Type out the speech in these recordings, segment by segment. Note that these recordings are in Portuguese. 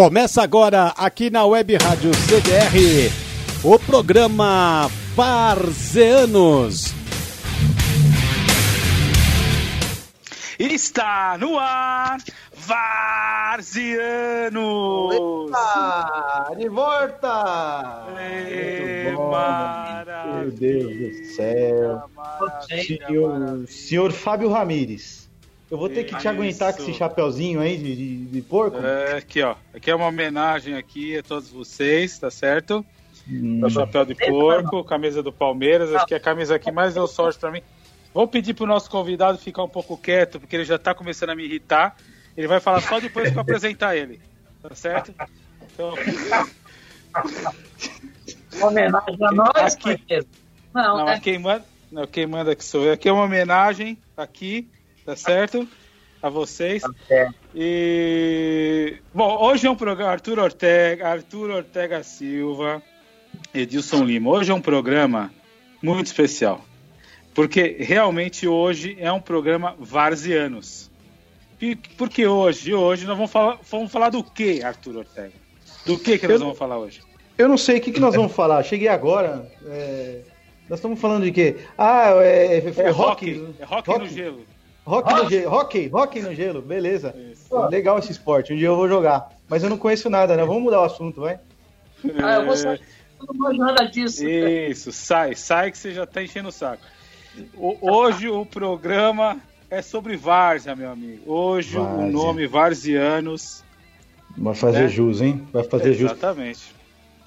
Começa agora aqui na Web Rádio CDR o programa Varzeanos. Está no ar Varzianos! Eita, de volta! Maravilha, Meu Deus do céu. maravilha. senhor Fábio Ramires, eu vou ter que te aguentar com esse chapeuzinho aí de, de, de porco? É, aqui, ó. Aqui é uma homenagem aqui a todos vocês, tá certo? Hum, O chapéu de porco, camisa do Palmeiras, acho que é a camisa que mais deu sorte pra mim. Vou pedir pro nosso convidado ficar um pouco quieto, porque ele já tá começando a me irritar. Ele vai falar só depois que eu apresentar ele, tá certo? Então, Uma homenagem a nós, Aqui. Não, Não, é quem manda, não, quem manda que sou eu. Aqui é uma homenagem, aqui, tá certo? A vocês. certo. E bom, hoje é um programa Arthur Ortega, Arthur Ortega Silva, Edilson Lima. Hoje é um programa muito especial, porque realmente hoje é um programa varzianos. Porque hoje, hoje nós vamos falar, vamos falar do que, Arthur Ortega? Do que que nós Eu- vamos falar hoje? Eu não sei o que, que nós vamos falar. Cheguei agora. é, Nós estamos falando de quê? Ah, é, é, É rock. rock, é rock no gelo. Rock no gelo. Rock, rock no gelo, beleza. Isso. Legal esse esporte. Um dia eu vou jogar. Mas eu não conheço nada, né? Vamos mudar o assunto, vai. Ah, eu vou sair. Eu não manjo nada disso. Isso, sai, sai que você já tá enchendo o saco. O- hoje o programa é sobre Várzea, meu amigo. Hoje o Várzea. nome Varzianos. Vai fazer É. jus, hein? Vai fazer jus. Exatamente.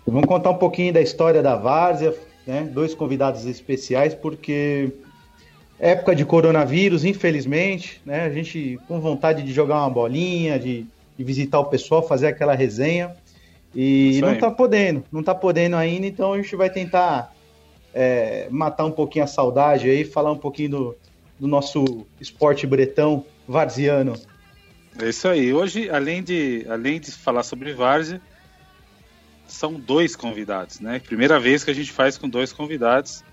Vamos contar um pouquinho da história da Várzea, né? Dois convidados especiais, porque época de coronavírus, infelizmente, né? A gente com vontade de jogar uma bolinha, de, de visitar o pessoal, fazer aquela resenha. E Isso não tá podendo, não tá podendo ainda, então a gente vai tentar é, matar um pouquinho a saudade aí, falar um pouquinho do, do nosso esporte bretão varziano. É isso aí. Hoje, além de, além de falar sobre Várzea, são dois convidados, né? Primeira vez que a gente faz com dois convidados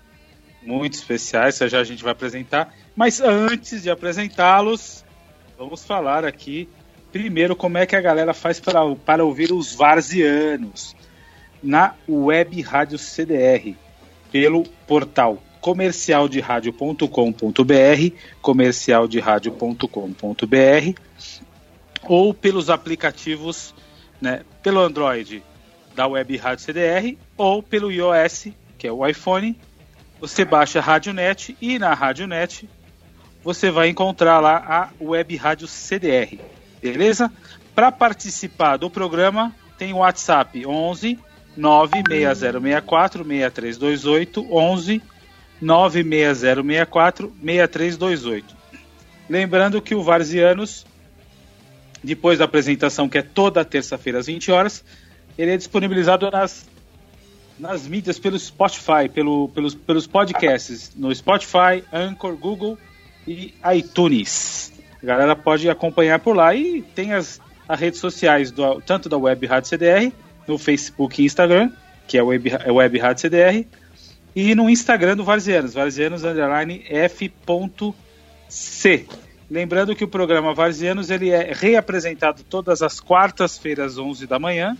muito especiais, já a gente vai apresentar. Mas antes de apresentá-los, vamos falar aqui primeiro como é que a galera faz para, para ouvir os varzianos na web rádio CDR pelo portal comercialderadio.com.br, comercialderadio.com.br ou pelos aplicativos, né, pelo Android da Web Rádio CDR ou pelo iOS, que é o iPhone. Você baixa a RádioNet e na RádioNet você vai encontrar lá a Web Rádio CDR, beleza? Para participar do programa, tem o WhatsApp 11 96064 6328 11 96064 6328. Lembrando que o Varzianos, depois da apresentação, que é toda terça-feira às 20 horas, ele é disponibilizado nas, nas mídias pelo Spotify, pelo, pelos, pelos podcasts, no Spotify, Anchor, Google e iTunes. A galera pode acompanhar por lá e tem as, as redes sociais do, tanto da Web Rádio CDR, no Facebook e Instagram, que é Web, é Web Rádio CDR, e no Instagram do Varzianos, Varzianos underline F.C. Lembrando que o programa Varzianos ele é reapresentado todas as quartas-feiras, 11 da manhã,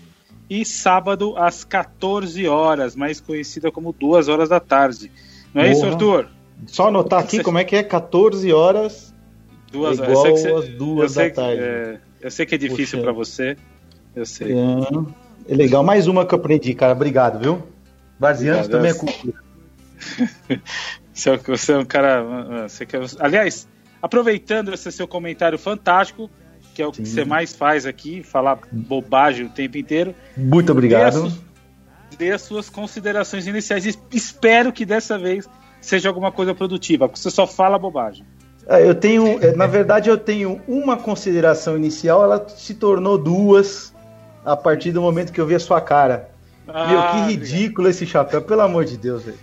e sábado às 14 horas, mais conhecida como 2 horas da tarde. Não é isso, Porra. Arthur? Só anotar aqui como é que é 14 horas Duas É horas. Eu sei igual que você- às duas da que- tarde. é, eu sei que é difícil para você. Eu sei. É, é legal. Mais uma que eu aprendi, cara. Obrigado, viu? Obrigado. também é cultura. Você é- Você é um cara. Você quer... Aliás, aproveitando esse seu comentário fantástico, que é o que Sim. você mais faz aqui, falar bobagem o tempo inteiro, Muito dê, obrigado. as su- dê as suas considerações iniciais. E Espero que dessa vez seja alguma coisa produtiva, porque você só fala bobagem. É, Eu tenho, é, na verdade, eu tenho uma consideração inicial, ela se tornou duas a partir do momento que eu vi a sua cara. Meu, Ah, que ridículo esse chapéu, pelo amor de Deus, velho.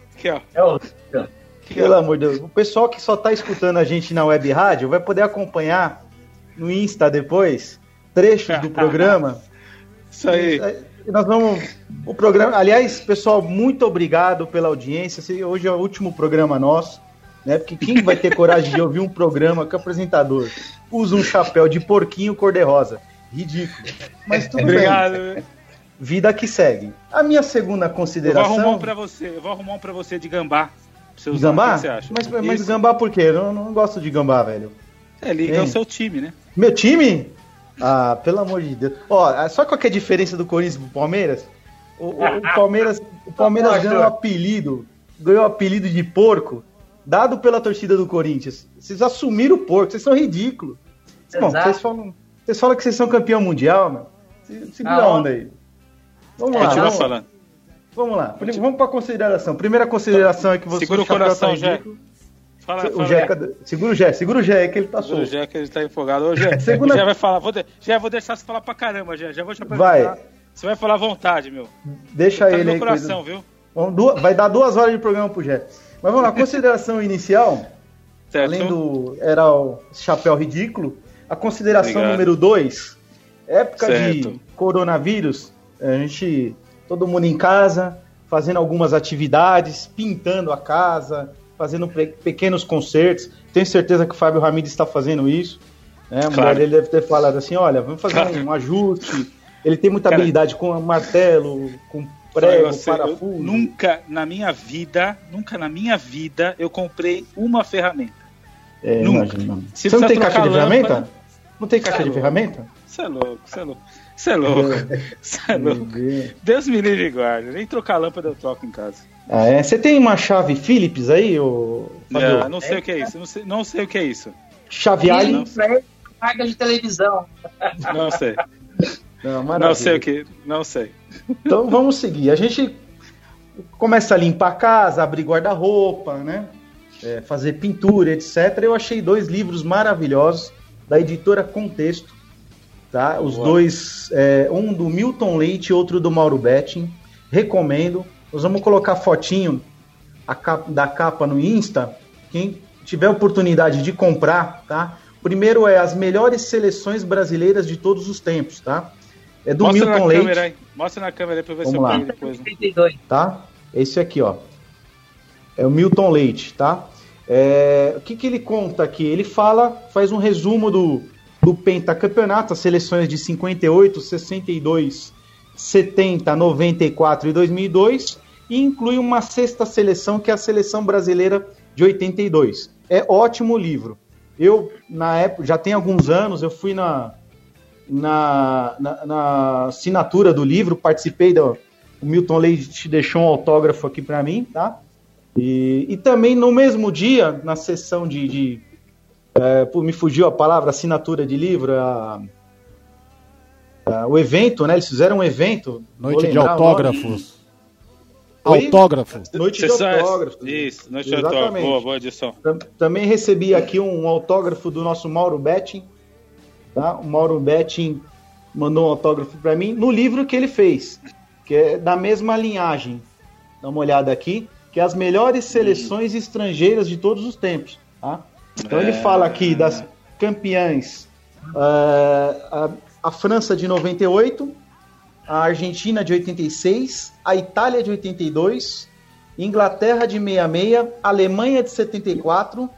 Ó. É. Pelo amor de Deus. O pessoal que só tá escutando a gente na web rádio vai poder acompanhar no Insta depois trechos do programa. Isso aí. Nós vamos. O programa. Aliás, pessoal, muito obrigado pela audiência. Hoje é o último programa nosso. Né? Porque quem vai ter coragem de ouvir um programa que o apresentador usa um chapéu de porquinho cor-de-rosa Ridículo. Mas tudo Obrigado. bem. Vida que segue. A minha segunda Eu vou consideração. arrumar um pra você. Eu vou arrumar um pra você de gambá. Gambá? Mas, mas Isso. gambá por quê? Eu não, não gosto de gambá, velho. É, liga Hein? o seu time, né? Meu time? Ah, pelo amor de Deus. Ó, sabe qual que é a diferença do Corinthians pro Palmeiras? O, o- o Palmeiras, o Palmeiras Nossa. ganhou o apelido, ganhou o apelido de porco, dado pela torcida do Corinthians. Vocês assumiram o porco, vocês são ridículos. Bom, vocês falam, vocês falam que vocês são campeão mundial, mano. Se- Segura Ah, a ó. onda aí. Vamos lá, Continua vamos lá. falando. Vamos lá. Vamos pra consideração. Primeira consideração é que você Segura o chapéu coração, tá ridículo. Fala, O fala. Jé, cadê? Segura o Jé, segura o Jé, que ele tá Segura o solto. Jé, que ele tá empolgado. Ô, Jé, Segunda- já vai falar. Vou de... Já vou deixar você falar pra caramba, Jé. Já vou te apresentar. Vai. Você vai falar à vontade, meu. Deixa Tá no ele meu aí. coração, viu? Vai dar duas horas de programa pro Jé. Mas vamos lá, consideração inicial, Certo? além do era o chapéu ridículo, a consideração Obrigado. número dois, época Certo. de coronavírus, a gente, todo mundo em casa, fazendo algumas atividades, pintando a casa, fazendo pe- pequenos concertos. Tenho certeza que o Fábio Ramírez está fazendo isso. Né? A mulher Claro. dele deve ter falado assim, olha, vamos fazer Claro. um ajuste. Ele tem muita Cara, habilidade com martelo, com prego, você, parafuso. nunca na minha vida, nunca na minha vida, eu comprei uma ferramenta. É, Nunca. Você não tem caixa de ferramenta? Não tem caixa Tá de ferramenta? Você é louco, você é louco. Você é louco. Você é Meu louco. Deus. Deus me livre e guarde. Nem trocar lâmpada eu troco em casa. Ah, é? Você tem uma chave Philips aí, ô Fabio? Não, não sei o que é isso. Não sei, não sei o que é isso. Chave Alien? Marca de televisão. Não sei. Não, Não sei o que. Não sei. Então vamos seguir. A gente começa a limpar a casa, abrir guarda-roupa, né? É, fazer pintura, etc. Eu achei dois livros maravilhosos da editora Contexto. Tá? Os Boa. dois, é, um do Milton Leite e outro do Mauro Betting. Recomendo. Nós vamos colocar fotinho capa- da capa no Insta. Quem tiver oportunidade de comprar, tá? Primeiro é as melhores seleções brasileiras de todos os tempos, tá? É do Mostra Milton na Leite câmera aí. Mostra na câmera aí pra ver se eu Vamos lá. depois. né? 32. tá? Esse aqui, ó. É o Milton Leite, tá? É, o que, que ele conta aqui? Ele fala, faz um resumo do, do pentacampeonato, as seleções de 58, 62, 70, 94 e 2002, e inclui uma sexta seleção, que é a seleção brasileira de 82. É ótimo livro. Eu, na época, já tem alguns anos, eu fui na, na, na, na assinatura do livro, participei do, o Milton Leite deixou um autógrafo aqui para mim, tá? E, e também no mesmo dia, na sessão de. de é, me fugiu a palavra, assinatura de livro, a- a- o evento, né? Eles fizeram um evento. Noite de lembrar autógrafos. Oi? Autógrafo. Noite de Sessão- autógrafos. Isso, noite de Exatamente. autógrafo. Boa, boa edição. Tam- Também recebi aqui um autógrafo do nosso Mauro Betting. Tá? O Mauro Betting mandou um autógrafo para mim no livro que ele fez, que é da mesma linhagem. Dá uma olhada aqui, que é as melhores seleções estrangeiras de todos os tempos. Tá? Então ele É. fala aqui das campeãs, ah, a, França de 98, a Argentina de 86, a Itália de 82, Inglaterra de 66, Alemanha de 74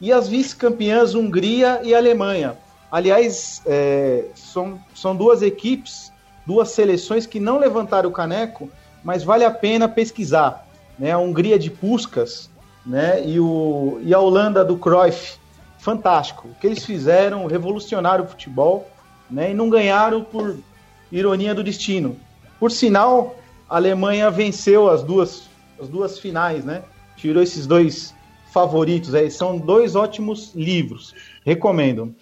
e as vice-campeãs Hungria e Alemanha. Aliás, é, são, são duas equipes, duas seleções que não levantaram o caneco, mas vale a pena pesquisar. Né? A Hungria de Puskas né? e, o, e a Holanda do Cruyff. Fantástico. O que eles fizeram, revolucionaram o futebol né? e não ganharam por ironia do destino. Por sinal, a Alemanha venceu as duas, as duas finais, né? Tirou esses dois favoritos aí. São dois ótimos livros. Recomendo.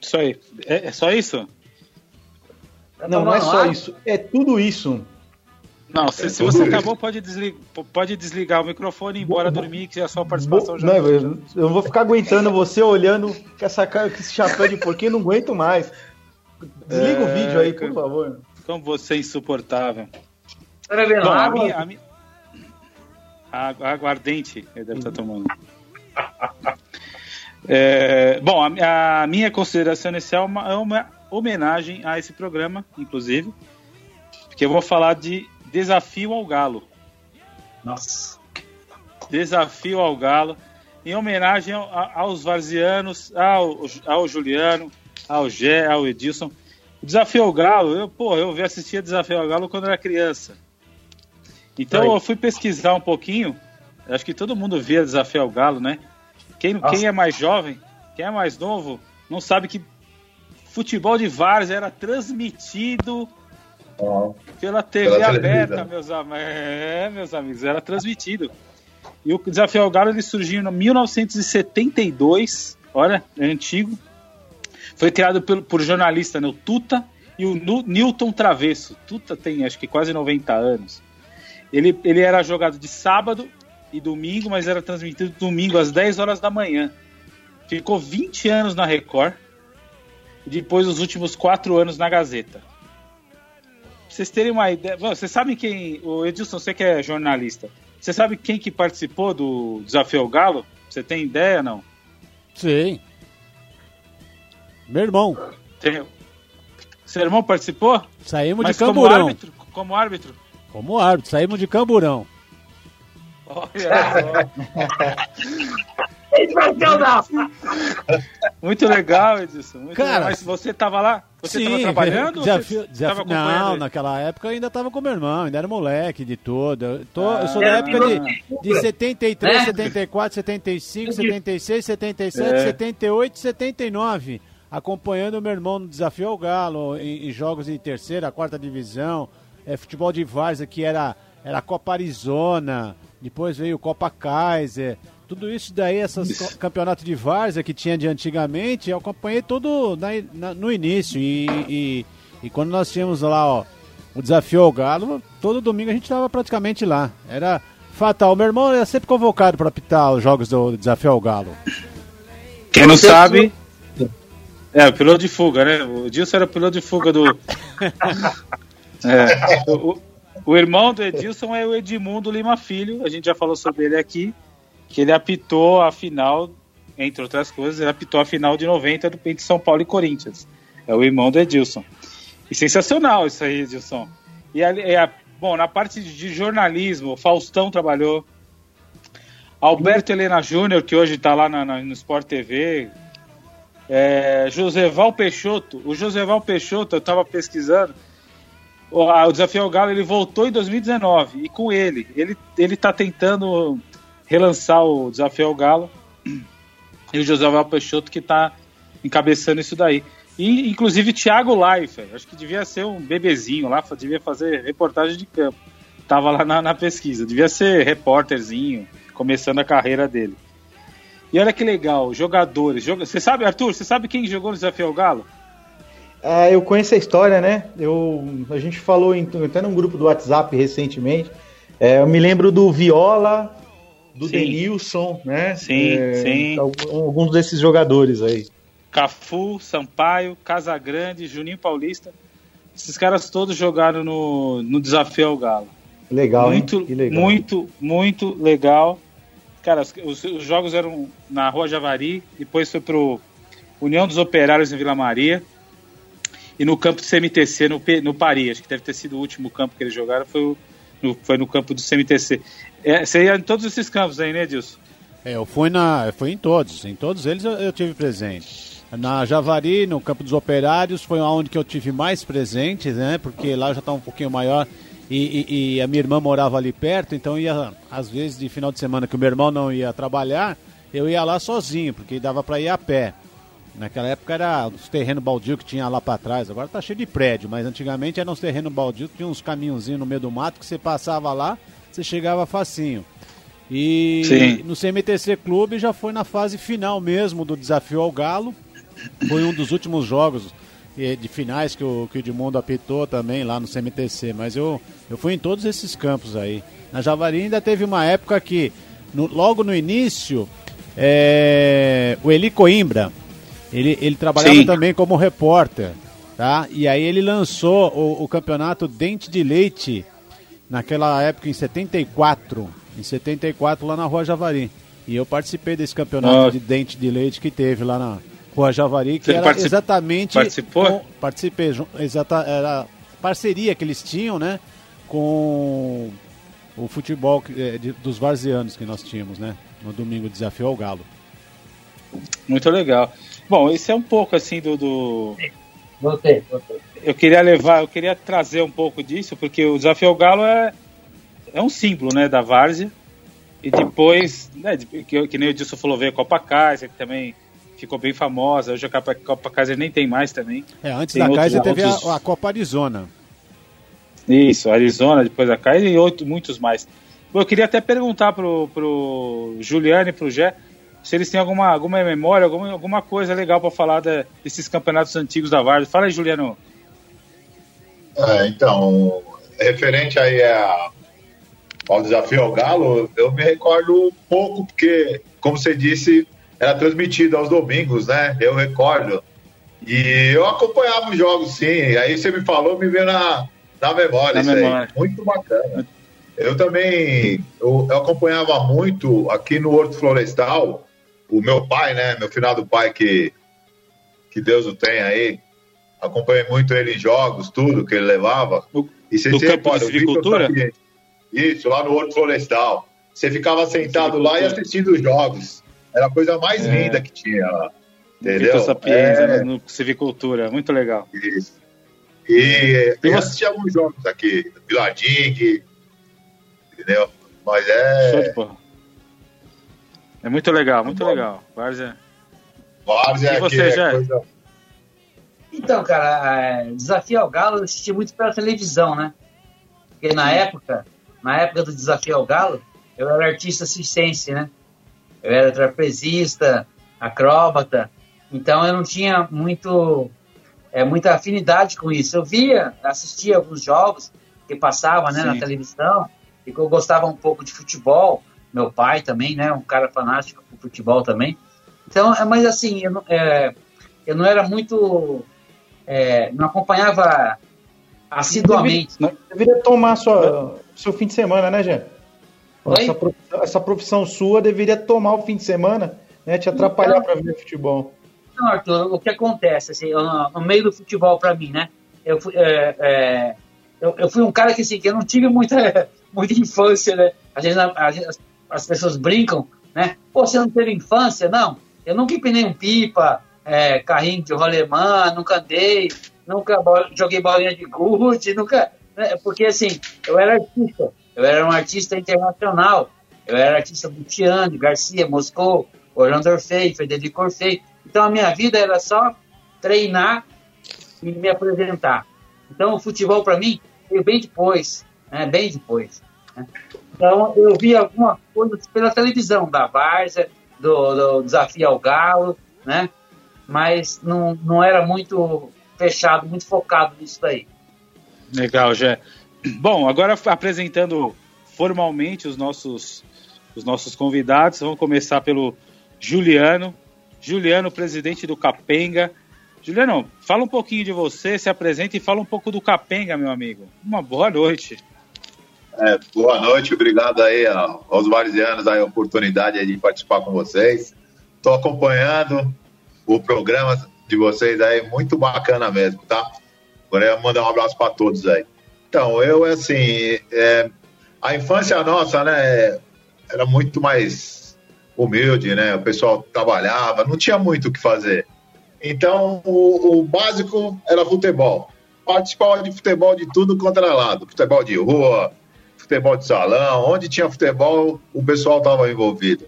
Isso aí. É, é só isso? Não, não é só isso. É tudo isso. Não, se, se você acabou, pode desligar, pode desligar o microfone e ir embora dormir, que a sua participação Bo- já. não, eu, eu não vou ficar aguentando você olhando com, essa, cara- com esse chapéu de porquinho, não aguento mais. Desliga o É, vídeo aí, por favor. Como você é insuportável. Tá bebendo Bom, a água? minha. A minha... Água, água ardente ele deve estar tomando. É, bom, a, minha- a minha consideração inicial é uma, é uma homenagem a esse programa, inclusive, porque eu vou falar de Desafio ao Galo. Nossa. Desafio ao Galo, em homenagem aos varzianos, ao, ao Juliano, ao Gé, ao Edilson. O Desafio ao Galo, eu, pô, eu assistia Desafio ao Galo quando era criança. Então Aí. eu fui pesquisar um pouquinho. Acho que todo mundo via Desafio ao Galo, né? Quem, quem é mais jovem, quem é mais novo, não sabe que futebol de várzea era transmitido pela TV Pela aberta, televisão. meus, am é, meus amigos, era transmitido. E o Desafio ao Galo ele surgiu em 1972, olha, é antigo. Foi criado pelo, por jornalista né, o Tuta e o Newton Travesso. Tuta tem acho que quase 90 anos. Ele, ele era jogado de sábado e domingo, mas era transmitido domingo às 10 horas da manhã. Ficou 20 anos na Record e depois os últimos 4 anos na Gazeta. Vocês terem uma ideia. Bom, Vocês sabem quem. O Edilson, você que é jornalista. Você sabe quem que participou do Desafio ao Galo? Você tem ideia não? Sim. Meu irmão, Tem... Seu irmão participou? saímos Mas de como Camburão. árbitro? Como árbitro? Como árbitro, saímos de Camburão. Olha só. Vai o. Muito legal, Edilson. Muito Cara, legal. Mas você tava lá? Você Sim, tava trabalhando? desafio, você desafio- tava não, ele? naquela época eu ainda tava com meu irmão, ainda era moleque de todo. Eu, tô- Ah, eu sou da era época de, de 73, Né? 74, 75, 76, 77, É. 78, 79. Acompanhando o meu irmão no Desafio ao Galo, em, em jogos de terceira, quarta divisão, é, futebol de várzea que era, era Copa Arizona, depois veio Copa Kaiser. Tudo isso daí, esses campeonatos de várzea que tinha de antigamente, eu acompanhei todo na- na- no início. E, e, e quando nós tínhamos lá, ó, o desafio ao Galo, todo domingo a gente estava praticamente lá. Era fatal. Meu irmão era sempre convocado para apitar os jogos do desafio ao Galo. Quem não sabe. É, o piloto de fuga, né? O Edilson era o piloto de fuga do. É, o, o- o irmão do Edilson é o Edmundo Lima Filho, a gente já falou sobre ele aqui, que ele apitou a final, entre outras coisas, ele apitou a final de 90 do Peito São Paulo e Corinthians. É o irmão do Edilson. E sensacional isso aí, Edilson. E é, a- bom, na parte de jornalismo, Faustão trabalhou. Alberto Helena Júnior, que hoje está lá na- na- no Sport TV. É, Joseval Peixoto. O Joseval Peixoto, eu estava pesquisando. O, a- o Desafio ao Galo ele voltou em 2019. E com ele, ele ele está tentando relançar o Desafio ao Galo. E o Joseval Peixoto que está encabeçando isso daí. E, inclusive, Thiago Leifert. Acho que devia ser um bebezinho lá, devia fazer reportagem de campo. Tava lá na, na pesquisa. Devia ser repórterzinho, começando a carreira dele. E olha que legal, jogadores. Joga... Você sabe, Arthur, você sabe quem jogou no Desafio ao Galo? Ah, eu conheço a história, né? Eu, a gente falou em, até num grupo do WhatsApp recentemente. É, eu me lembro do Viola, do Sim. Denilson, né? Sim, É, sim. Alguns desses jogadores aí. Cafu, Sampaio, Casagrande, Juninho Paulista. Esses caras todos jogaram no, no Desafio ao Galo. Legal, muito, legal. muito, muito legal. Cara, os, os- os jogos eram na Rua Javari, depois foi pro União dos Operários em Vila Maria e no campo do CMTC no, no Paris. Acho que deve ter sido o último campo que eles jogaram, foi, o- no, foi no campo do CMTC. É, você ia em todos esses campos aí, né, Edilson? É, eu fui, na, fui em todos, em todos eles eu, eu tive presente. Na Javari, no Campo dos Operários, foi onde que eu tive mais presente, né? Porque lá já estava um pouquinho maior e, e- e a minha irmã morava ali perto, então ia, às vezes, de final de semana que o meu irmão não ia trabalhar, eu ia lá sozinho, porque dava para ir a pé. Naquela época era os terrenos baldio que tinha lá para trás, agora tá cheio de prédio, mas antigamente eram uns terrenos baldio tinha uns caminhãozinhos no meio do mato que você passava lá, você chegava facinho. E Sim. no CMTC Clube já foi na fase final mesmo do desafio ao Galo. Foi um dos últimos jogos eh, de finais que o, que o Edmundo apitou também lá no CMTC. Mas eu, eu fui em todos esses campos aí. Na Javari ainda teve uma época que, no- logo no início, eh, o Eli Coimbra, ele, ele trabalhava Sim. também como repórter. Tá? E aí ele lançou o, o campeonato Dente de Leite naquela época em 74, em 74 lá na Rua Javari. E eu participei desse campeonato Nossa. de dente de leite que teve lá na Rua Javari, que Você era particip- exatamente participou? com- participei, exata, era parceria que eles tinham, né, com o futebol eh, de- dos varzianos que nós tínhamos, né, no domingo desafio ao Galo. Muito legal. Bom, esse é um pouco assim do. do... Voltei, voltei. Eu queria levar, eu queria trazer um pouco disso, porque o Desafio ao Galo é, é um símbolo né, da Várzea. E depois, né, que, que nem o Dilson falou, veio a Copa Kaiser, que também ficou bem famosa. Hoje a Copa, Copa Kaiser nem tem mais também. É, antes Tem da Kaiser outros- teve a, outros- a Copa Arizona. Isso, Arizona, depois a Kaiser e outro, muitos mais. Bom, Eu queria até perguntar pro, pro Juliano e pro Gé se eles têm alguma, alguma memória, alguma, alguma coisa legal para falar da- desses campeonatos antigos da Várzea. Fala aí, Juliano. É, então, referente aí a- ao desafio ao Galo, eu me recordo pouco, porque, como você disse, era transmitido aos domingos, né? Eu recordo. E eu acompanhava os jogos, sim. Aí você me falou, me veio na, na memória Na isso memória. aí. Muito bacana. Eu também eu, eu acompanhava muito aqui no Horto Florestal, o meu pai, né? Meu finado pai, que, que Deus o tenha aí. Acompanhei muito ele em jogos, tudo que ele levava. No- E você no se campo silvicultura? sabia. Isso, lá no Horto Florestal. Você ficava sentado lá e assistindo os jogos. Era a coisa mais É. linda que tinha lá. Entendeu? Sapienza, É, né, no Civicultura. Muito legal. isso. E E eu assisti alguns jogos aqui, Viladingue, entendeu? Mas Show de é. porra. É muito legal, muito legal. Várzea. Várzea E aqui você, é Jé? coisa. Então, cara, é, Desafio ao Galo eu assisti muito pela televisão, né? Porque na época, na época do Desafio ao Galo, eu era artista circense, né? Eu era trapezista, acróbata, então eu não tinha muito, é, muita afinidade com isso. Eu via, assistia alguns jogos que passavam né, na televisão, e que eu gostava um pouco de futebol. Meu pai também, né? Um cara fanático por futebol também. Então, é, mas assim, eu não, é, eu não era muito é, não acompanhava assiduamente. Deveria tomar sua, seu fim de semana, né, Jé? Essa profissão, essa profissão sua deveria tomar o fim de semana, né? Te atrapalhar para ver futebol. Não, Arthur, o que acontece, assim, eu, no meio do futebol para mim, né? Eu fui, é, é, eu, eu fui um cara que, assim, que eu não tive muita, muita infância, né? Às vezes, a gente- as, as pessoas brincam, né? Pô, você não teve infância? Não, eu nunca empinei um pipa, é, carrinho de rolemã, nunca andei, nunca joguei bolinha de gude, nunca... né? Porque, assim, eu era artista, eu era um artista internacional, eu era artista do Tiane, Garcia, Moscou, Orlando Orfei, Federico Orfei. Então a minha vida era só treinar e me apresentar. Então o futebol para mim veio bem depois, né? bem depois. né? Então eu vi algumas coisas pela televisão, da Várzea, do, do Desafio ao Galo, né? mas não, não era muito fechado, muito focado nisso daí. Legal, Jé. Bom, agora apresentando formalmente os nossos, os nossos convidados, vamos começar pelo Juliano. Juliano, presidente do Capenga. Juliano, fala um pouquinho de você, se apresenta e fala um pouco do Capenga, meu amigo. Uma boa noite. É, boa noite, obrigado aí aos varzianos a oportunidade aí de participar com vocês. Estou acompanhando o programa de vocês aí, muito bacana mesmo, tá? Agora eu mandar um abraço para todos aí. Então, eu, assim, é, a infância nossa, né, era muito mais humilde, né? O pessoal trabalhava, não tinha muito o que fazer. Então, o, o básico era futebol. Participava de futebol de tudo era lado. Futebol de rua, futebol de salão, onde tinha futebol, o pessoal estava envolvido.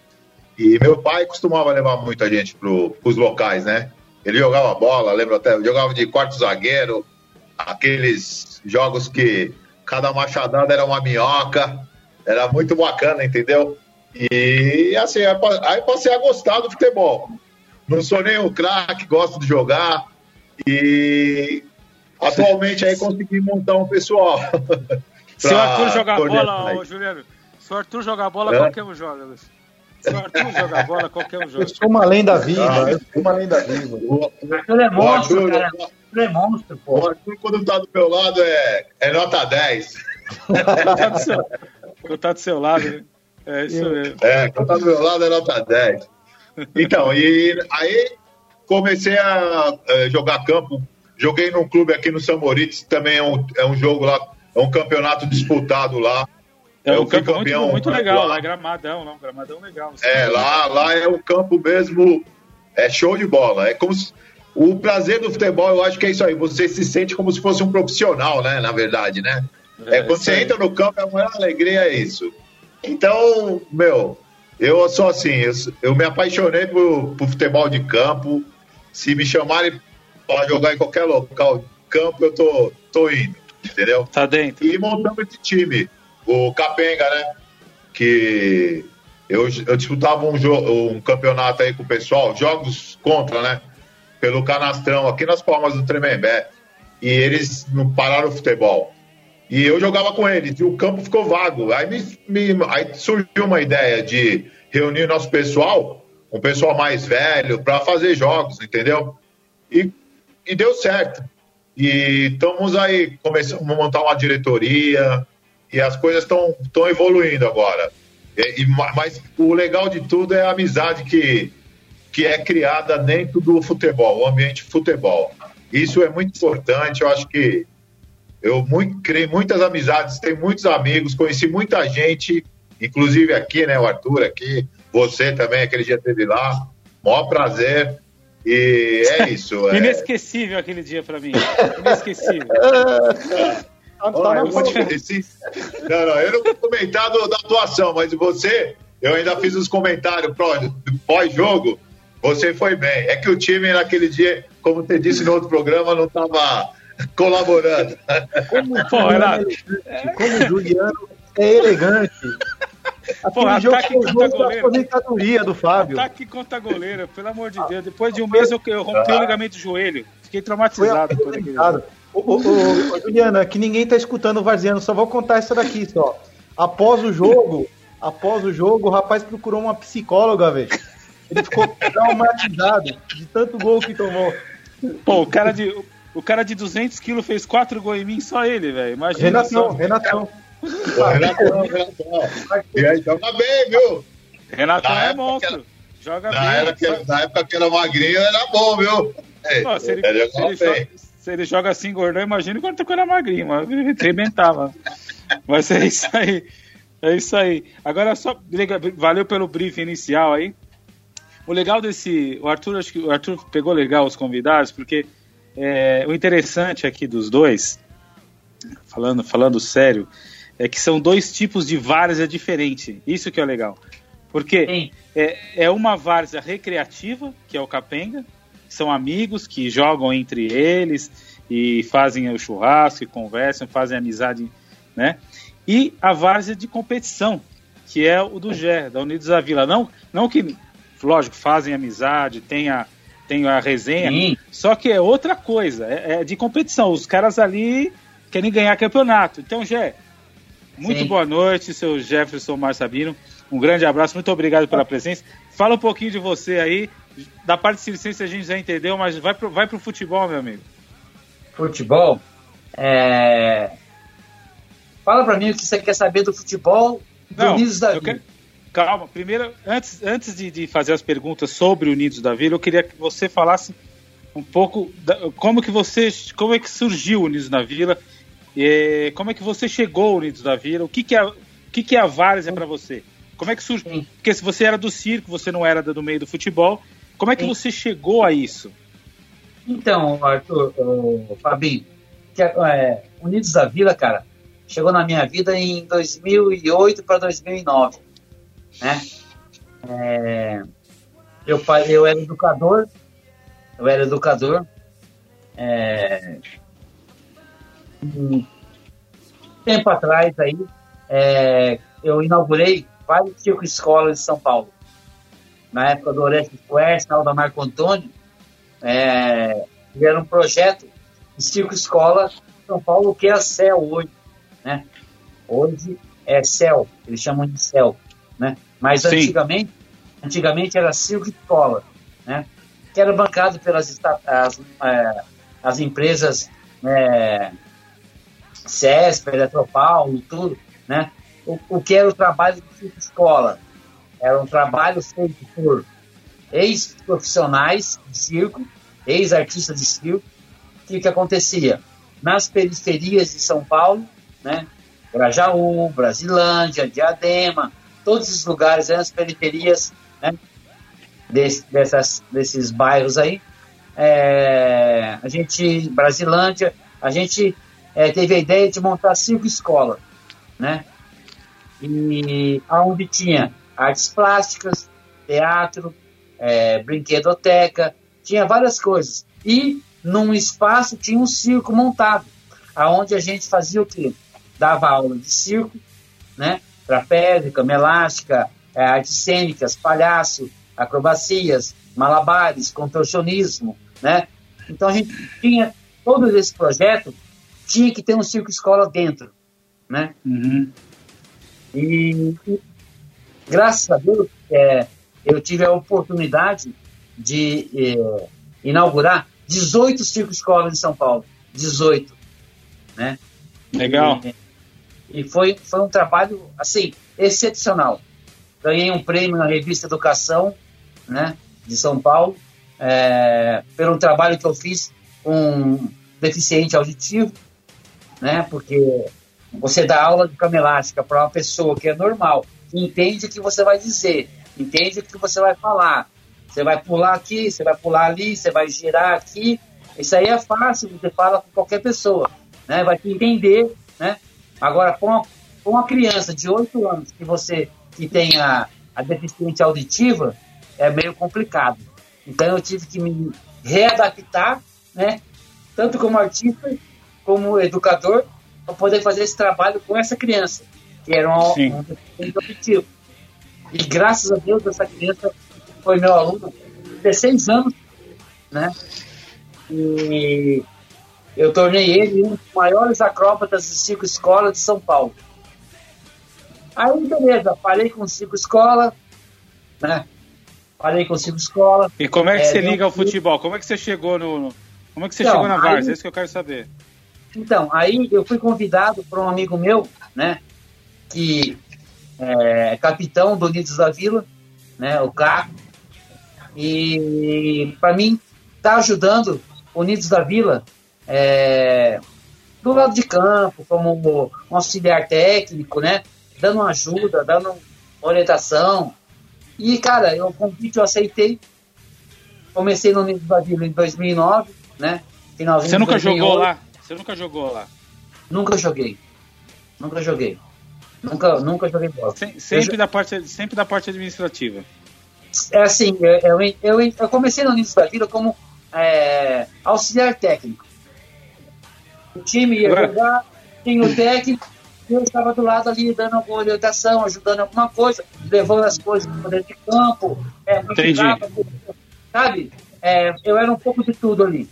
E meu pai costumava levar muita gente para os locais, né? Ele jogava bola, lembro até, jogava de quarto zagueiro, aqueles jogos que cada machadada era uma minhoca, era muito bacana, entendeu? E assim, aí pa- aí passei a gostar do futebol. Não sou nem um craque, gosto de jogar e atualmente aí consegui montar um pessoal. Se o Arthur jogar bola, ô, Juliano, se o Arthur jogar bola, É? qualquer um joga, Luiz. Se o Arthur jogar bola, qualquer um joga. Eu sou uma lenda viva, Ah. eu sou uma lenda viva. O- Arthur é monstro, Arthur- cara. Arthur é monstro, O pô. Arthur, quando tá do meu lado, é, é nota 10. Tá do seu, vou tá do seu lado, né? É isso mesmo. É, quando tá do meu lado, é nota 10. Então, e aí comecei a eh, jogar campo. Joguei num clube aqui no Samoritz, também é um, é um jogo lá, é um campeonato disputado lá. É Eu um campo muito, campeão muito legal, lá. lá, gramadão, não, gramadão legal. É, lá, lá é o campo mesmo É show de bola. É como se, o prazer do futebol, eu acho que é isso aí. Você se sente como se fosse um profissional, né? Na verdade, né? É, é quando você entra no campo, a maior alegria é isso. Então, meu, eu sou assim, eu, eu me apaixonei por, por, futebol de campo. Se me chamarem para jogar em qualquer local de campo, eu tô, tô indo, entendeu? Tá dentro. E montamos esse time. O Capenga, né? Que eu, eu disputava um, um campeonato aí com o pessoal, jogos contra, né? Pelo canastrão, aqui nas palmas do Tremembé. E eles não pararam o futebol. E eu jogava com eles, e o campo ficou vago. Aí, me, me, aí surgiu uma ideia de reunir nosso pessoal, um pessoal mais velho, para fazer jogos, entendeu? E, e deu certo. E estamos aí, começamos a montar uma diretoria, e as coisas estão evoluindo agora. E, e, mas o legal de tudo é a amizade que, que é criada dentro do futebol, o ambiente futebol. Isso é muito importante, eu acho que eu muito, criei muitas amizades, tenho muitos amigos, conheci muita gente, inclusive aqui, né, o Arthur aqui, você também, aquele dia teve lá. Maior prazer. E é isso. é... Inesquecível aquele dia para mim. Inesquecível. Tá não, não, não, eu não vou comentar do, da atuação, mas você, eu ainda fiz os comentários pós-jogo. Você foi bem. É que o time naquele dia, como você disse no outro programa, não estava colaborando. Como, Pô, era... como o Juliano é elegante. Pô, ataque contra goleiro. aposentadoria do Fábio. Ataque contra goleiro, pelo amor de Deus. Depois de um mês eu, eu rompi o ligamento do joelho. Fiquei traumatizado. Foi Ô, ô, ô, Juliana, que ninguém tá escutando o Varziano, só vou contar essa daqui só. Após o jogo, após o jogo, o rapaz procurou uma psicóloga, velho. Ele ficou traumatizado de tanto gol que tomou. Pô, o cara de, o cara de 200 quilos fez quatro gols em mim, só ele, velho. Imagina. Renatão, só. Renatão. Renatão, Renatão. E aí, joga bem, viu? Renatão na é monstro. Era, joga na bem. Era, na época que era magrinho, era bom, viu? Pô, se, ele, se, ele joga, se, ele, joga, assim, gordão, imagina quando ele era magrinho, mas ele arrebentava. mas é isso aí. É isso aí. Agora só valeu pelo briefing inicial aí. O legal desse, o Arthur acho que o Arthur pegou legal os convidados porque é, o interessante aqui dos dois, falando, falando sério, é que são dois tipos de várzea diferente. Isso que é legal. Porque é, é uma várzea recreativa, que é o capenga, são amigos que jogam entre eles e fazem o churrasco, e conversam, fazem amizade, né? E a várzea de competição, que é o do GER, da Unidos da Vila. Não, não que, lógico, fazem amizade, tem a, tem a resenha, Sim. só que é outra coisa, é, é, de competição. Os caras ali querem ganhar campeonato. Então, Jé, muito Sim. boa noite, seu Jefferson Mar Sabino. Um grande abraço, muito obrigado pela presença. Fala um pouquinho de você aí. Da parte de circense a gente já entendeu, mas vai pro, vai pro futebol, meu amigo. Futebol? É... Fala pra mim o que você quer saber do futebol do Não, Unidos da Vida. Quero... Calma, primeiro, antes, antes de, de, fazer as perguntas sobre Unidos da Vila, eu queria que você falasse um pouco da, como que você, como é que surgiu o Unidos da Vila, e, como é que você chegou Unidos da Vila, o que que é, o que que é a Várzea para você? Como é que surgiu? Porque se você era do circo, você não era do meio do futebol, como é que Sim. você chegou a isso? Então, Arthur, o Fabinho, que, é, Unidos da Vila, cara, chegou na minha vida em 2008 para 2009 né? É, pai, eu era educador, eu era educador. É, um tempo atrás aí, é, eu inaugurei vários circo escolas de São Paulo. Na época do Orestes Quest, da Marco Antônio, é, era um projeto de circo escola São Paulo, que é a CEL hoje, né? Hoje é CEL, eles chamam de CEL, né? Mas antigamente, antigamente era circo escola, né? Que era bancado pelas as, é, as empresas é, CESP, Eletropaulo, tudo, né? O, o que era o trabalho circo escola? Era um trabalho feito por ex-profissionais de circo, ex-artistas de circo. O que, que acontecia? Nas periferias de São Paulo, né? Grajaú, Brasilândia, Diadema, todos esses lugares, né, as periferias, né, desse, dessas, desses bairros aí. É, a gente, Brasilândia, a gente é, teve a ideia de montar cinco escolas, né? E onde tinha artes plásticas, teatro, é, brinquedoteca, tinha várias coisas. E num espaço tinha um circo montado, aonde a gente fazia o quê? Dava aula de circo, né? Trapézio, cama elástica, é, artes cênicas, palhaço, acrobacias, malabares, contorcionismo, né? Então a gente tinha todo esse projeto tinha que ter um circo escola dentro, né? Uhum. E, e, graças a Deus é, eu tive a oportunidade de é, inaugurar 18 circo escolas em São Paulo, 18, né? Legal. E, e foi foi um trabalho assim excepcional. Ganhei um prêmio na revista Educação, né? De São Paulo é, pelo trabalho que eu fiz com deficiente auditivo, né? Porque você dá aula de cama elástica para uma pessoa que é normal, entende o que você vai dizer, entende o que você vai falar. Você vai pular aqui, você vai pular ali, você vai girar aqui. Isso aí é fácil, você fala com qualquer pessoa, né? Vai te entender, né? Agora, com uma, com uma criança de 8 anos que você que tem a, a deficiência auditiva, é meio complicado. Então eu tive que me readaptar, né? Tanto como artista, como educador, para poder fazer esse trabalho com essa criança, que era um, um objetivo. E graças a Deus essa criança foi meu aluno, 16 anos, né? E eu tornei ele um dos maiores acróbatas de cinco escolas de São Paulo. Aí, beleza, parei com cinco escolas, né? Parei com cinco escolas. E como é que é, você liga ao futebol? Como é que você chegou no. Como é que você então, chegou na Várzea? É isso que eu quero saber. Então, aí eu fui convidado por um amigo meu, né? Que é capitão do Unidos da Vila, né? O Caco. E para mim, tá ajudando o Unidos da Vila é, do lado de campo, como um auxiliar técnico, né? Dando ajuda, dando orientação, e, cara, eu, o convite eu aceitei. Comecei no Unidos da Vila em 2009, né? Finalzinho Você nunca 2008. jogou lá? Você nunca jogou lá? Nunca joguei. Nunca joguei. Nunca, nunca joguei bola. Sem, sempre, eu, da parte, sempre da parte administrativa. É assim, eu, eu, eu, eu comecei da Vila como é, auxiliar técnico. O time ia Agora... jogar, tinha o técnico, eu estava do lado ali dando alguma orientação, ajudando alguma coisa, levando as coisas para dentro de campo, é, Entendi. sabe? É, eu era um pouco de tudo ali.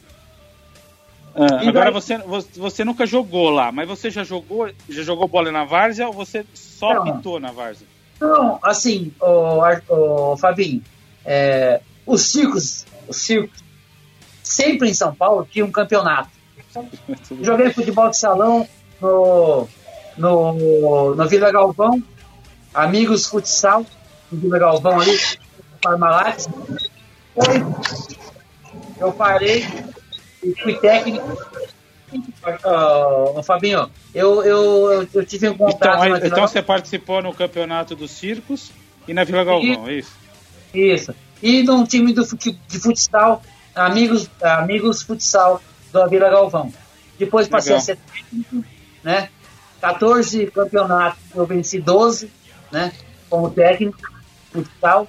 Ah, agora daí... você, você nunca jogou lá, mas você já jogou, já jogou bola na várzea ou você só não, pintou na várzea? Não, assim, o, o Fabinho, é, os circos, os circos, sempre em São Paulo tinha um campeonato. Joguei futebol de salão no no, no Vila Galvão, Amigos Futsal, no Vila Galvão ali, Parmalat. Eu parei e fui técnico. Uh, Fabinho, eu, eu, eu tive um contato. Então, então você participou no campeonato dos circos e na Vila Galvão, e, é isso? Isso. E num time do, de futsal, Amigos, Amigos Futsal da Vila Galvão. Depois passei Legal. a ser técnico, né? 14 campeonatos, eu venci 12, né? Como técnico, futsal.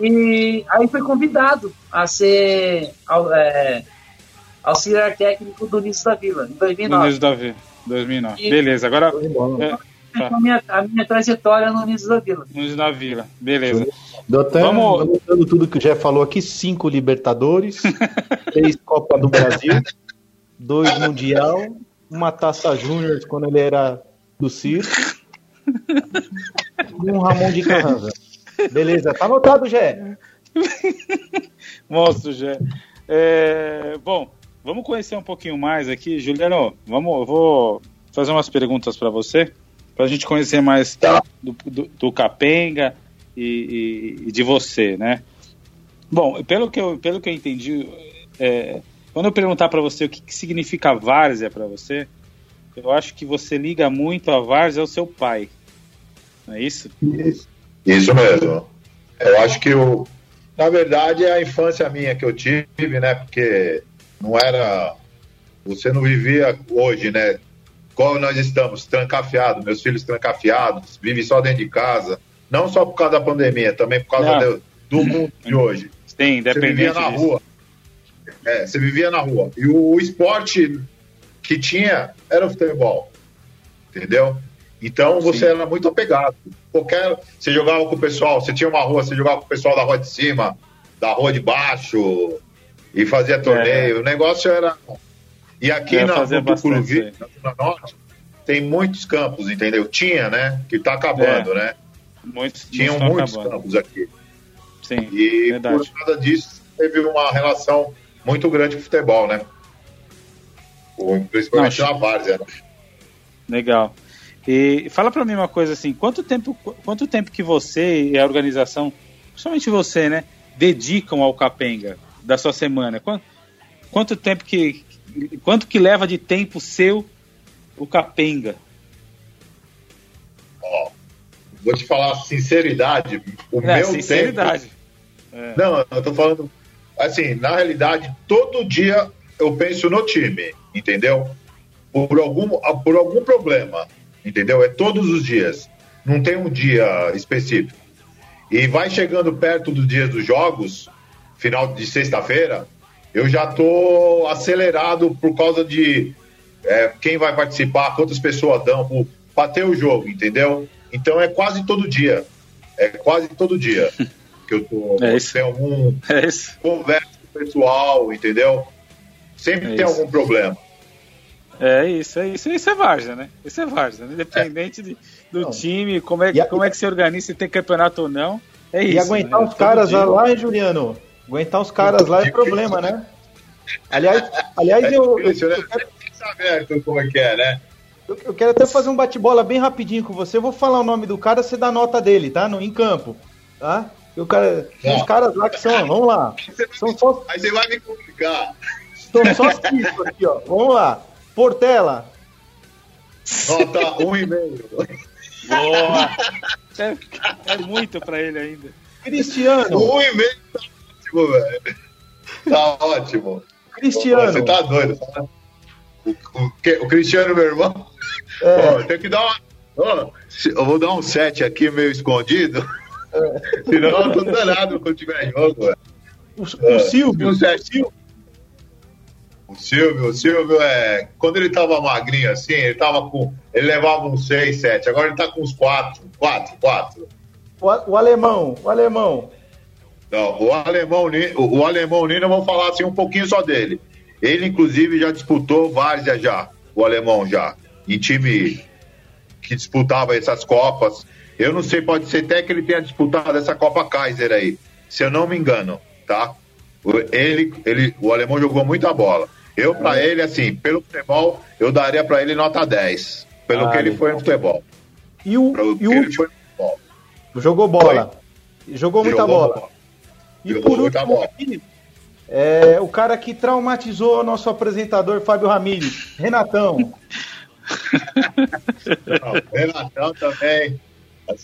E aí fui convidado a ser é, auxiliar técnico do Nisso da Vila, em 2009. Do Nisso da Vila, 2009. E, Beleza, agora... É, a, minha, a minha trajetória no Nisso da Vila. Nisso da Vila, beleza. Deu até Vamos... anotando tudo que o Jeff falou aqui: cinco Libertadores, três Copa do Brasil, dois Mundial, uma taça Júnior quando ele era do circo. e um Ramon de Carranza. Beleza, tá anotado, Gé. Monstro, Gé. É, bom, vamos conhecer um pouquinho mais aqui. Juliano, vamos, eu vou fazer umas perguntas para você, para a gente conhecer mais do, do, do Capenga e, e, e, de você, né? Bom, pelo que eu, pelo que eu entendi, é, quando eu perguntar para você o que, que significa várzea para você, eu acho que você liga muito a várzea ao seu pai. Não é isso? Isso, isso mesmo. Eu acho que o, na verdade, é a infância minha que eu tive, né? Porque não era. Você não vivia hoje, né? Como nós estamos, trancafiados, meus filhos trancafiados, vivem só dentro de casa. Não só por causa da pandemia, também por causa do, do mundo de hoje. Sim, Você vivia na disso. rua. É, você vivia na rua. E o, o esporte que tinha era o futebol. Entendeu? Então você Sim. era muito apegado. Qualquer. Você jogava com o pessoal, você tinha uma rua, você jogava com o pessoal da rua de cima, da rua de baixo, e fazia torneio. O negócio era. E aqui É, na, no Tucuruvi, na Zona Norte, tem muitos campos, entendeu? Tinha, né? Que tá acabando, É. né? Muitos, Tinham muitos acabando. campos aqui. Sim, E verdade. por causa disso, teve uma relação muito grande com o futebol, né? Principalmente Não, na várzea. né? Legal. E fala pra mim uma coisa assim, quanto tempo, quanto tempo que você e a organização, principalmente você, né, dedicam ao Capenga da sua semana? Quanto, quanto tempo que quanto que leva de tempo seu o Capenga? Ó, vou te falar sinceridade, o É, meu sinceridade. tempo... Não, eu tô falando... Assim, na realidade, todo dia eu penso no time, entendeu? Por algum, por algum problema, entendeu? É todos os dias. Não tem um dia específico. E vai chegando perto dos dias dos jogos, final de sexta-feira, eu já tô acelerado por causa de é, quem vai participar, quantas pessoas dão para ter o jogo, entendeu? Então é quase todo dia. É quase todo dia que eu tô. É isso. Tem algum É isso. conversa com o pessoal, entendeu? Sempre É tem isso. algum problema. É isso, é isso. Isso é Várzea, né? Isso é Várzea, né? Independente de- do Não. time, como é, E como é que se organiza, se tem campeonato ou não. É isso. E aguentar né? os Todo caras dia. lá, hein, Juliano? Aguentar os caras lá é problema, né? Aliás, aliás É eu, né? eu quero, Tem que saber como é que é, né? eu- eu quero até fazer um bate-bola bem rapidinho com você. Eu vou falar o nome do cara, você dá nota dele, tá? No, em campo. Tá? E o cara, Ó. caras lá que são, vamos lá. São só, Aí você vai me complicar. são só cinco aqui, ó. Vamos lá. Portela, Nota um e meio. Boa! É, é muito pra ele ainda. Cristiano, Um e meio tá ótimo, velho. Tá ótimo. Cristiano. Você tá doido. tá? O, o, o Cristiano, meu irmão. É. Ó, tem que dar uma. se- eu vou dar um 7 aqui meio escondido. Senão eu tô danado quando tiver jogo, velho. O, o Silvio, Um sete. O Silvio, o Silvio é. Quando ele tava magrinho assim, ele tava com. Ele levava uns 6, 7. Agora ele tá com uns 4. 4, 4. o, o alemão, o alemão. Não, o alemão, o, o alemão Nino, vou falar assim um pouquinho só dele. Ele, inclusive, já disputou várzea já, o alemão já, em time que disputava essas Copas. Eu não sei, pode ser até que ele tenha disputado essa Copa Kaiser aí, se eu não me engano, tá? O- Ele, ele, o alemão jogou muita bola. Eu, pra ele, assim, pelo futebol, eu daria pra ele nota 10. Pelo Ah, que ele foi no futebol. E o, e que o ele foi no futebol. jogou bola. Jogou muita Jogou bola. E por último aqui, é, o cara que traumatizou o nosso apresentador Fábio Ramírez, Renatão. Não, Renatão também.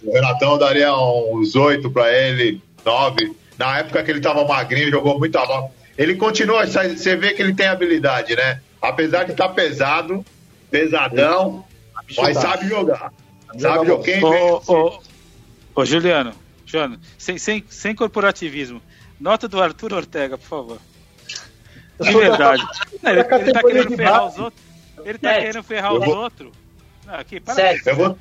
O Renatão daria uns oito pra ele, nove. Na época que ele tava magrinho, jogou muita bola. Ele continua, você vê que ele tem habilidade, né? Apesar de estar pesado, pesadão, mas sabe jogar. Sabe jogar. Quem vê, Ô, ô, ô, Juliano, Juliano sem, sem, sem corporativismo, nota do Arthur Ortega, por favor. De verdade. Não, ele, ele tá querendo ferrar os outros. Ele tá Sete. querendo ferrar os vou- outros. Não, aqui, para. Vou,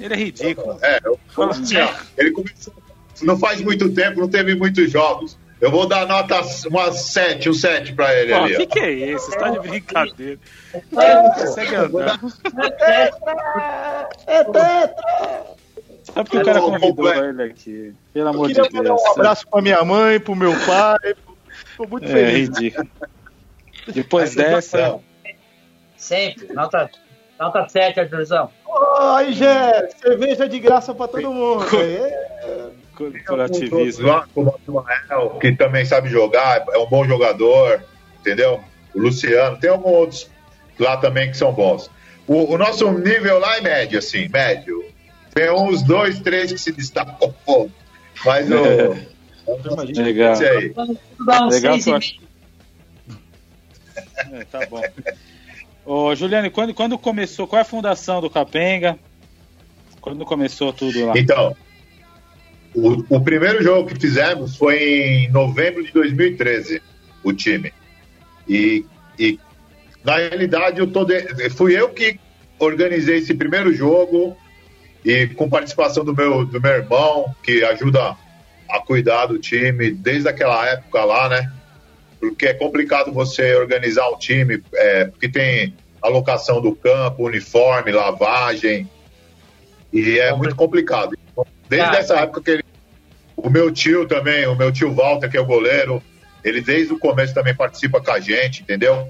Ele é ridículo. é, eu- assim, ele começou, não faz muito tempo, não teve muitos jogos. Eu vou dar nota umas sete, um sete pra ele Pô, ali. o que, que é isso? Você tá de brincadeira. Ele não consegue andar. É tetra! Só porque o cara convidou ele aqui. Pelo amor de queria mandar Deus. um abraço pra minha mãe, pro meu pai. Tô muito É feliz. ridículo. Depois Essa dessa. Sempre. Nota, nota 7, Arthurzão. Ai, Gé, cerveja de graça pra todo mundo. É, Corporativismo. Lá, como o Ismael, que também sabe jogar, é um bom jogador, entendeu? O Luciano, tem alguns outros lá também que são bons. O, o nosso nível lá é médio, assim, médio. Tem uns dois, três que se destacam um pouco. Mas o, Legal. Esse aí. Uns Legal, seis e eu meio. É, tá bom. Ô, Juliane, quando, quando começou, qual é a fundação do Capenga? Quando começou tudo lá? Então, o, o primeiro jogo que fizemos foi em novembro de 2013, o time. E, e na realidade, eu tô de- fui eu que organizei esse primeiro jogo e com participação do meu, do meu irmão, que ajuda a cuidar do time desde aquela época lá, né? Porque é complicado você organizar um time, é, porque tem alocação do campo, uniforme, lavagem, e é muito complicado. Então, Desde Tá. essa época que ele, o meu tio também, o meu tio Walter, que é o goleiro, ele desde o começo também participa com a gente, entendeu?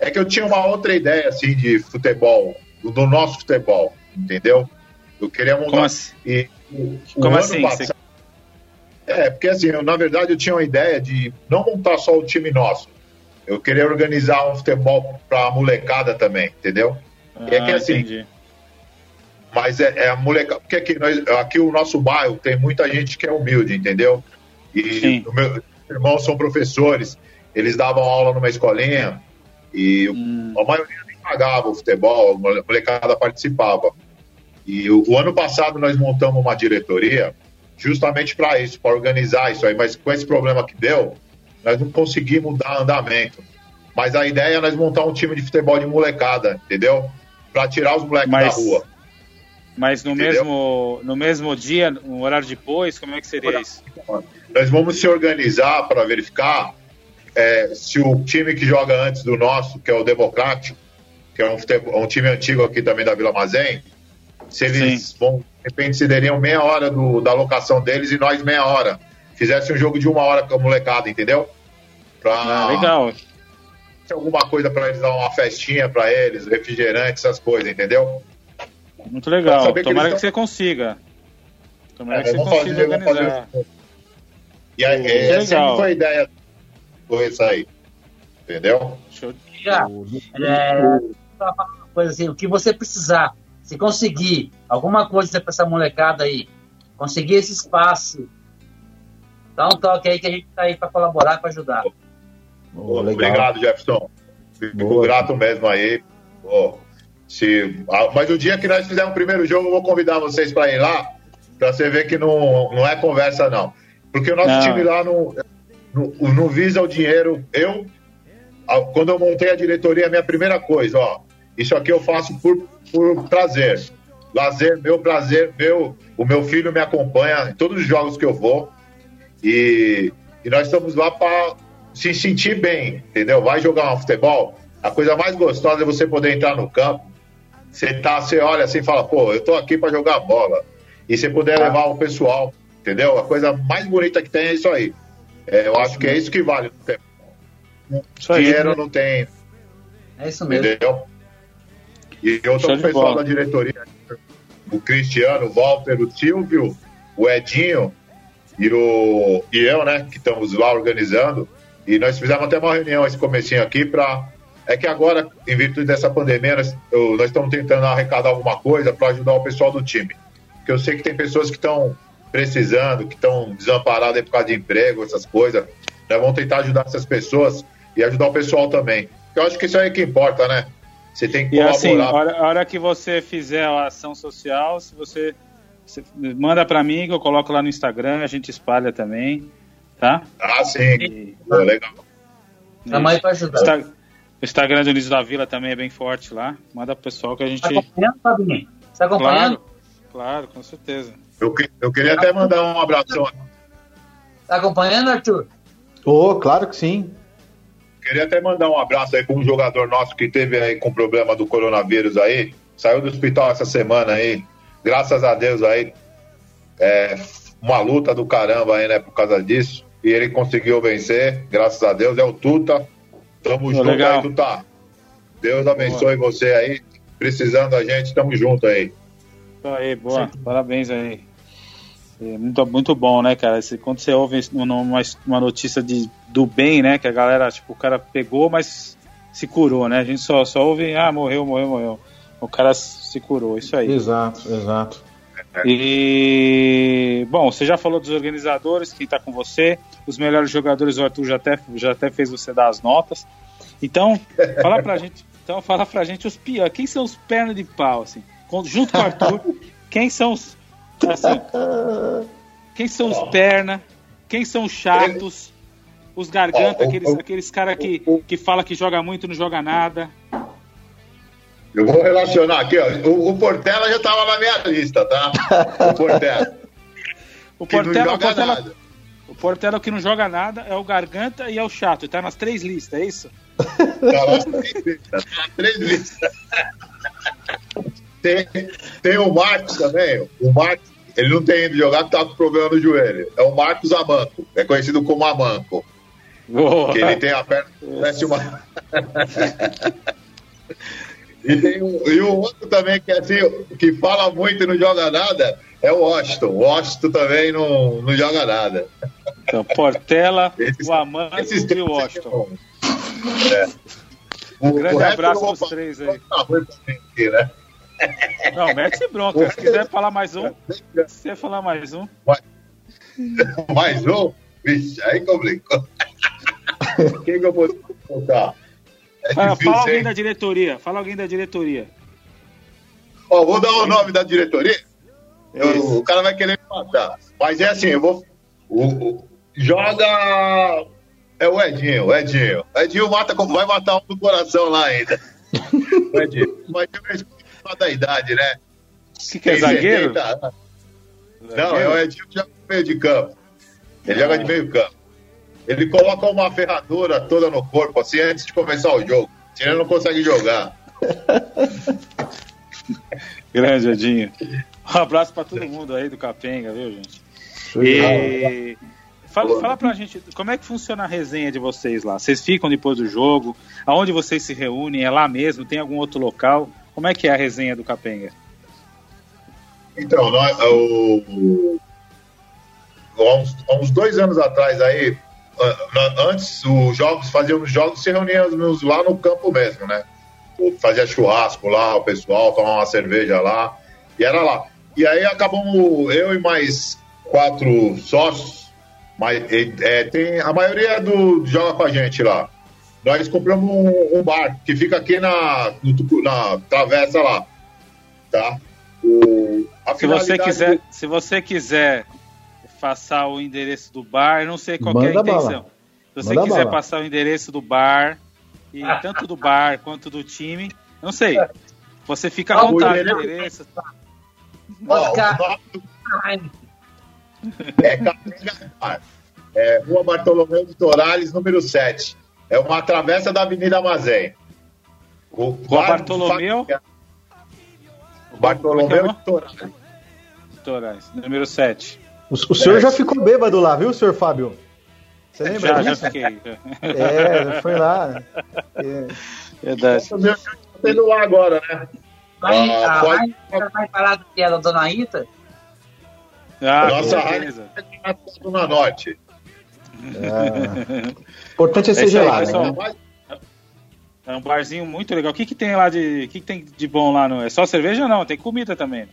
É que eu tinha uma outra ideia, assim, de futebol, do nosso futebol, entendeu? Eu queria montar... Como assim? E o Como assim? passado- É, porque assim, eu, na verdade eu tinha uma ideia de não montar só o time nosso. Eu queria organizar um futebol pra molecada também, entendeu? E é que Ah, assim, entendi. Mas é, é a molecada. Porque aqui, nós, aqui o nosso bairro tem muita gente que é humilde, entendeu? E Sim. o meu irmãos são professores, eles davam aula numa escolinha e Hum. a maioria nem pagava o futebol, a molecada participava. E o, o ano passado nós montamos uma diretoria justamente para isso, para organizar isso aí. Mas com esse problema que deu, nós não conseguimos dar andamento. Mas a ideia é nós montar um time de futebol de molecada, entendeu? Para tirar os moleques Mas- da rua. Mas no Entendeu? mesmo, no mesmo dia, um horário depois, como é que seria isso? Nós vamos se organizar para verificar é, se o time que joga antes do nosso, que é o Democrático, que é um, futebol- um time antigo aqui também da Vila Mazem, se eles vão, de repente, cederiam meia hora do- da alocação deles e nós meia hora. Fizesse um jogo de uma hora com a molecada, entendeu? Pra Ah, legal. alguma coisa para eles dar uma festinha para eles, refrigerante, essas coisas, entendeu? Muito legal. que Tomara que, eles você consiga. Tomara que É, você vamos consiga fazer, organizar. E aí, Muito essa legal. foi a ideia. Foi isso aí. Entendeu? Show. Já, é, uma coisa assim, o que você precisar, se conseguir alguma coisa para essa molecada aí, conseguir esse espaço, dá um toque aí que a gente tá aí para colaborar, para ajudar. Legal. Obrigado, Jefferson. Fico Boa. grato mesmo aí. Pô, se, ah, mas o dia que nós fizermos o primeiro jogo, eu vou convidar vocês para ir lá, para você ver que não, não é conversa, não. Porque o nosso Não. time lá não, não, não visa o dinheiro. Eu, quando eu montei a diretoria, a minha primeira coisa, ó, isso aqui eu faço por, por prazer. Lazer, meu prazer, meu, o meu filho me acompanha em todos os jogos que eu vou. E, e nós estamos lá para se sentir bem, entendeu? Vai jogar um futebol. A coisa mais gostosa é você poder entrar no campo. Você tá, você olha assim e fala, pô, eu tô aqui para jogar bola. E você puder levar o pessoal, entendeu? A coisa mais bonita que tem é isso aí. É, eu acho que é isso que vale. no tempo. Isso aí. Dinheiro não tem, É isso mesmo. entendeu? E eu tô Show com o pessoal bola. da diretoria, o Cristiano, o Walter, o Silvio, o Edinho e, o, e eu, né, que estamos lá organizando. E nós fizemos até uma reunião esse comecinho aqui para É que agora, em virtude dessa pandemia, nós, eu- nós estamos tentando arrecadar alguma coisa para ajudar o pessoal do time. Porque eu sei que tem pessoas que estão precisando, que estão desamparadas aí por causa de emprego, essas coisas. Nós vamos tentar ajudar essas pessoas e ajudar o pessoal também. Eu acho que isso aí é que importa, né? Você tem que E assim, a colaborar. hora, a hora que você fizer a ação social, se você, você manda para mim, que eu coloco lá no Instagram, a gente espalha também, tá? Ah, sim. E, Pô, legal. Estamos aí para ajudar. Insta- o Instagram do Unidos da Vila também é bem forte lá. Manda pro pessoal que a gente. Tá acompanhando, Fabinho? Você tá acompanhando? Claro, claro, com certeza. Eu, eu queria até mandar um abração. Tá acompanhando, Arthur? Ô, claro que sim. Queria até mandar um abraço aí para um jogador nosso que teve aí com problema do coronavírus aí. Saiu do hospital essa semana aí. Graças a Deus aí. É uma luta do caramba aí, né, por causa disso. E ele conseguiu vencer, graças a Deus. É o Tuta. Tamo Pô, junto legal. aí, Tuta. Deus abençoe você aí. Precisando da gente, tamo junto aí. Isso aí, boa. Parabéns aí. É muito, muito bom, né, cara? Quando você ouve numa, uma notícia de, do bem, né? Que a galera, tipo, o cara pegou, mas se curou, né? A gente só, só ouve, ah, morreu, morreu, morreu. O cara se curou, isso aí. Exato, exato. E bom, você já falou dos organizadores, quem tá com você, os melhores jogadores, o Arthur já até, já até fez você dar as notas. Então, fala pra gente, então fala pra gente os piores, quem são os pernas de pau, assim, junto com o Arthur, quem são os assim, quem são os perna, quem são os chatos, os garganta, aqueles, aqueles caras que, que fala que joga muito e não joga nada. Eu vou relacionar aqui, ó. O, o Portela já tava na minha lista, tá? O Portela. o Portela, o Portela, o Portela que não joga nada, é o Garganta e é o Chato. Tá nas três listas, é isso? Tá nas três listas. Tá nas três listas. Tem, tem o Marcos também. O Marcos, ele não tem ido jogar porque tá com problema no joelho. É o Marcos Amanco. É conhecido como Amanco. Boa. Que ele tem a perna. Parece uma. E, tem um, e o outro também que, é assim, que fala muito e não joga nada é o Washington. O Washington também não, não joga nada. Então, Portela, o Amanda e o Washington. É. Um grande abraço para os três aí. Aqui, né? Não, mete bronca. Se quiser falar mais um, se quiser falar mais um. Mais, mais um? Vixe, aí complicou. Quem que eu vou contar? É fala, fala alguém da diretoria. Fala alguém da diretoria. Ó, vou dar o nome da diretoria. Eu, o cara vai querer me matar. Mas é assim, eu vou. O, o, joga. É o Edinho, o Edinho. O Edinho mata, vai matar um do coração lá ainda. o Edinho. Mas eu respeito da idade, né? Que, que é zagueiro? 70, não, é o Edinho que joga no meio de campo. Ele ah. joga de meio campo. Ele coloca uma ferradura toda no corpo, assim, antes de começar o jogo. Senão ele não consegue jogar. Grande, Edinho. Um abraço para todo mundo aí do Capenga, viu, gente? E... Fala, fala pra gente, como é que funciona a resenha de vocês lá? Vocês ficam depois do jogo? Aonde vocês se reúnem? É lá mesmo? Tem algum outro local? Como é que é a resenha do Capenga? Então, nós, o, há, uns, há uns dois anos atrás aí, antes os jogos, fazíamos jogos se reuníamos lá no campo mesmo, né? Fazia churrasco lá, o pessoal tomava uma cerveja lá, e era lá. E aí acabamos, eu e mais quatro sócios, mas, é, tem, a maioria do joga com a gente lá. Nós compramos um, um bar que fica aqui na, no, na travessa lá, tá? O, se você quiser, do... se você quiser passar o endereço do bar, não sei qual é a intenção. Bala. Se você Manda quiser bala. passar o endereço do bar, e tanto do bar quanto do time, não sei. Você fica à vontade o endereço. É, é Rua Bartolomeu de Torales, número 7. É uma travessa da Avenida Mazém. O Rua Bartolomeu? Bartolomeu de Torales. Torales, número 7. O, o senhor é. já ficou bêbado lá, viu, senhor Fábio? Você lembra já, disso? Já fiquei. É, foi lá. É. Verdade. Tá tendo lá agora, né? Vai, ah, pode... vai falar do que é da Dona Rita? Ah, Nossa rádio é na Norte. Ah. Importante é ser gelado. Né? É um barzinho muito legal. O que, que tem lá de. O que, que tem de bom lá? No... É só cerveja ou não? Tem comida também.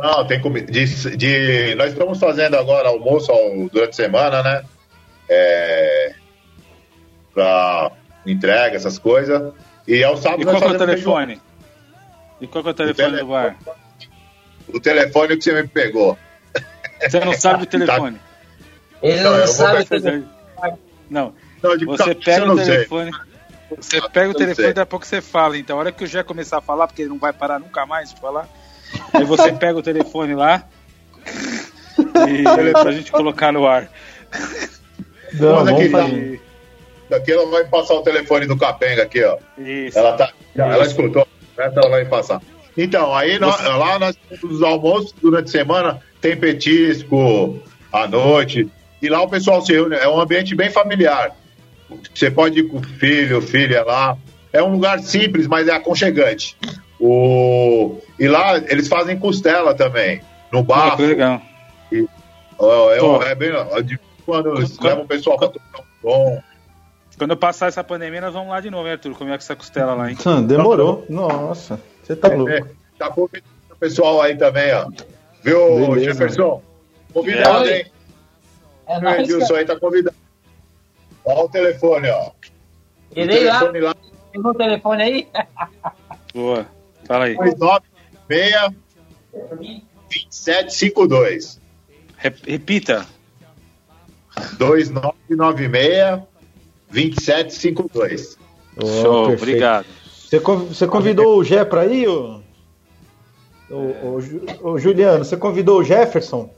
Não, tem comida. De, de, nós estamos fazendo agora almoço ao, durante a semana, né? É, pra entrega, essas coisas. E ao sábado e qual é o telefone? E qual é o telefone, o telefone do bar? O telefone que você me pegou. Você não sabe o telefone? Ele não, não sabe o telefone. Não. não você pega o telefone. Sei. Você pega o telefone e daqui a pouco você fala. Então, a hora que o Jé começar a falar, porque ele não vai parar nunca mais de falar, Aí você pega o telefone lá e pra gente colocar no ar. Não, daqui, fazer. daqui ela vai passar o telefone do Capenga aqui, ó. Isso. Ela, tá, ela escutou, ela vai passar. Então, aí nós, lá nós temos os almoços durante a semana, tem petisco à noite, e lá o pessoal se reúne, é um ambiente bem familiar. Você pode ir com o filho, filha lá. É um lugar simples, mas é aconchegante. O... E lá eles fazem costela também, no bar. Ah, legal. E, ó, é, é, bem. De quando quando, levam o pessoal pra tomar um bom. Quando passar essa pandemia, nós vamos lá de novo, né, Arthur? Comer essa costela lá, hein? Demorou. Nossa, você tá é, louco. É, tá convidando o pessoal aí também, ó. Viu, Beleza. Jefferson? Convidado, É. hein? É O nóis, Edilson aí tá convidado. Olha o telefone, ó. O Irei lá, lá, pegou o telefone aí. Boa. Fala aí. 296 2752. Rep- Repita. 2996 2752. Ô, Show, perfeito. obrigado. Você, você convidou o Jé pra ir, ô? Ô, Ju- ô, Juliano, você convidou o Jefferson?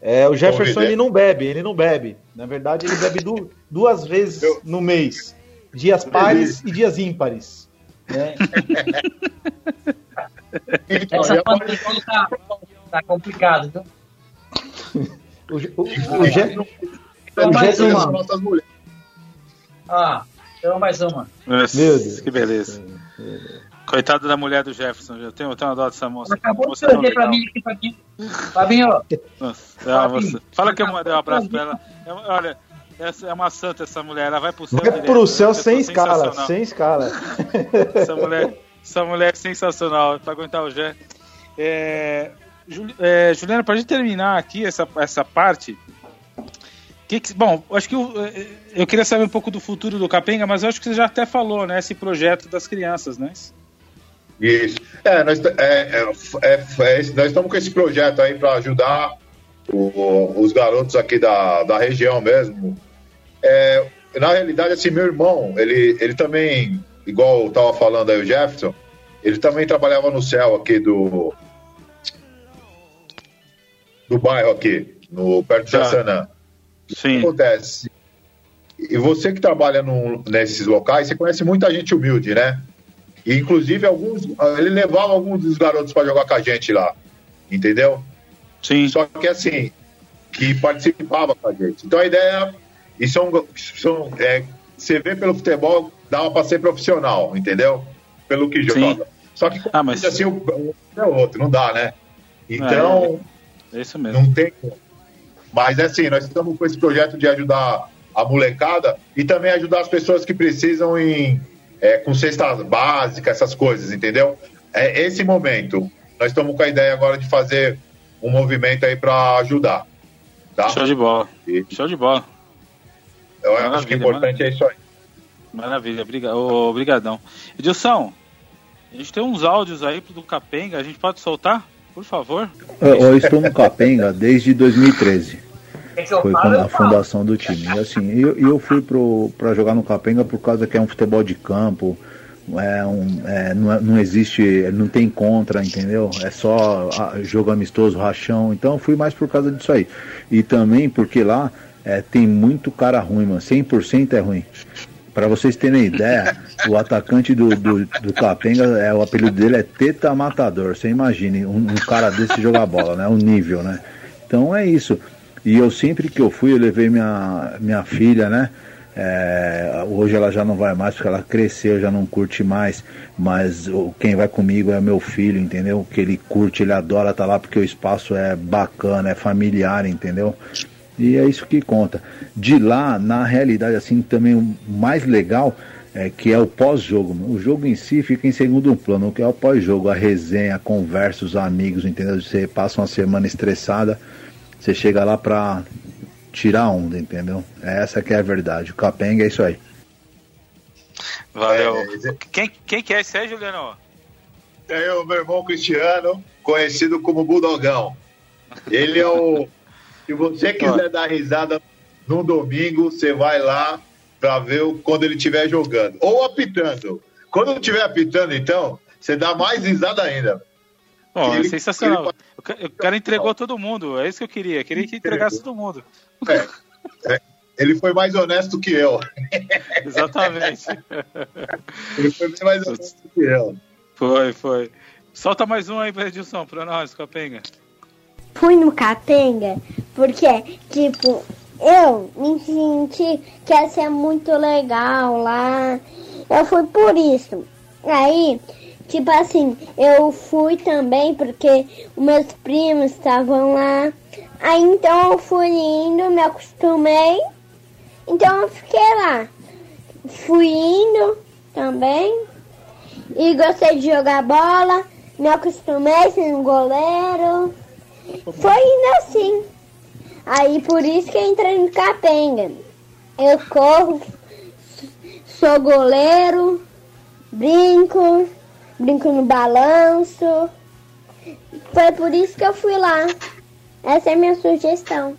É, o Jefferson Convidei. ele não bebe, ele não bebe. Na verdade, ele bebe du- duas vezes Eu- no mês. Dias pares e dias ímpares. Né? Essa pandemia tá, tá complicado, viu? O, o, o Jé- Então, o mais Jé- uma. nossas mulheres. Ah, então mais uma. Nossa, Meu Deus. Que beleza. Coitado da mulher do Jefferson. Eu tenho, eu tenho uma dó dessa moça. Acabou de Moça tão trazer pra mim aqui, Fabinho. Fabinho, Nossa, é uma Fabinho. moça. Fala que eu mandei um abraço pra ela. É uma- olha, essa é uma santa essa mulher. Ela vai pro céu. vai direto. pro céu sem escala, sem escala. Essa mulher, essa mulher é sensacional pra aguentar o Jé. É, Juli- é, Juliana, pra gente terminar aqui essa, essa parte. que que- bom, acho que eu, é, eu queria saber um pouco do futuro do Capenga, mas eu acho que você já até falou, né? Esse projeto das crianças, né? Isso. É, nós, é, é, é, é, nós estamos com esse projeto aí para ajudar o- os garotos aqui da, da região mesmo. É, na realidade, assim, meu irmão, ele, ele também, igual estava falando aí o Jefferson, ele também trabalhava no céu aqui do do bairro aqui, no, perto de Tá. Jaçanã. O que acontece? E você que trabalha num- nesses locais, você conhece muita gente humilde, né? E, inclusive, alguns, ele levava alguns dos garotos para jogar com a gente lá, entendeu? Sim. Só que assim, que participava com a gente. Então a ideia, e são, são é, você vê pelo futebol, dava para ser profissional, entendeu? Pelo que Sim. joga. Só que Ah, mas- assim, o, o é outro, não dá, né? Então, É isso mesmo. não tem como. Mas assim, nós estamos com esse projeto de ajudar a molecada e também ajudar as pessoas que precisam em, é, com cestas básicas, essas coisas, entendeu? É esse momento. Nós estamos com a ideia agora de fazer um movimento aí para ajudar. Tá? Show de bola. E Show de bola. eu acho Maravilha, que o importante é isso aí. Maravilha. Obriga- ô, Obrigadão. Edilson, a gente tem uns áudios aí do Capenga. A gente pode soltar? Por favor. Eu, eu estou no Capenga desde 2013. o que, que eu Foi quando Eu a fundação do time. E assim, eu, eu fui para jogar no Capenga por causa que é um futebol de campo. É um, é, não, é- não existe, não tem contra, entendeu? É só ah, jogo amistoso, rachão. Então eu fui mais por causa disso aí. E também porque lá é, tem muito cara ruim, mano. 100% é ruim. Para vocês terem ideia, o atacante do, do, do Capenga, é, o apelido dele é Teta Matador. Você imagine um, um cara desse jogar bola, né? O nível, né? Então é isso. E eu sempre que eu fui, eu levei minha, minha filha, né? É, hoje ela já não vai mais porque ela cresceu, já não curte mais. Mas quem vai comigo é meu filho, entendeu? Que ele curte, ele adora estar lá porque o espaço é bacana, é familiar, entendeu? E é isso que conta. De lá, na realidade, assim, também o mais legal é que é o pós-jogo. O jogo em si fica em segundo plano, o que é o pós-jogo, a resenha, a conversa, os amigos, entendeu? Você passa uma semana estressada, você chega lá pra tirar onda, entendeu? Essa que é a verdade. O Capenga é isso aí. Valeu. É, Quem, quem que é esse aí, Juliano? Tem o meu irmão Cristiano, conhecido como Budogão. Ele é o. Se você quiser dar risada no domingo, você vai lá para ver quando ele estiver jogando. Ou apitando. Quando ele estiver apitando, então, você dá mais risada ainda. Bom, é Ele- sensacional. ele- O ca- O cara entregou todo mundo. É isso que eu queria. Queria que entregasse todo mundo. É, é, ele foi mais honesto que eu. Exatamente. Ele foi bem mais honesto que eu. Foi, foi. Solta mais um aí pra Edilson, pra nós, Capenga. fui no Capenga porque, tipo, eu me senti que ia ser muito legal lá. Eu fui por isso. Aí, tipo assim, eu fui também porque meus primos estavam lá. Aí então eu fui indo, me acostumei. Então eu fiquei lá. Fui indo também. E gostei de jogar bola. Me acostumei sendo goleiro. foi indo assim. Aí por isso que entrei no Capenga. Eu corro, sou goleiro, brinco, brinco no balanço. Foi por isso que eu fui lá. Essa é a minha sugestão.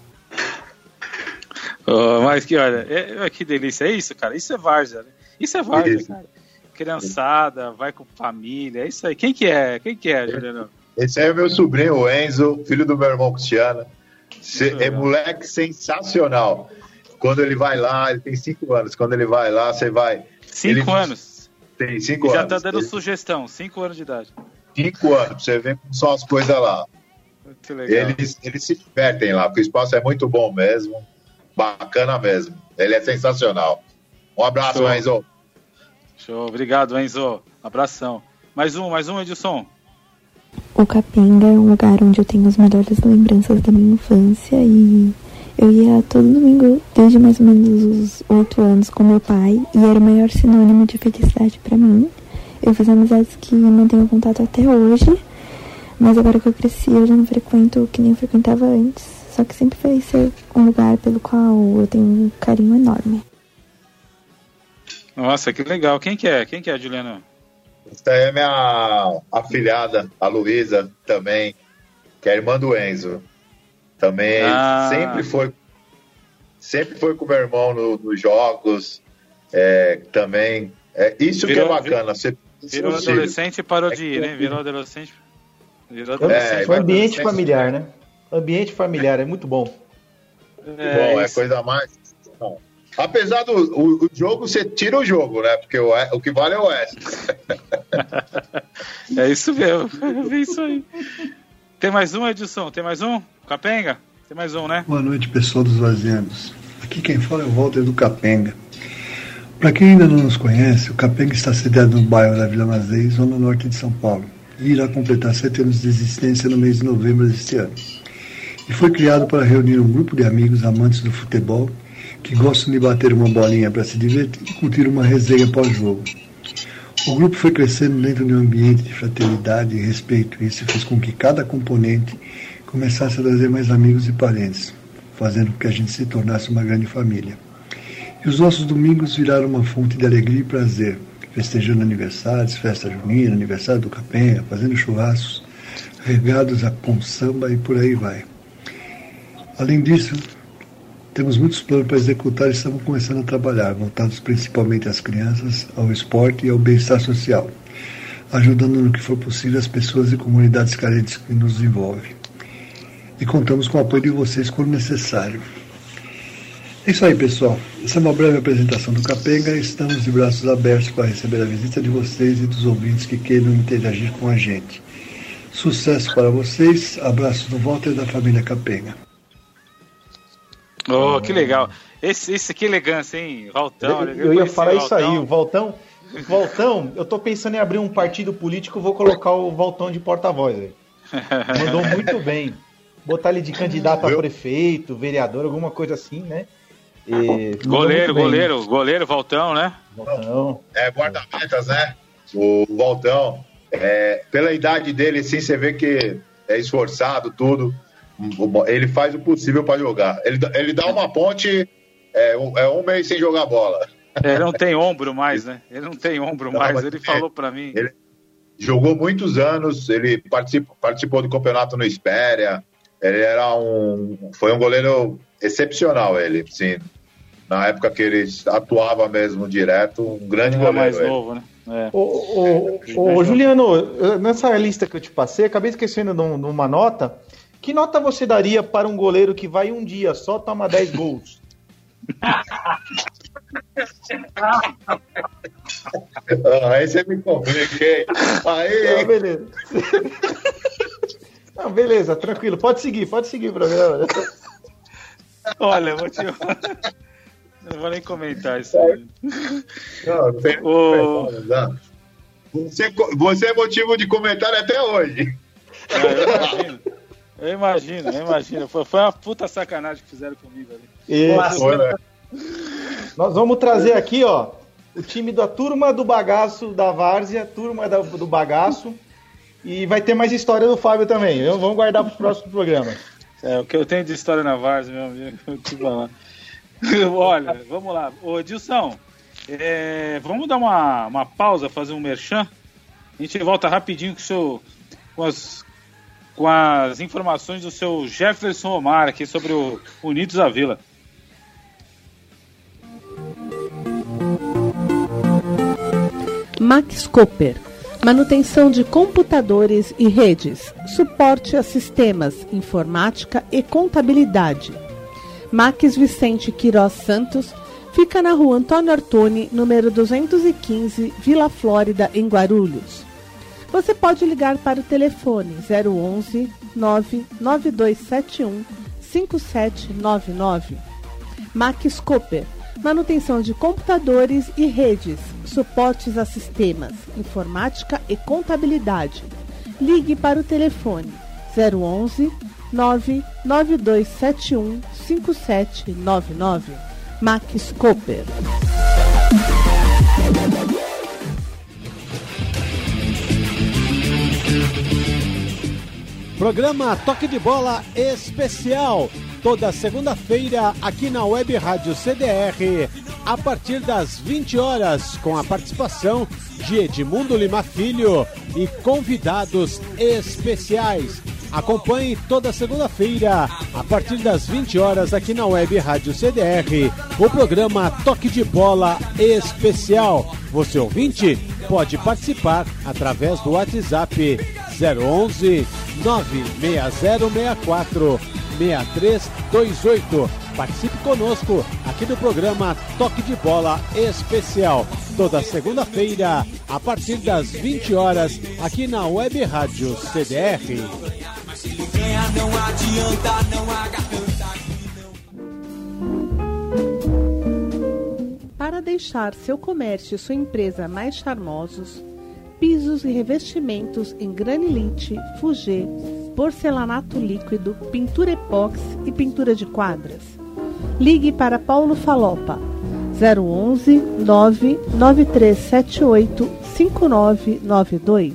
Oh, mas que olha, é, é, que delícia. É isso, cara. Isso é várzea, né? Isso é várzea, Isso. cara. Criançada, vai com família. É isso aí. Quem que é? Quem que é, Juliano? Esse aí é meu sobrinho, o Enzo, filho do meu irmão Cristiano. Cê- é moleque sensacional. Quando ele vai lá, ele tem cinco anos. Quando ele vai lá, você vai. Cinco Ele- anos. Tem cinco Já anos. tá dando sugestão. Cinco anos de idade. Cinco anos, você como são as coisas lá. Que legal. Eles, eles se divertem lá, porque o espaço é muito bom mesmo. Bacana mesmo. Ele é sensacional. Um abraço, Show. Enzo. Show. Obrigado, Enzo. Abração. Mais um, mais um, Edilson. O Capenga é um lugar onde eu tenho as melhores lembranças da minha infância e eu ia todo domingo desde mais ou menos os oito anos com meu pai e era o maior sinônimo de felicidade pra mim. Eu fiz amizades que mantenho contato até hoje, mas agora que eu cresci eu já não frequento que nem eu frequentava antes. Só que sempre vai ser um lugar pelo qual eu tenho um carinho enorme. Nossa, que legal. Quem que é? Quem que é, Juliano? Essa aí é minha afilhada, a Luísa, também, que é irmã do Enzo. Também Ah. sempre foi sempre foi com o meu irmão no- nos jogos. é, também. É, isso Virou- que é bacana. Você, Virou adolescente e parou de ir, né? Virou adolescente. Virou adolescente. É, Foi ambiente familiar, né? Ambiente familiar, é muito bom. Bom, é coisa mais. Não. Apesar do o, o jogo, você tira o jogo, né? Porque o, o que vale é o Oeste. É isso mesmo. É isso aí. Tem mais um, Edilson? Tem mais um? Capenga? Tem mais um, né? Boa noite, pessoal dos Vazianos. Aqui quem fala é o Walter do Capenga. Para quem ainda não nos conhece, o Capenga está sediado no bairro da Vila Mazei, zona norte de São Paulo, e irá completar sete anos de existência no mês de novembro deste ano. E foi criado para reunir um grupo de amigos amantes do futebol que gostam de bater uma bolinha para se divertir e curtir uma resenha pós-jogo. O grupo foi crescendo dentro de um ambiente de fraternidade e respeito, e isso fez com que cada componente começasse a trazer mais amigos e parentes, fazendo com que a gente se tornasse uma grande família. E os nossos domingos viraram uma fonte de alegria e prazer, festejando aniversários, festa junina, aniversário do Capenga, fazendo churrascos, regados a com samba e por aí vai. Além disso, temos muitos planos para executar e estamos começando a trabalhar, voltados principalmente às crianças, ao esporte e ao bem-estar social, ajudando no que for possível as pessoas e comunidades carentes que nos envolvem. E contamos com o apoio de vocês quando necessário. É isso aí, pessoal. Essa é uma breve apresentação do Capenga. Estamos de braços abertos para receber a visita de vocês e dos ouvintes que queiram interagir com a gente. Sucesso para vocês. Abraços do Walter e da família Capenga. Oh, que legal. Esse, esse que elegância, hein? Valtão. Eu, eu ia falar isso aí, o Valtão. Valtão, eu tô pensando em abrir um partido político, vou colocar o Valtão de porta-voz aí. Mandou muito bem. Botar ele de candidato a prefeito, vereador, alguma coisa assim, né? E Goleiro, goleiro, goleiro, Valtão, né? Valtão. É guarda-metas, né? O Valtão, é, pela idade dele, assim, você vê que é esforçado, tudo. Ele faz o possível para jogar. Ele, dá- ele dá uma ponte, é, um- é um mês sem jogar bola. Ele não tem ombro mais, né? Ele não tem ombro Não, mais. Ele é- falou pra mim. ele- Jogou muitos anos, ele participou, participou do campeonato no Espéria. Ele era um. Foi um goleiro excepcional, ele, sim. Na época que ele atuava mesmo direto, um grande Ele goleiro. mais ele. novo, né? É. Ô, ô, ô, Juliano, nessa lista que eu te passei, acabei esquecendo de uma nota. Que nota você daria para um goleiro que vai um dia só toma 10 gols? Ah, aí você me complica, hein? Ah, Aí, beleza. Não, beleza, tranquilo. Pode seguir, pode seguir o programa. Olha, eu vou te. Não vou nem comentar isso. aí. não, tem- Não. Você, você é motivo de comentário até hoje. ah, eu imagino. Eu imagino, eu imagino. Foi, foi uma puta sacanagem que fizeram comigo ali. Isso. Né? Nós vamos trazer aqui, ó, o time da turma do bagaço da Várzea, turma da- do bagaço. E vai ter mais história do Fábio também. Eu- Vamos guardar para os próximos programas. É, o que eu tenho de história na Várzea, meu amigo, eu te falar. Olha, vamos lá. Ô, Dilson, é, vamos dar uma, uma pausa, fazer um merchan? A gente volta rapidinho com, o seu, com, as, com as informações do seu Jefferson Omar aqui sobre o Unidos da Vila. Max Cooper. Manutenção de computadores e redes. Suporte a sistemas, informática e contabilidade. Max Vicente Queiroz Santos fica na rua Antônio Artoni, número 215, Vila Flórida, em Guarulhos. Você pode ligar para o telefone 011 99271 5799. Max Cooper. Manutenção de computadores e redes, suportes a sistemas, informática e contabilidade. Ligue para o telefone 011 99271 5799. Max Cooper. Programa Toque de Bola Especial. Toda segunda-feira aqui na Web Rádio CDR, a partir das 20 horas, com a participação de Edmundo Lima Filho e convidados especiais. Acompanhe toda segunda-feira, a partir das 20 horas, aqui na Web Rádio CDR, o programa Toque de Bola Especial. Você ouvinte pode participar através do WhatsApp 011 96064 6328. Participe conosco aqui do programa Toque de Bola Especial. Toda segunda-feira, a partir das 20 horas, aqui na Web Rádio CDR. Para deixar seu comércio e sua empresa mais charmosos, pisos e revestimentos em granilite, fugê, porcelanato líquido, pintura epóxi e pintura de quadras. Ligue para Paulo Falopa 011 99378 5992.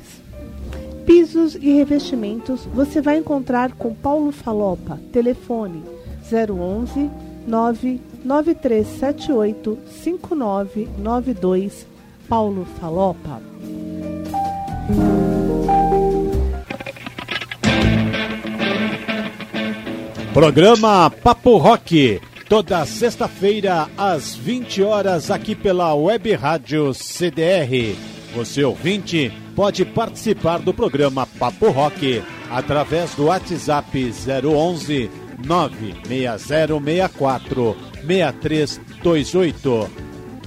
Pisos e revestimentos você vai encontrar com Paulo Falopa. Telefone 011 99378 5992. Paulo Falopa. Programa Papo Rock, toda sexta-feira às 20 horas aqui pela Web Rádio CDR. Você ouvinte pode participar do programa Papo Rock através do WhatsApp 011 96064 6328.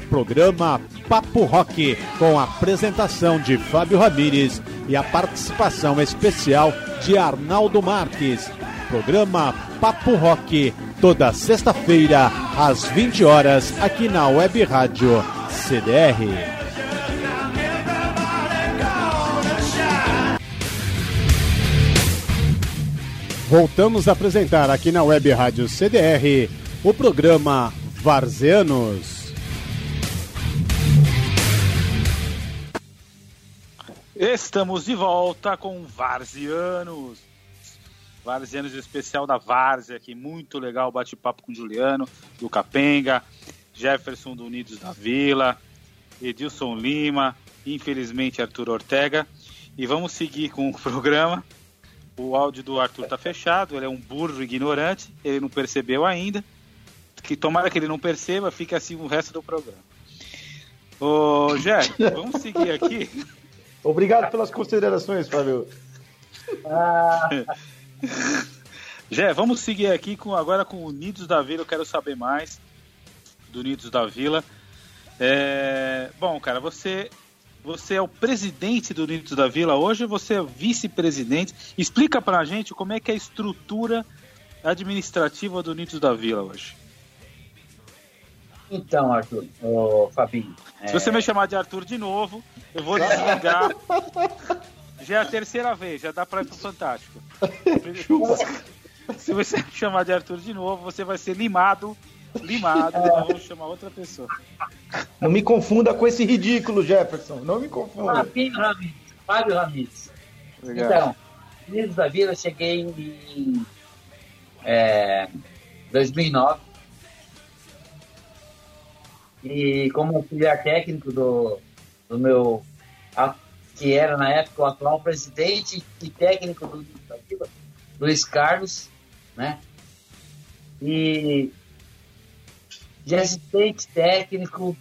Programa Papo Rock com a apresentação de Fábio Ramires e a participação especial de Arnaldo Marques. Programa Papo Rock, toda sexta-feira, às 20 horas, aqui na Web Rádio CDR. Voltamos a apresentar aqui na Web Rádio CDR o programa Varzeanos. Estamos de volta com Varzianos. Varzianos especial da Várzea aqui, muito legal bate-papo com Juliano, do Capenga, Jefferson do Unidos da Vila, Edilson Lima, infelizmente Arthur Ortega. E vamos seguir com o programa. O áudio do Arthur tá fechado, ele é um burro ignorante, ele não percebeu ainda. Que tomara que ele não perceba, fica assim o resto do programa. Ô, Jé, vamos seguir aqui. Obrigado pelas considerações, Fábio. Jé, vamos seguir aqui com, agora com o Unidos da Vila. Eu quero saber mais do Unidos da Vila. É, bom, cara, você você é o presidente do Unidos da Vila hoje você é vice-presidente? Explica pra gente como é que é a estrutura administrativa do Unidos da Vila hoje. Então, Arthur, ô, Fabinho. Se você me chamar de Arthur de novo, eu vou desligar. Já é a terceira vez, já dá pra ir pro Fantástico. Se você me chamar de Arthur de novo, você vai ser limado. Limado, nós vamos chamar outra pessoa. Não me confunda com esse ridículo, Jefferson. Não me confunda. Fabinho Ramires. Fábio Ramires. Obrigado. Então, Unidos da Vila, eu cheguei em é, 2009. E como auxiliar técnico do, do meu, a- que era na época o atual presidente e técnico do Unidos da Vila, Luiz Carlos, né? E de assistente técnico,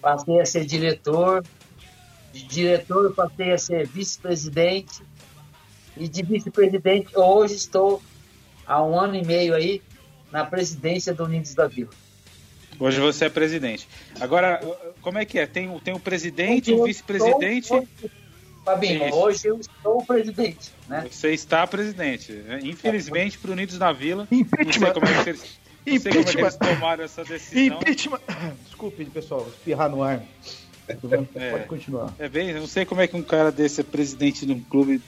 passei a ser diretor, de diretor eu passei a ser vice-presidente, e de vice-presidente hoje estou há um ano e meio aí na presidência do Unidos da Vila. Hoje você é presidente. Agora, como é que é? Tem, o- tem o presidente, o vice-presidente. estou- Fabinho, Isso. hoje eu sou o presidente, né? Você está presidente. Infelizmente, para Unidos na Vila, não sei como é que eles, não sei como é que eles tomaram essa decisão. Impeachment. Desculpe, pessoal, espirrar no ar. É. Pode continuar. É bem, não sei como é que um cara desse é presidente de um clube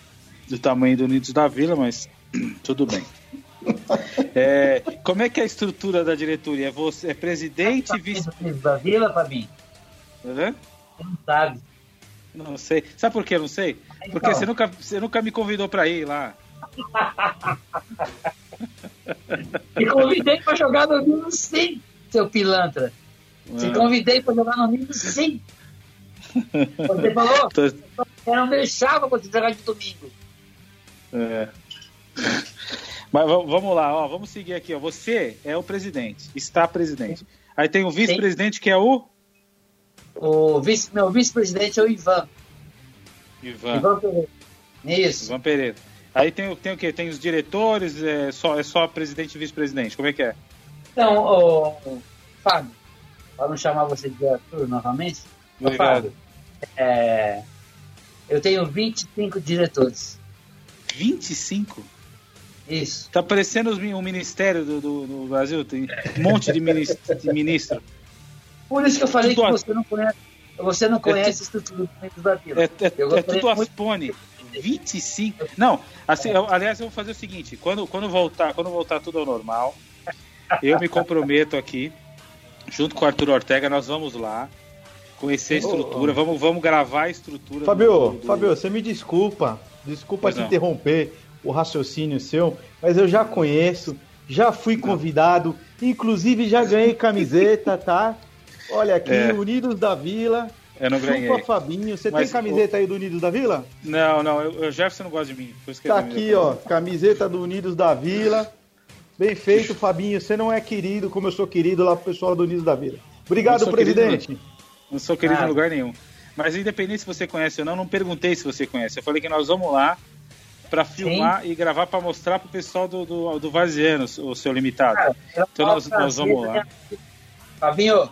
do tamanho do Unidos da Vila, mas tudo bem. É, como é que é a estrutura da diretoria? É Você é presidente, vice. Unidos da Vila, Fabinho, não sabe. Não sei. Sabe por que eu não sei? Porque Então. você nunca, você nunca me convidou para ir lá. Me convidei para jogar no Unidos sim, seu pilantra. Te Ah. convidei para jogar no Unidos sim. Você falou, Tô- eu não deixava você jogar de domingo. É. Mas va- vamos lá, ó, vamos seguir aqui. Ó. Você é o presidente, está presidente. Aí tem o vice-presidente que é o O vice, meu vice-presidente é o Ivan. Ivan. Ivan Pereira. Isso. Ivan Pereira. Aí tem, o- tem o quê? Tem os diretores, é só, é só presidente e vice-presidente. Como é que é? Então, o Fábio, para não chamar você de Arthur novamente, ô. Fábio, é, eu tenho 25 diretores. 25? Isso. Tá parecendo o ministério do, do, do Brasil, tem um monte de ministro. de ministro. Por isso que eu falei Tudo que a- você não conhece, você não conhece a estrutura do Vila. É, é- Eu é tudo muito- Aspone. 25? Não, assim, eu- aliás, eu vou fazer o seguinte: quando, quando, voltar, quando voltar tudo ao normal, eu me comprometo aqui, junto com o Arthur Ortega, nós vamos lá conhecer a estrutura, vamos, vamos gravar a estrutura. Fabio, do- do- Fabio, você me desculpa. Desculpa Pois te não. interromper o raciocínio seu, mas eu já conheço, já fui convidado, inclusive já ganhei camiseta, tá? Olha aqui, É. Unidos da Vila. Eu não Chupa ganhei. Fabinho. Você Mas tem camiseta aí do Unidos da Vila? Não, não, eu, o Jefferson não gosta de mim. por Tá aqui, ó, camiseta do Unidos da Vila. Bem feito, Fabinho. Você não é querido como eu sou querido lá pro pessoal do Unidos da Vila. Obrigado, Eu sou querido, presidente. Não sou querido Ah. em lugar nenhum. Mas independente se você conhece ou não, não perguntei se você conhece. Eu falei que nós vamos lá pra filmar e gravar pra mostrar pro pessoal do, do, do Varziano, o seu limitado. Será Então nós, nós vamos lá. né? Fabinho,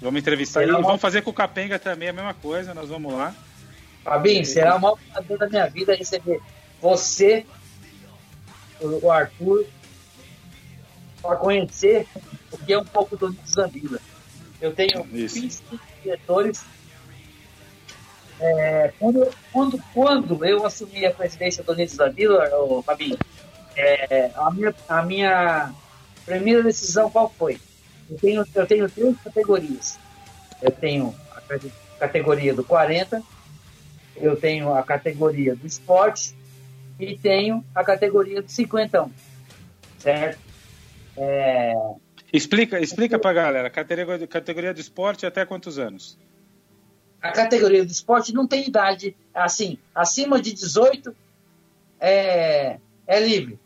Vamos entrevistar ele. uma- Vamos fazer com o Capenga também a mesma coisa. Nós vamos lá. Fabinho, será o maior prazer da minha vida receber você, o Arthur, para conhecer o que é um pouco do Unidos da Vila. Eu tenho Isso. 25 diretores. É, quando, quando, quando eu assumi a presidência do Unidos da Vila, Fabinho, é, a, minha, a minha primeira decisão qual foi? Eu tenho, eu tenho três categorias. Eu tenho a cate- categoria do 40, eu tenho a categoria do esporte e tenho a categoria do 50. Certo? É, Explica, explica pra galera. Categoria, categoria do esporte até quantos anos? a categoria do esporte não tem idade. Assim, acima de 18 é, é livre.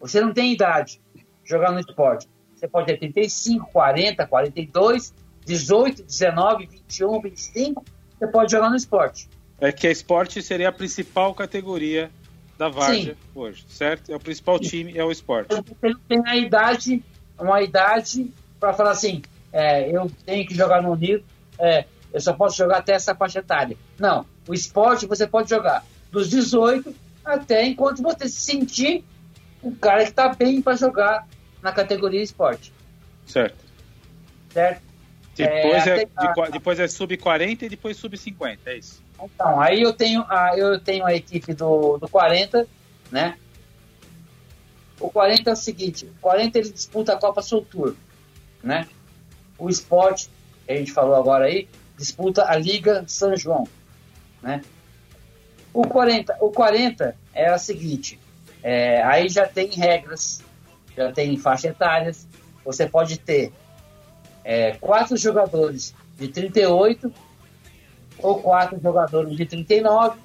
Você não tem idade jogar no esporte. Você pode ter 35, 40, 42, 18, 19, 21, 25. Você pode jogar no esporte. É que a esporte seria a principal categoria da Várzea hoje, certo? É o principal time, é o esporte. Você não tem a idade, uma idade para falar assim, é, eu tenho que jogar no Unido, é, eu só posso jogar até essa faixa etária. Não, o esporte você pode jogar dos 18 até enquanto você se sentir um cara que está bem para jogar na categoria esporte, Certo. certo? Depois É, é, qua- depois é sub 40 e depois sub 50, é isso. Então, aí eu tenho a, eu tenho a equipe do, do 40, né? O 40 é o seguinte, o 40 ele disputa a Copa Sul Tour, né? O esporte, que a gente falou agora aí, disputa a Liga São João, né? O 40, o 40 é a seguinte, é, aí já tem regras, já tem faixa etárias, você pode ter é, quatro jogadores de 38 ou quatro jogadores de 39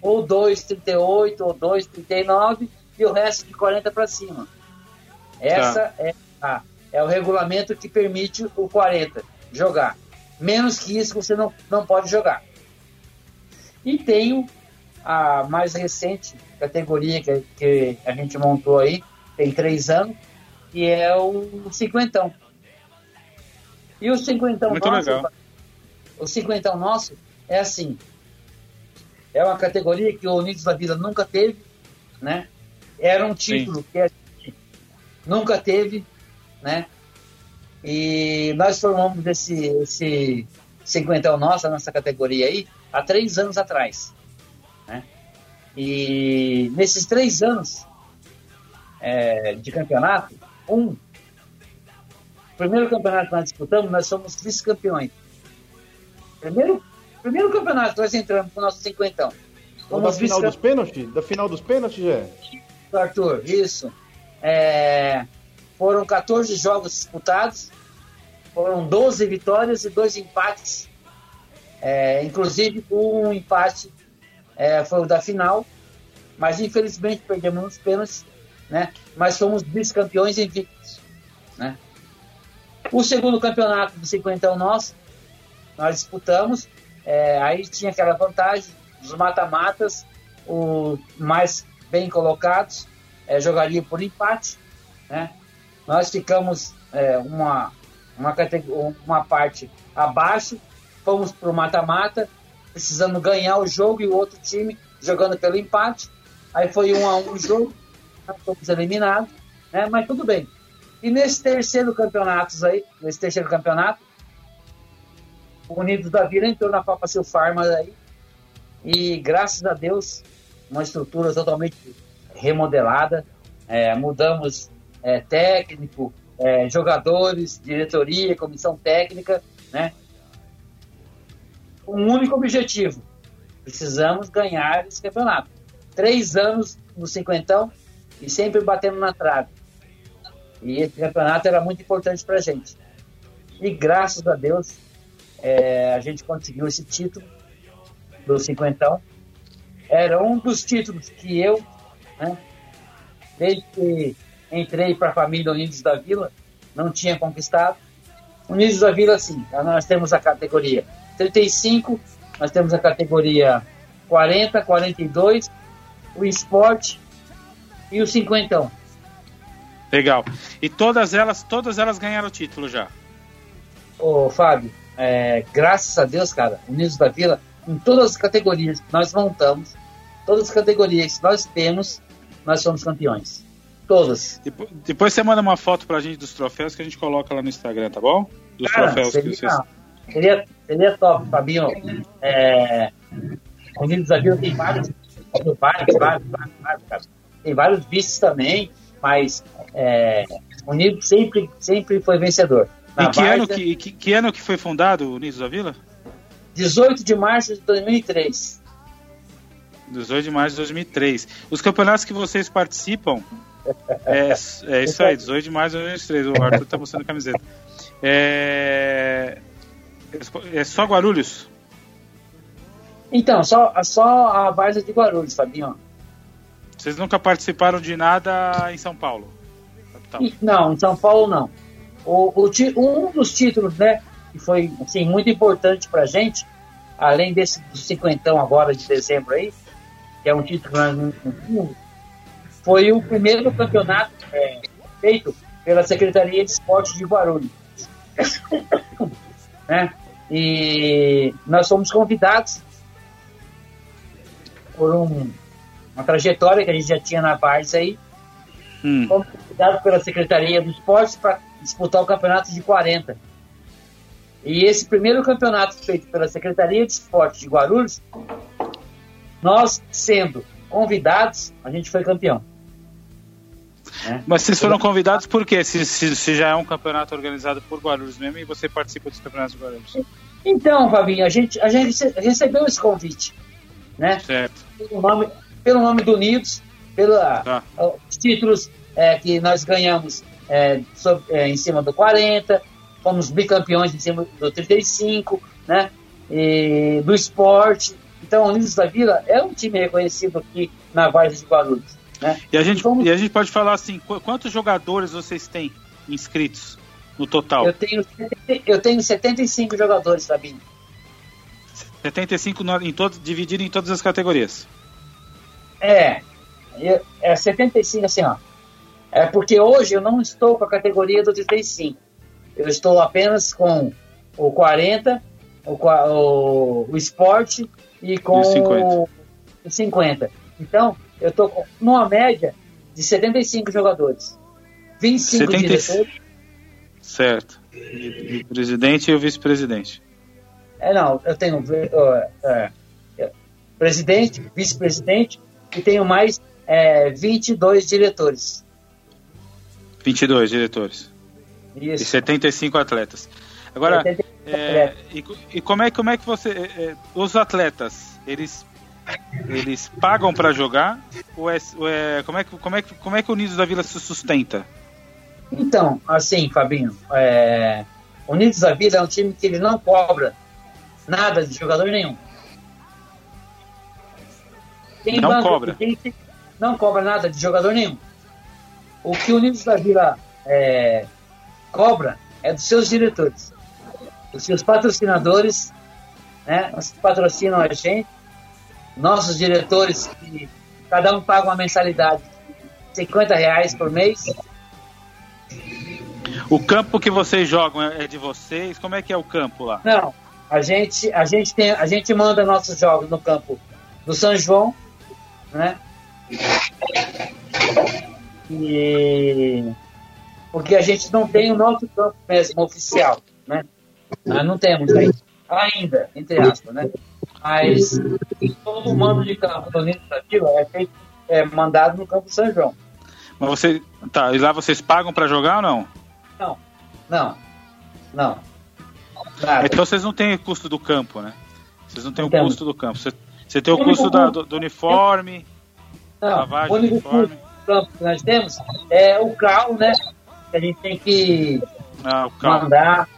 ou dois 38 ou dois 39 e o resto de 40 para cima. Essa Tá. é, a, é o regulamento que permite o 40 jogar. Menos que isso você não, não pode jogar. E tenho a mais recente categoria que, que a gente montou aí, tem três anos, que é o cinquentão. E o cinquentão Muito nosso, legal. o cinquentão nosso é assim, é uma categoria que o Unidos da Vila nunca teve, né? Era um título que a gente nunca teve, né? E nós formamos esse, esse cinquentão nosso, a nossa categoria aí, há três anos atrás. Né? E nesses três anos é, de campeonato, um, primeiro campeonato que nós disputamos, nós somos vice-campeões. Primeiro, primeiro campeonato nós entramos com o nosso cinquentão. Ou da final dos pênaltis? Da final dos pênaltis, já? Arthur, isso. É, foram 14 jogos disputados, foram 12 vitórias e dois empates. É, inclusive, um empate é, foi o da final, mas infelizmente perdemos nos pênaltis, né? Mas fomos vice-campeões invictos, né? O segundo campeonato do cinquentão nosso, nós disputamos, é, aí tinha aquela vantagem dos mata-matas, os mais bem colocados é, jogariam por empate, né? Nós ficamos é, uma, uma, uma parte abaixo, fomos para o mata-mata, precisando ganhar o jogo e o outro time jogando pelo empate. Aí foi um a um o jogo, fomos eliminados, né? Mas tudo bem. E nesse terceiro campeonato aí, nesse terceiro campeonato, o Unidos da Vila entrou na Copa Silfarma aí e graças a Deus uma estrutura totalmente remodelada, é, mudamos é, técnico, é, jogadores, diretoria, comissão técnica, né? Um único objetivo: precisamos ganhar esse campeonato. Três anos no cinquentão e sempre batendo na trave. E esse campeonato era muito importante para a gente. E graças a Deus é, a gente conseguiu esse título do cinquentão. Era um dos títulos que eu, né, desde que entrei para a família Unidos da Vila, não tinha conquistado. Unidos da Vila, sim, nós temos a categoria 35, nós temos a categoria 40, 42, o esporte e o cinquentão. Legal. E todas elas, todas elas ganharam o título já. Ô, Fábio, é, graças a Deus, cara, Unidos da Vila, em todas as categorias que nós montamos, todas as categorias que nós temos, nós somos campeões. Todas. Depo- Depois você manda uma foto pra gente dos troféus que a gente coloca lá no Instagram, tá bom? Dos Cara, troféus que seria, vocês. seria, seria top, Fabinho. É, Unidos da Vila tem vários, vários, vários, vários, vários, cara. Tem vários vices também, mas é, Unidos sempre, sempre foi vencedor. Na Em que ano Várzea, que, que, que ano que foi fundado o Unidos da Vila? 18 de março de 2003. 18 de março de 2003. Os campeonatos que vocês participam. É, é isso aí, 18 de março de 2003. O Arthur tá mostrando a camiseta. É, é só Guarulhos? Então, só, só a Várzea de Guarulhos, Fabinho. Vocês nunca participaram de nada em São Paulo? Não, em São Paulo não. O, o um dos títulos, né, que foi assim, muito importante pra gente, além desse cinquentão agora de dezembro aí, que é um título tínhamos, foi o primeiro campeonato é, feito pela Secretaria de Esporte de Guarulhos. né? E nós fomos convidados por um- uma trajetória que a gente já tinha na Várzea aí, Hum. fomos convidados pela Secretaria do Esporte para disputar o campeonato de 40. E esse primeiro campeonato feito pela Secretaria de Esporte de Guarulhos, nós sendo convidados, a gente foi campeão. né? Mas vocês foram convidados por quê? Se, se, se já é um campeonato organizado por Guarulhos mesmo e você participa dos campeonatos de Guarulhos. Então, Fabinho, a gente, a gente rece- recebeu esse convite. né? Certo. Pelo nome, pelo nome do Unidos, pelos Tá. títulos é, que nós ganhamos é, é, em cima do 40, fomos bicampeões em cima do 35, né? E do esporte. Então, o Unidos da Vila é um time reconhecido aqui na Várzea de Guarulhos. Né? E a, gente, e a gente pode falar assim, qu- quantos jogadores vocês têm inscritos no total? Eu tenho, 70 eu tenho 75 jogadores, Fabinho. 75 no- em todos, dividido em todas as categorias. É, é 75 assim, ó. É porque hoje eu não estou com a categoria do 35. Eu estou apenas com o 40, o, o, o esporte e com E o 50. o 50. Então, eu estou numa média de 75 jogadores. 25 75. diretores. Certo. E, e presidente e o vice-presidente. É, não, eu tenho uh, é, presidente, vice-presidente e tenho mais é, 22 diretores. 22 diretores. E Isso. 75 atletas. Agora, 75 é, atletas. e, e como é como é que você é, é, os atletas eles eles pagam para jogar ou é, ou é- como é que como é que como é que o Unidos da Vila se sustenta? Então, assim, Fabinho, é, o Unidos da Vila é um time que ele não cobra nada de jogador nenhum. Quem Não banca- cobra. não cobra nada de jogador nenhum. O que o Unidos da Vila é, cobra é dos seus diretores, dos seus patrocinadores, né, os que patrocinam a gente, nossos diretores, que cada um paga uma mensalidade de 50 reais por mês, O campo que vocês jogam é é de vocês? Como é que é o campo lá? Não, a gente, a gente tem, a gente manda nossos jogos no campo do São João, né? E porque a gente não tem o nosso campo mesmo oficial, né? Nós não temos aí, ainda, entre aspas, né? Mas todo o mando de campo do Vila é feito, é mandado no campo São João. Mas você tá, e lá vocês pagam para jogar ou não? Não, não, não. Nada. Então vocês não têm custo do campo, né? Vocês não têm Não o temos. custo do campo. Você, você tem o custo da- do, do uniforme, Não, lavagem do uniforme. campo que nós temos é o carro, né? Que a gente tem que Ah, mandar,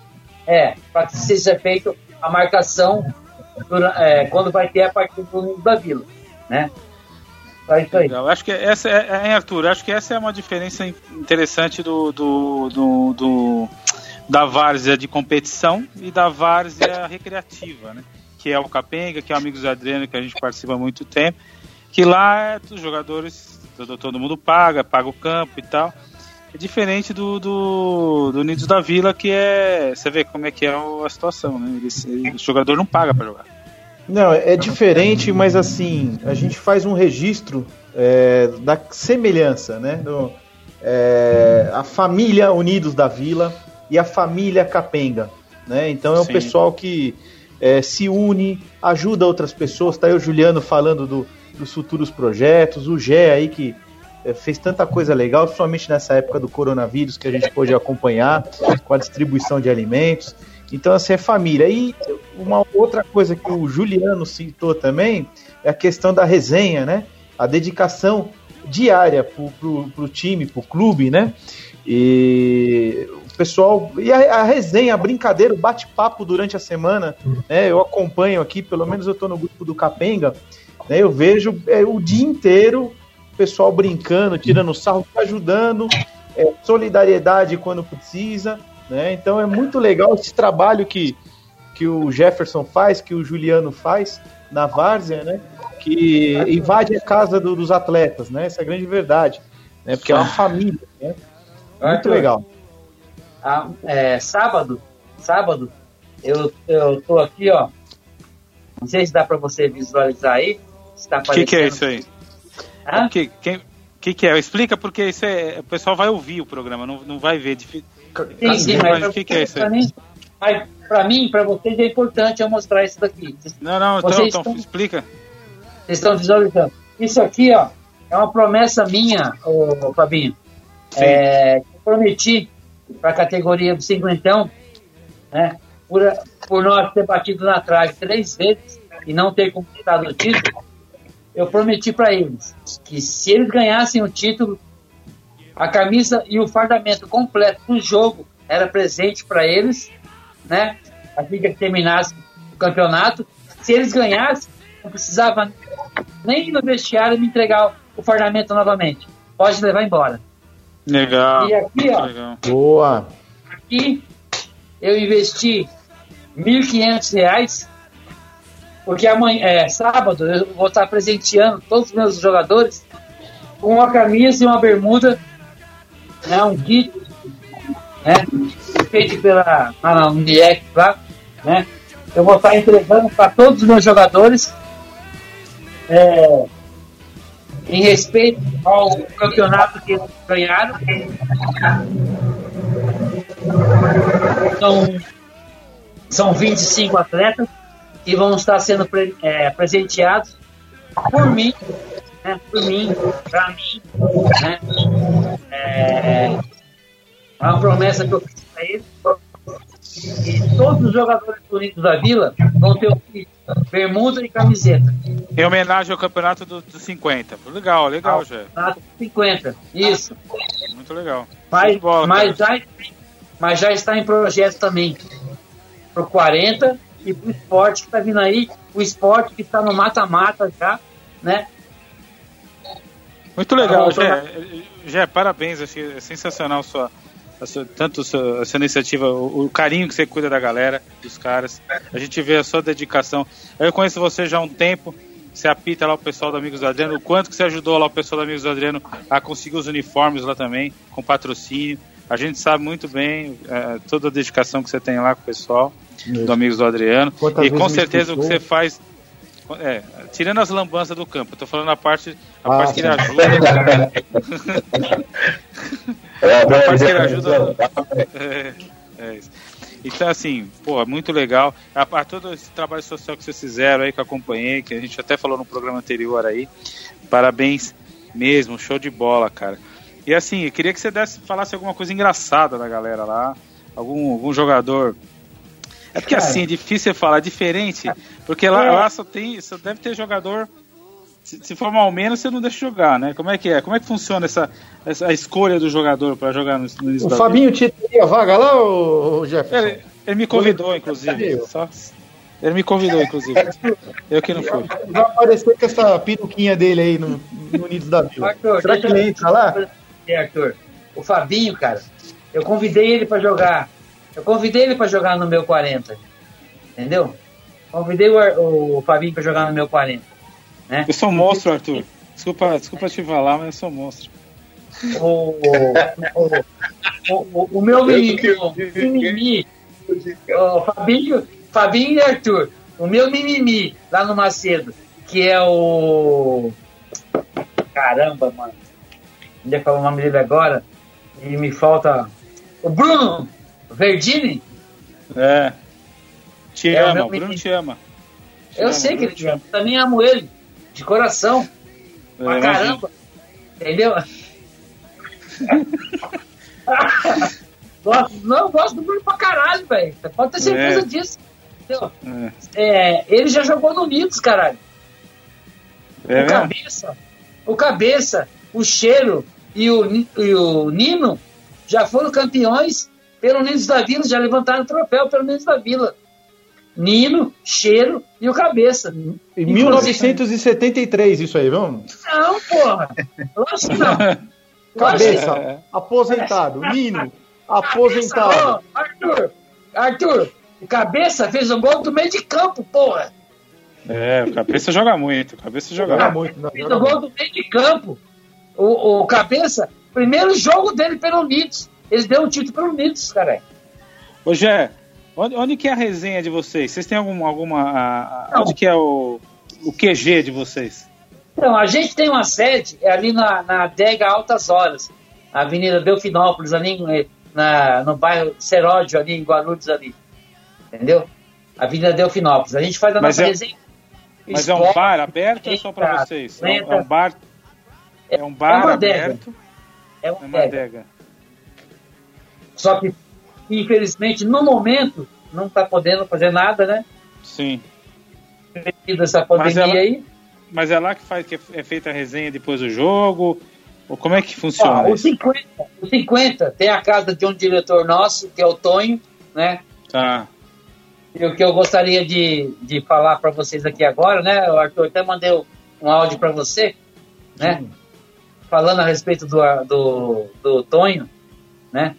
é, para que seja feita a marcação dura- é, quando vai ter a partida do da Vila, né? Aí. Legal. Acho que essa é, é, hein, Arthur, acho que essa é uma diferença in- interessante do, do, do, do- da várzea de competição e da várzea recreativa, né? Que é o Capenga, que é o Amigos do Adriano, que a gente participa há muito tempo. Que lá é, os jogadores, todo, todo mundo paga, paga o campo e tal. É diferente do, do, do Unidos da Vila, que é. Você vê como é que é o- a situação, né? Eles, eles- o jogador não paga pra jogar. Não, é diferente, mas assim, a gente faz um registro é, da semelhança, né? Do, é, a família Unidos da Vila e a família Capenga, né? Então é um Sim. pessoal que é, se une, ajuda outras pessoas. Tá aí o Juliano falando do- dos futuros projetos, o Gé aí que é, fez tanta coisa legal, principalmente nessa época do coronavírus que a gente pôde acompanhar com a distribuição de alimentos. Então, assim, é família. E uma outra coisa que o Juliano citou também é a questão da resenha, né? A dedicação diária pro, pro time, pro clube, né? E o pessoal. E a, a resenha, a brincadeira, o bate-papo durante a semana, né? Eu acompanho aqui, pelo menos eu tô no grupo do Capenga, né? Eu vejo é, o dia inteiro o pessoal brincando, tirando sarro, ajudando, é, solidariedade quando precisa, né? Então é muito legal esse trabalho que, que o Jefferson faz, que o Juliano faz na Várzea, né? Que invade a casa do- dos atletas, né? Essa é a grande verdade, né? Porque é uma família, né? Muito Arthur, legal. Ah, é, sábado, sábado, eu, eu tô aqui, ó. Não sei se dá para você visualizar aí. se tá O que, que é isso aí? O que, quem, que, que é? Explica porque isso é, o pessoal vai ouvir o programa, não, não vai ver. Sim, sim, Mas mas o que, que é isso aí? mim, mas pra mim, pra vocês é importante eu mostrar isso daqui. Não, não, então, Vocês então estão- explica. vocês estão visualizando. Isso aqui, ó, é uma promessa minha, ô, Fabinho. Sim. É, prometi para a categoria do cinquentão, né? Por, por nós ter batido na trave três vezes e não ter conquistado o título, eu prometi para eles que se eles ganhassem o título, a camisa e o fardamento completo do jogo era presente para eles, né? Assim que terminasse o campeonato. Se eles ganhassem, não precisava nem ir no vestiário me entregar o fardamento novamente. Pode levar embora. Legal. E aqui, ó. Legal. Boa. Aqui eu investi R$ 1.500 porque amanhã, é, sábado, eu vou estar presenteando todos os meus jogadores com uma camisa e uma bermuda, né, um kit, né, feito pela na Uniec lá, né, eu vou estar entregando para todos os meus jogadores é, em respeito ao campeonato que eles ganharam. São, são 25 atletas que vão estar sendo pre, é, presenteados por mim, né, por mim, para mim. Né, é, é uma promessa que eu fiz para eles. E todos os jogadores bonitos da Vila vão ter o kit, bermuda e camiseta. Em homenagem ao campeonato do, do 50. Legal, legal, já. Campeonato 50, isso. Muito legal. Mas, bola, mas, já, mas já está em projeto também pro 40 e pro esporte que está vindo aí, o esporte que está no mata-mata já, né? Muito legal, Ah, Gé. Gé, parabéns, achei sensacional sua, sua- tanto a sua, a sua iniciativa, o, o carinho que você cuida da galera, dos caras. A gente vê a sua dedicação. Eu conheço você já há um tempo. Você apita lá o pessoal do Amigos do Adriano. O quanto que você ajudou lá o pessoal do Amigos do Adriano a conseguir os uniformes lá também, com patrocínio. A gente sabe muito bem eh, toda a dedicação que você tem lá com o pessoal do Amigos do Adriano. Quantas e com certeza o que você faz. É, tirando as lambanças do campo, eu tô falando a parte, a Ah, parte que ele ajuda. É, a parte que ele é, ajuda. É, é isso. Então, assim, pô, é muito legal. A, a todo esse trabalho social que vocês fizeram aí, que eu acompanhei, que a gente até falou no programa anterior aí. Parabéns mesmo, show de bola, cara. E assim, eu queria que você desse, falasse alguma coisa engraçada da galera lá. Algum, algum jogador. É porque Cara. assim, é difícil você falar, diferente. Porque lá, É. lá só tem. Só deve ter jogador. Se, se for mal menos, você não deixa jogar, né? Como é que é? Como é que funciona essa, essa a escolha do jogador para jogar no, no O Fabinho tinha a vaga lá, ô Jefferson? ele, ele me convidou, inclusive. Só, ele me convidou, inclusive. Eu que não fui. Vai aparecer com essa peruquinha dele aí no, no Unidos da Vila. Arthur, Será que ele entra lá? É, Arthur, o Fabinho, cara, eu convidei ele pra jogar. Eu convidei ele pra jogar no meu 40. Entendeu? Convidei o, o Fabinho pra jogar no meu 40. Né? Eu sou um monstro, Arthur. Desculpa, desculpa te falar, mas eu sou um monstro. O, o, o, o, o meu mimimi, o Fabinho, Fabinho e Arthur, o meu mimimi lá no Macedo, que é o. Caramba, mano. Ia falar o nome dele agora. E me falta. O Bruno Verdini. É. Te É, ama, o Bruno menino. te ama. Te Eu ama, sei que ele te ama. ama. Também amo ele. De coração. É, Pra imagino. caramba. Entendeu? gosto, não, eu gosto do Bruno pra caralho, velho. Pode ter certeza É. disso. Entendeu? É. É, ele já jogou no Unidos, caralho. É o mesmo? cabeça, o cabeça, o cheiro e o, e o Nino já foram campeões pelo Unidos da Vila, já levantaram troféu pelo Unidos da Vila. Nino, cheiro e o cabeça. Em Inclusive- 1973, isso aí, vamos? Não, porra. Lógico que não. Cabeça, aposentado. Nino, aposentado. Ô, Arthur, Arthur, o cabeça fez um gol do meio de campo, porra. É, o cabeça joga muito. O cabeça joga, Joga muito. muito, não, Fez joga um gol muito. do meio de campo. O, o cabeça, primeiro jogo dele pelo Unidos. Eles deu o título pelo Unidos, cara. Ô, Gé, onde, onde que é a resenha de vocês? Vocês têm algum, alguma. a- a- onde que é o, o QG de vocês? Então, a gente tem uma sede é ali na, na adega Altas Horas, Avenida Delfinópolis, ali em- na, no bairro Seródio, ali em Guarulhos, ali. Entendeu? Avenida Delfinópolis. A gente faz a Mas nossa é- resenha. Mas é um esporte, bar aberto ou é só pra Eita, vocês? É um, é um bar. É um É bar adega. aberto. É É uma uma adega. Só que, infelizmente, no momento, não está podendo fazer nada, né? Sim. Devido a essa Mas pandemia ela- aí. mas é lá que, faz, que é feita a resenha depois do jogo? Ou como é que funciona? Ah, o 50, o 50 tem a casa de um diretor nosso, que é o Tonho, né? Tá. E o que eu gostaria de, de falar para vocês aqui agora, né, Arthur? Até mandei um áudio para você, né? Falando a respeito do, do, do Tonho, né?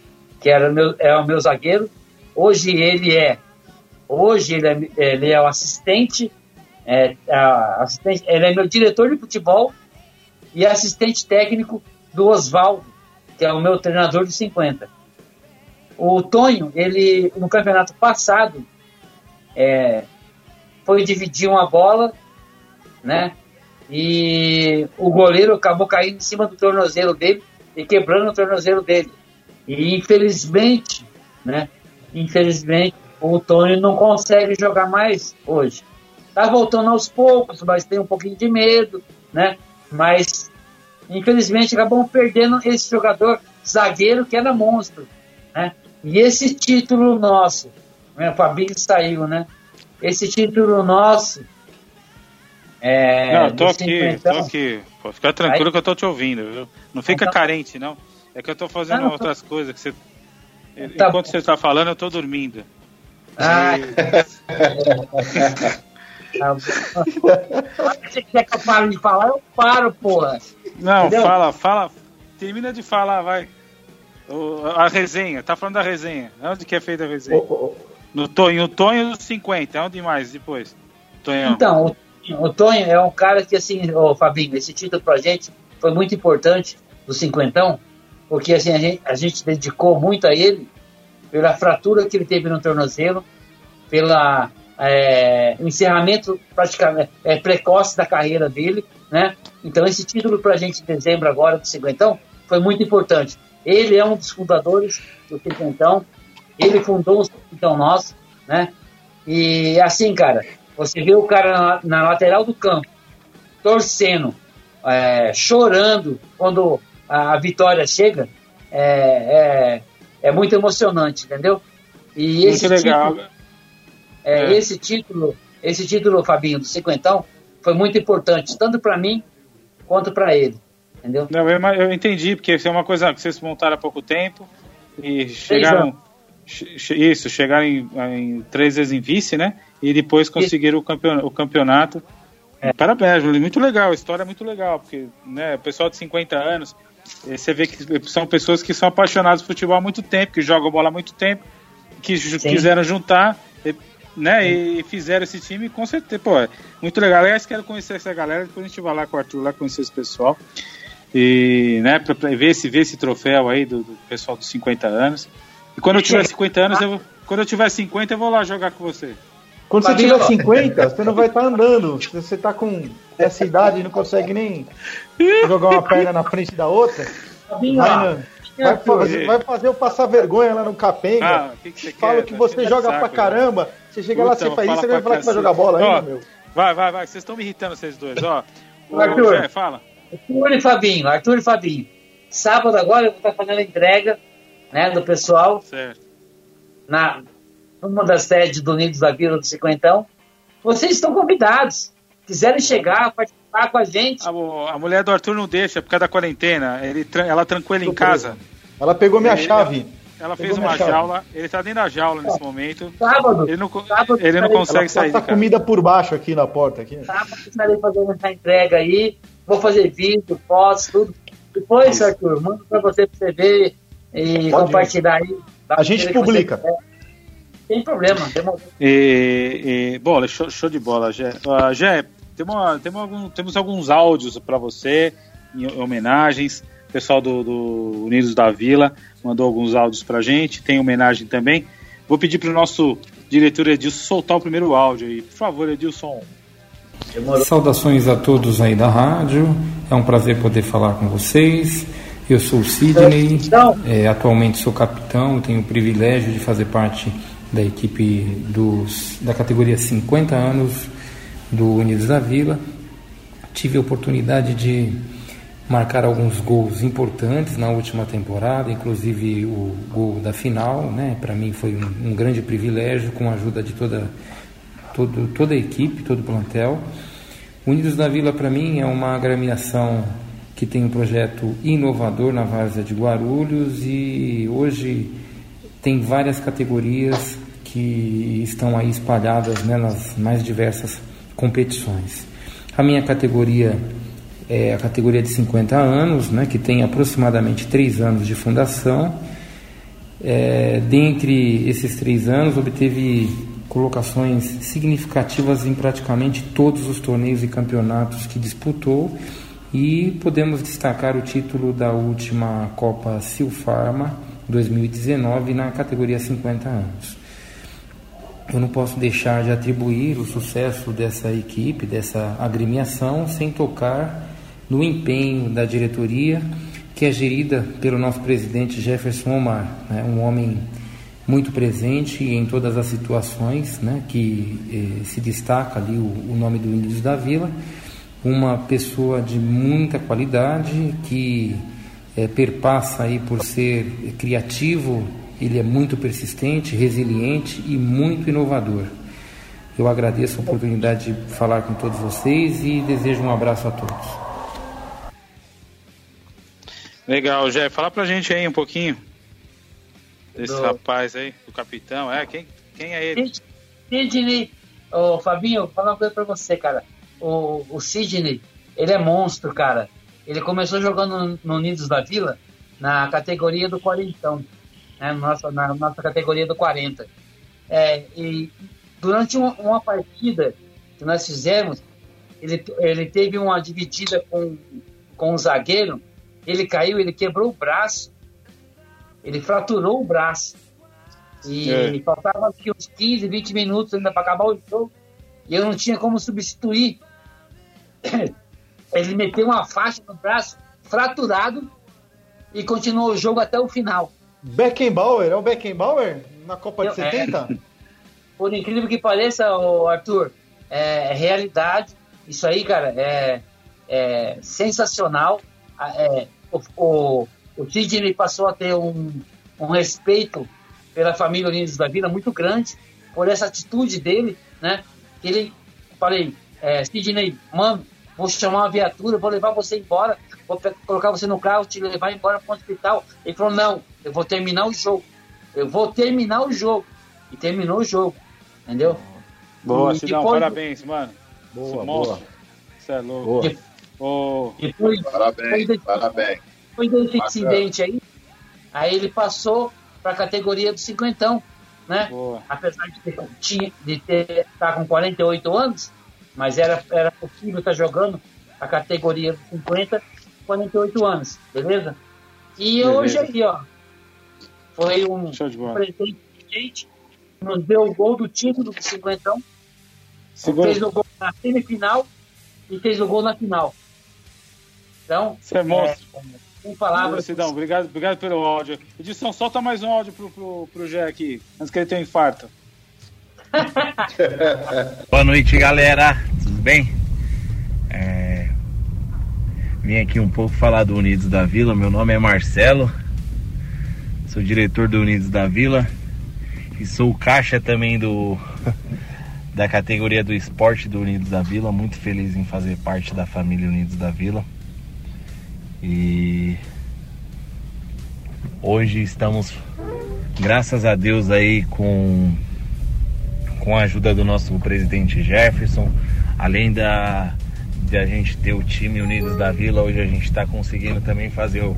Que era meu, é o meu zagueiro. Hoje ele é, hoje ele é, ele é o assistente, é, assistente, ele é meu diretor de futebol e assistente técnico do Oswaldo, que é o meu treinador de 50. O Tonho, ele no campeonato passado, é, foi dividir uma bola, né? E o goleiro acabou caindo em cima do tornozelo dele e quebrando o tornozelo dele. E infelizmente, né? Infelizmente, o Tony não consegue jogar mais hoje. Tá voltando aos poucos, mas tem um pouquinho de medo, né? Mas infelizmente acabamos perdendo esse jogador zagueiro que era monstro, né? E esse título nosso, né? O Fabinho saiu, né? Esse título nosso. É, não, tô aqui, tô aqui. Pô, fica tranquilo Aí, que eu tô te ouvindo, viu? Não fica então, carente, não. É que eu tô fazendo não, outras tô... coisas que você. Tá Enquanto bom. você está falando, eu tô dormindo. Ah. Se quer que eu pare de falar, eu paro, porra. Não, Entendeu? fala, fala. Termina de falar, vai. O, a resenha, tá falando da resenha. Onde que é feita a resenha? Oh, oh, no Tonho, o Tonho dos 50, onde mais depois? Tonhão. Então, o, o Tonho é um cara que, assim, ô Fabinho, esse título pra gente foi muito importante, do cinquentão, porque assim, a gente, a gente dedicou muito a ele pela fratura que ele teve no tornozelo, pela é, encerramento praticamente é, precoce da carreira dele, né? Então esse título para a gente em dezembro agora do cinquentão foi muito importante. Ele é um dos fundadores do cinquentão, ele fundou o então nosso, né? E assim, cara, você vê o cara na, na lateral do campo, torcendo, é, chorando quando a, vitória chega, é, é, é, muito emocionante, entendeu? E muito esse legal. Título, é, é, esse título, esse título, Fabinho, do cinquentão, foi muito importante, tanto para mim quanto para ele. Entendeu? Não, eu, eu entendi, porque isso é uma coisa que vocês montaram há pouco tempo e chegaram isso, chegaram em, em, três vezes em vice, né? E depois conseguiram o, campeonato. O campeonato. É. Parabéns, muito legal, a história é muito legal, porque né, o pessoal de 50 anos, você vê que são pessoas que são apaixonadas por futebol há muito tempo, que jogam bola há muito tempo, que Sim. quiseram juntar, né? E fizeram esse time, com certeza, pô, é muito legal. Aliás, quero conhecer essa galera, depois a gente vai lá com o Arthur, lá conhecer esse pessoal. E, né, pra, pra ver, esse, ver esse troféu aí do, do pessoal dos 50 anos. E quando eu tiver 50 anos, eu vou, quando eu tiver 50, eu vou lá jogar com você. Quando você tiver 50, você não vai estar tá andando. Você está com essa idade e não consegue nem jogar uma perna na frente da outra. Vai, vai, fazer, vai fazer eu passar vergonha lá no Capenga. Ah, que que Fala quer? que você que joga saco, pra caramba. Você chega Puta, lá, você faz isso, você vai falar que vai jogar bola ó, ainda, meu. Vai, vai, vai. Vocês estão me irritando, vocês dois. Ó, Arthur, Jé, fala. Arthur e Fabinho, Arthur e Fabinho. Sábado agora eu vou estar fazendo a entrega né, do pessoal. Certo. Na uma das sedes do Unidos da Vila do Cinquentão. Vocês estão convidados. Quiserem chegar, participar com a gente. A, a mulher do Arthur não deixa por causa da quarentena. Ele, ela trancou ele em casa. Ela pegou minha chave. Ela, ela fez uma jaula, ele tá dentro da jaula nesse momento. Sábado. Ele não, sábado, ele não consegue sair. Tá comida por baixo aqui na porta. Aqui. Sábado estarei fazendo essa entrega aí. Vou fazer vídeo, fotos, tudo. Depois, Arthur, manda pra você pra você ver e Pode compartilhar ir. aí. A gente publica. Tem problema. E, e, bom, show, show de bola, Gé. Uh, Gé, tem uma, tem uma, temos alguns áudios para você, em homenagens. O pessoal do, do, Unidos da Vila mandou alguns áudios para gente, tem homenagem também. Vou pedir para o nosso diretor Edilson soltar o primeiro áudio aí. Por favor, Edilson. Saudações a todos aí da rádio. É um prazer poder falar com vocês. Eu sou o Sidney, é, atualmente sou capitão, tenho o privilégio de fazer parte da equipe dos, da categoria 50 anos do Unidos da Vila. Tive a oportunidade de marcar alguns gols importantes na última temporada, inclusive o gol da final, né? Para mim foi um, um, grande privilégio com a ajuda de toda, todo, toda a equipe, todo o plantel. Unidos da Vila, para mim, é uma agremiação que tem um projeto inovador na Várzea de Guarulhos e hoje tem várias categorias que estão aí espalhadas né, nas mais diversas competições. A minha categoria é a categoria de 50 anos, né, que tem aproximadamente 3 anos de fundação. É, dentre esses três anos, obteve colocações significativas em praticamente todos os torneios e campeonatos que disputou e podemos destacar o título da última Copa Silfarma 2019 na categoria 50 anos. Eu não posso deixar de atribuir o sucesso dessa equipe, dessa agremiação, sem tocar no empenho da diretoria, que é gerida pelo nosso presidente Jefferson Omar, né, um homem muito presente em todas as situações, né, que eh, se destaca ali o, o nome do Índios da Vila, uma pessoa de muita qualidade que eh, perpassa aí por ser criativo, ele é muito persistente, resiliente e muito inovador. Eu agradeço a oportunidade de falar com todos vocês e desejo um abraço a todos. Legal, Jé. Fala pra gente aí um pouquinho desse do... rapaz aí, do capitão. É, quem, quem é ele? Sidney. Ô, Fabinho, vou falar uma coisa pra você, cara. O, o Sidney, ele é monstro, cara. Ele começou jogando no, Unidos da Vila, na categoria do quarentão. Né, nossa, na nossa categoria do 40. É, e durante uma, uma, partida que nós fizemos, ele, ele teve uma dividida com, com um zagueiro, ele caiu, ele quebrou o braço ele fraturou o braço. E é. faltava aqui uns 15, 20 minutos ainda para acabar o jogo. E eu não tinha como substituir. Ele meteu uma faixa no braço, fraturado, e continuou o jogo até o final. Beckenbauer? É o Beckenbauer? Na Copa eu, de 70? É, por incrível que pareça, Arthur, é, é realidade. Isso aí, cara, é, é sensacional. É, o, o, o Sidney passou a ter um, um respeito pela família Unidos da Vila muito grande por essa atitude dele, né? Que ele, falei, é, Sidney, mano, vou chamar uma viatura, vou levar você embora, vou colocar você no carro, te levar embora para o hospital. Ele falou, não, eu vou terminar o jogo. Eu vou terminar o jogo. E terminou o jogo, entendeu? Boa, e Sidão, depois... parabéns, mano. Boa, boa. Você é louco. Boa. Oh. Depois, parabéns, depois, parabéns. Depois desse incidente aí, aí ele passou para a categoria do cinquentão, né? Boa. Apesar de ter, tinha, de ter estar tá com 48 anos, mas era, era possível estar tá jogando a categoria do 50, 48 anos, beleza? E beleza. hoje aí, ó, foi um presente gente, nos deu o gol do título do cinquentão, Segura. fez o gol na semifinal e fez o gol na final. Então, Você é monstro. É, com palavras. Cidão, obrigado, obrigado pelo áudio. Edição, solta mais um áudio pro, pro, pro Gé aqui, antes que ele tenha um infarto. Boa noite, galera. Tudo bem? É... Vim aqui um pouco falar do Unidos da Vila. Meu nome é Marcelo, sou diretor do Unidos da Vila e sou caixa também do da categoria do esporte do Unidos da Vila. Muito feliz em fazer parte da família Unidos da Vila. E hoje estamos, graças a Deus, aí com, com a ajuda do nosso presidente Jefferson, além da de a gente ter o time Unidos da Vila, hoje a gente está conseguindo também fazer o,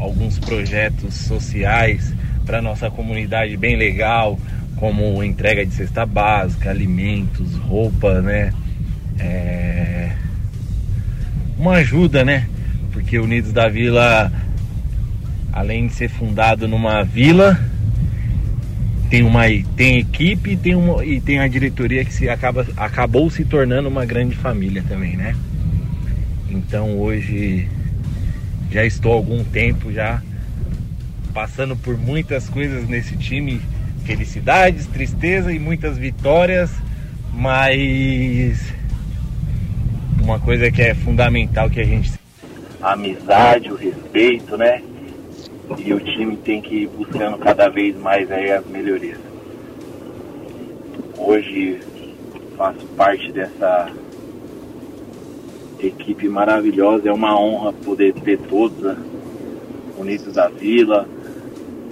alguns projetos sociais para nossa comunidade bem legal, como entrega de cesta básica, alimentos, roupa, né? É... Uma ajuda, né? porque Unidos da Vila, além de ser fundado numa vila, tem uma tem equipe tem uma, e tem a diretoria que se acaba, acabou se tornando uma grande família também, né? Então hoje já estou há algum tempo já passando por muitas coisas nesse time, felicidades, tristeza e muitas vitórias, mas uma coisa que é fundamental que a gente a amizade, o respeito, né? E o time tem que ir buscando cada vez mais aí as melhorias. Hoje faço parte dessa equipe maravilhosa. É uma honra poder ter todos né, unidos da Vila,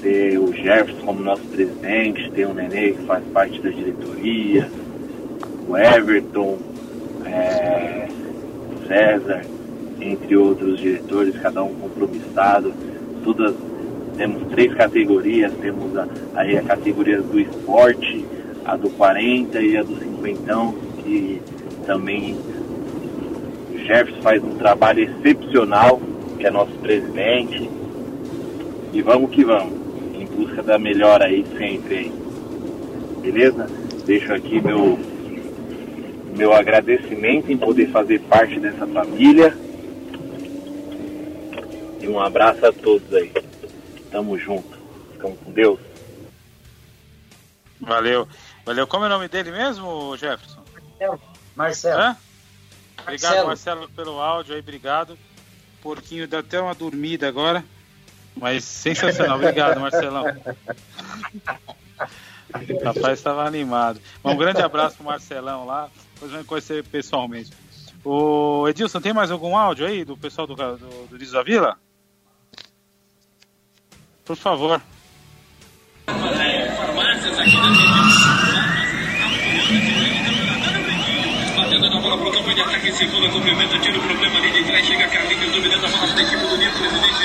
ter o Jefferson como nosso presidente, ter o Nenê que faz parte da diretoria, o Everton, é, o César, entre outros diretores, cada um compromissado. Todas, temos três categorias, temos a, a categoria do esporte, a do 40 e a do 50, que também Jefferson faz um trabalho excepcional, que é nosso presidente. E vamos que vamos, em busca da melhora aí sempre aí. Beleza? Deixo aqui meu, meu agradecimento em poder fazer parte dessa família. E um abraço a todos aí. Tamo junto. Ficamos com Deus. Valeu. Valeu. Como é o nome dele mesmo, Jefferson? Marcelo. Marcelo. Hã? Obrigado, Marcelo, pelo áudio aí. Obrigado. Porquinho deu até uma dormida agora. Mas sensacional. Obrigado, Marcelão. O rapaz estava animado. Um grande abraço pro Marcelão lá. Depois vamos conhecer pessoalmente. O Edilson, tem mais algum áudio aí do pessoal do, do, do Liso da Vila? Por favor. De ataque, segunda, cumprimento, tira o problema ali de trás, chega Carlinhos, dominando a bola da equipe do Ninho, presidente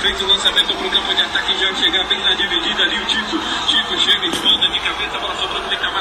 feito o lançamento pro campo de ataque, já chega bem na dividida ali o Tico, Tico chega, manda de cabeça, a bola sobrando de camada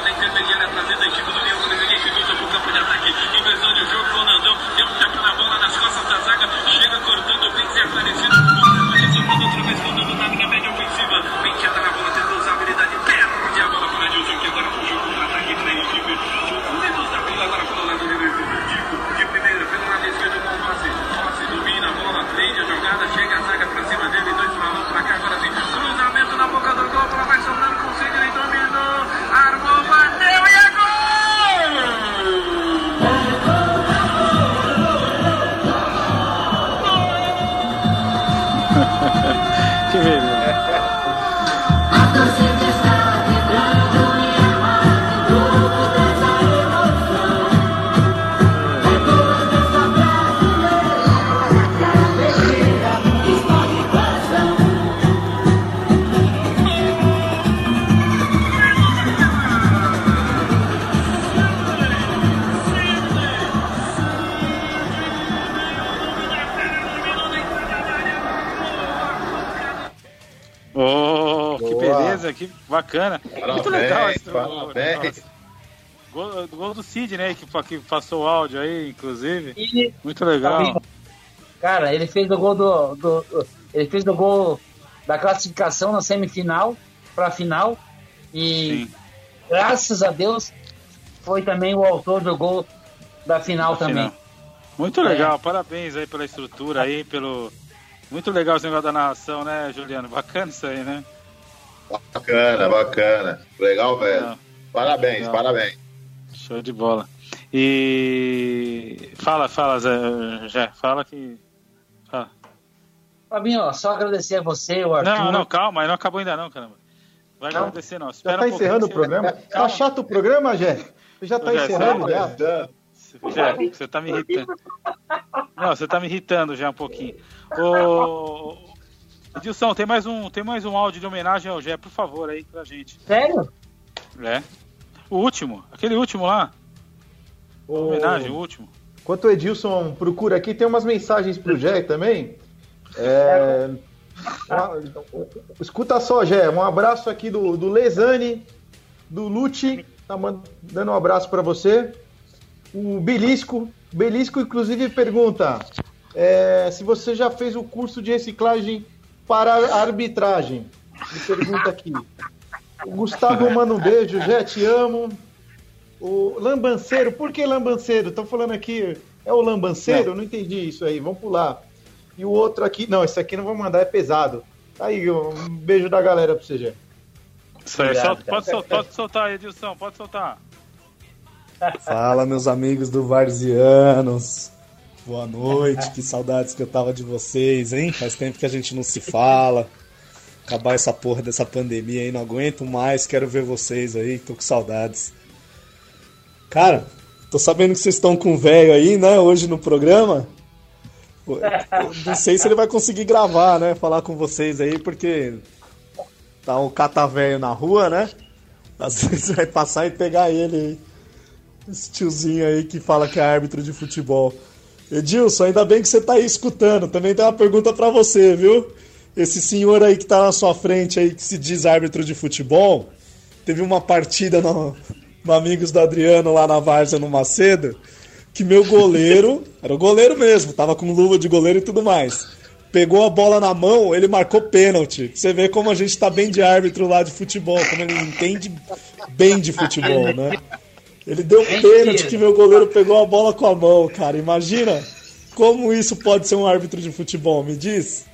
bacana. Muito Parabéns, legal esse parabéns. Gol, gol do Sidney, que, que passou o áudio aí, inclusive. E- Muito legal. Cara, ele fez o gol do, do- ele fez o gol da classificação na semifinal para a final e graças a Deus foi também o autor do gol da final também. Muito É. legal, parabéns aí pela estrutura aí, pelo. Muito legal esse negócio da narração, né, Juliano? Bacana isso aí, né? Bacana, bacana. Legal, velho. Parabéns, Legal. parabéns. Show de bola. E fala, fala, Zé, Zé, fala que. Fala. Fabinho, ó, só agradecer a você, o Arthur. Não, não, calma, aí não acabou ainda não, caramba. Vai Não. agradecer não. Já Espera tá um encerrando o programa? Tá chato o programa, Jé? Já tá encerrando você- já? Já, você tá me irritando. Não, você tá me irritando já um pouquinho. Ô. Edilson, tem mais um, tem mais um áudio de homenagem ao Gé, por favor, aí pra gente. Sério? É. O último, aquele último lá. Ô, Homenagem, o último. Enquanto o Edilson procura aqui, tem umas mensagens pro Jé também. É, uma- escuta só, Jé. Um abraço aqui do, do Lesane, do Lute, tá mandando um abraço para você. O Belisco, Belisco inclusive pergunta é, se você já fez o curso de reciclagem para arbitragem. Me pergunta aqui. O Gustavo manda um beijo, Jé, te amo. O Lambanceiro, por que Lambanceiro? Estão falando aqui, é o Lambanceiro? Eu não entendi isso aí, vamos pular. E o outro aqui, não, esse aqui não vou mandar, é pesado. Tá aí, um beijo da galera pra você, Jé. Isso aí, Obrigado, solta- cara. pode, sol- pode soltar, Edilson, pode soltar. Fala, meus amigos do Varzianos. Boa noite, que saudades que eu tava de vocês, hein? Faz tempo que a gente não se fala. Acabar essa porra dessa pandemia aí, não aguento mais, quero ver vocês aí, tô com saudades. Cara, Tô sabendo que vocês estão com o velho aí, né, hoje no programa. Não sei se ele vai conseguir gravar, né? Falar com vocês aí, porque tá um catavelho na rua, né? Às vezes vai passar e pegar ele aí. Esse tiozinho aí que fala que é árbitro de futebol. Edilson, ainda bem que você tá aí escutando. Também tem uma pergunta pra você, viu? Esse senhor aí que tá na sua frente aí, que se diz árbitro de futebol, teve uma partida no, no Amigos do Adriano lá na Várzea no Macedo, que meu goleiro, era o goleiro mesmo, tava com luva de goleiro e tudo mais. Pegou a bola na mão, ele marcou pênalti. Você vê como a gente tá bem de árbitro lá de futebol, como ele entende bem de futebol, né? Ele deu um pênalti que meu goleiro pegou a bola com a mão, cara. Imagina como isso pode ser um árbitro de futebol, me diz?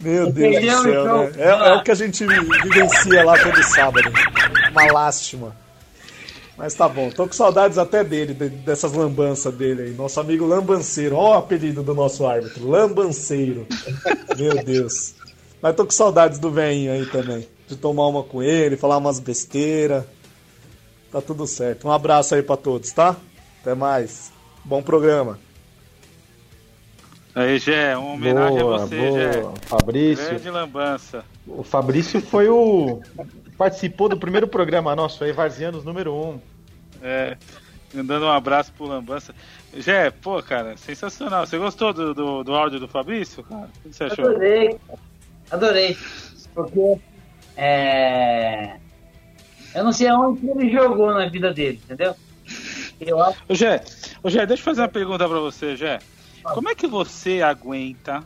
Meu Deus do Entendeu, céu, então? né? É, é o que a gente vivencia lá todo sábado. Uma lástima. Mas tá bom, tô com saudades até dele, de- dessas lambanças dele aí. Nosso amigo Lambanceiro, ó o apelido do nosso árbitro, Lambanceiro. Meu Deus. Mas tô com saudades do velhinho aí também. De tomar uma com ele, falar umas besteiras. Tá tudo certo. Um abraço aí pra todos, tá? Até mais. Bom programa. Aí, Gé, uma homenagem Boa, a você, boa. Gé. Fabrício. Grande lambança. O Fabrício foi o. participou do primeiro programa nosso aí, Varzianos número 1. É, mandando um abraço pro Lambança. Gé, pô, cara, sensacional. Você gostou do, do, do áudio do Fabrício, cara? O que você achou? Adorei. Adorei. Porque é, eu não sei aonde ele jogou na vida dele, entendeu? Eu acho Ô, Gé, ô, Gé, deixa eu fazer uma pergunta pra você, Gé. Como é que você aguenta,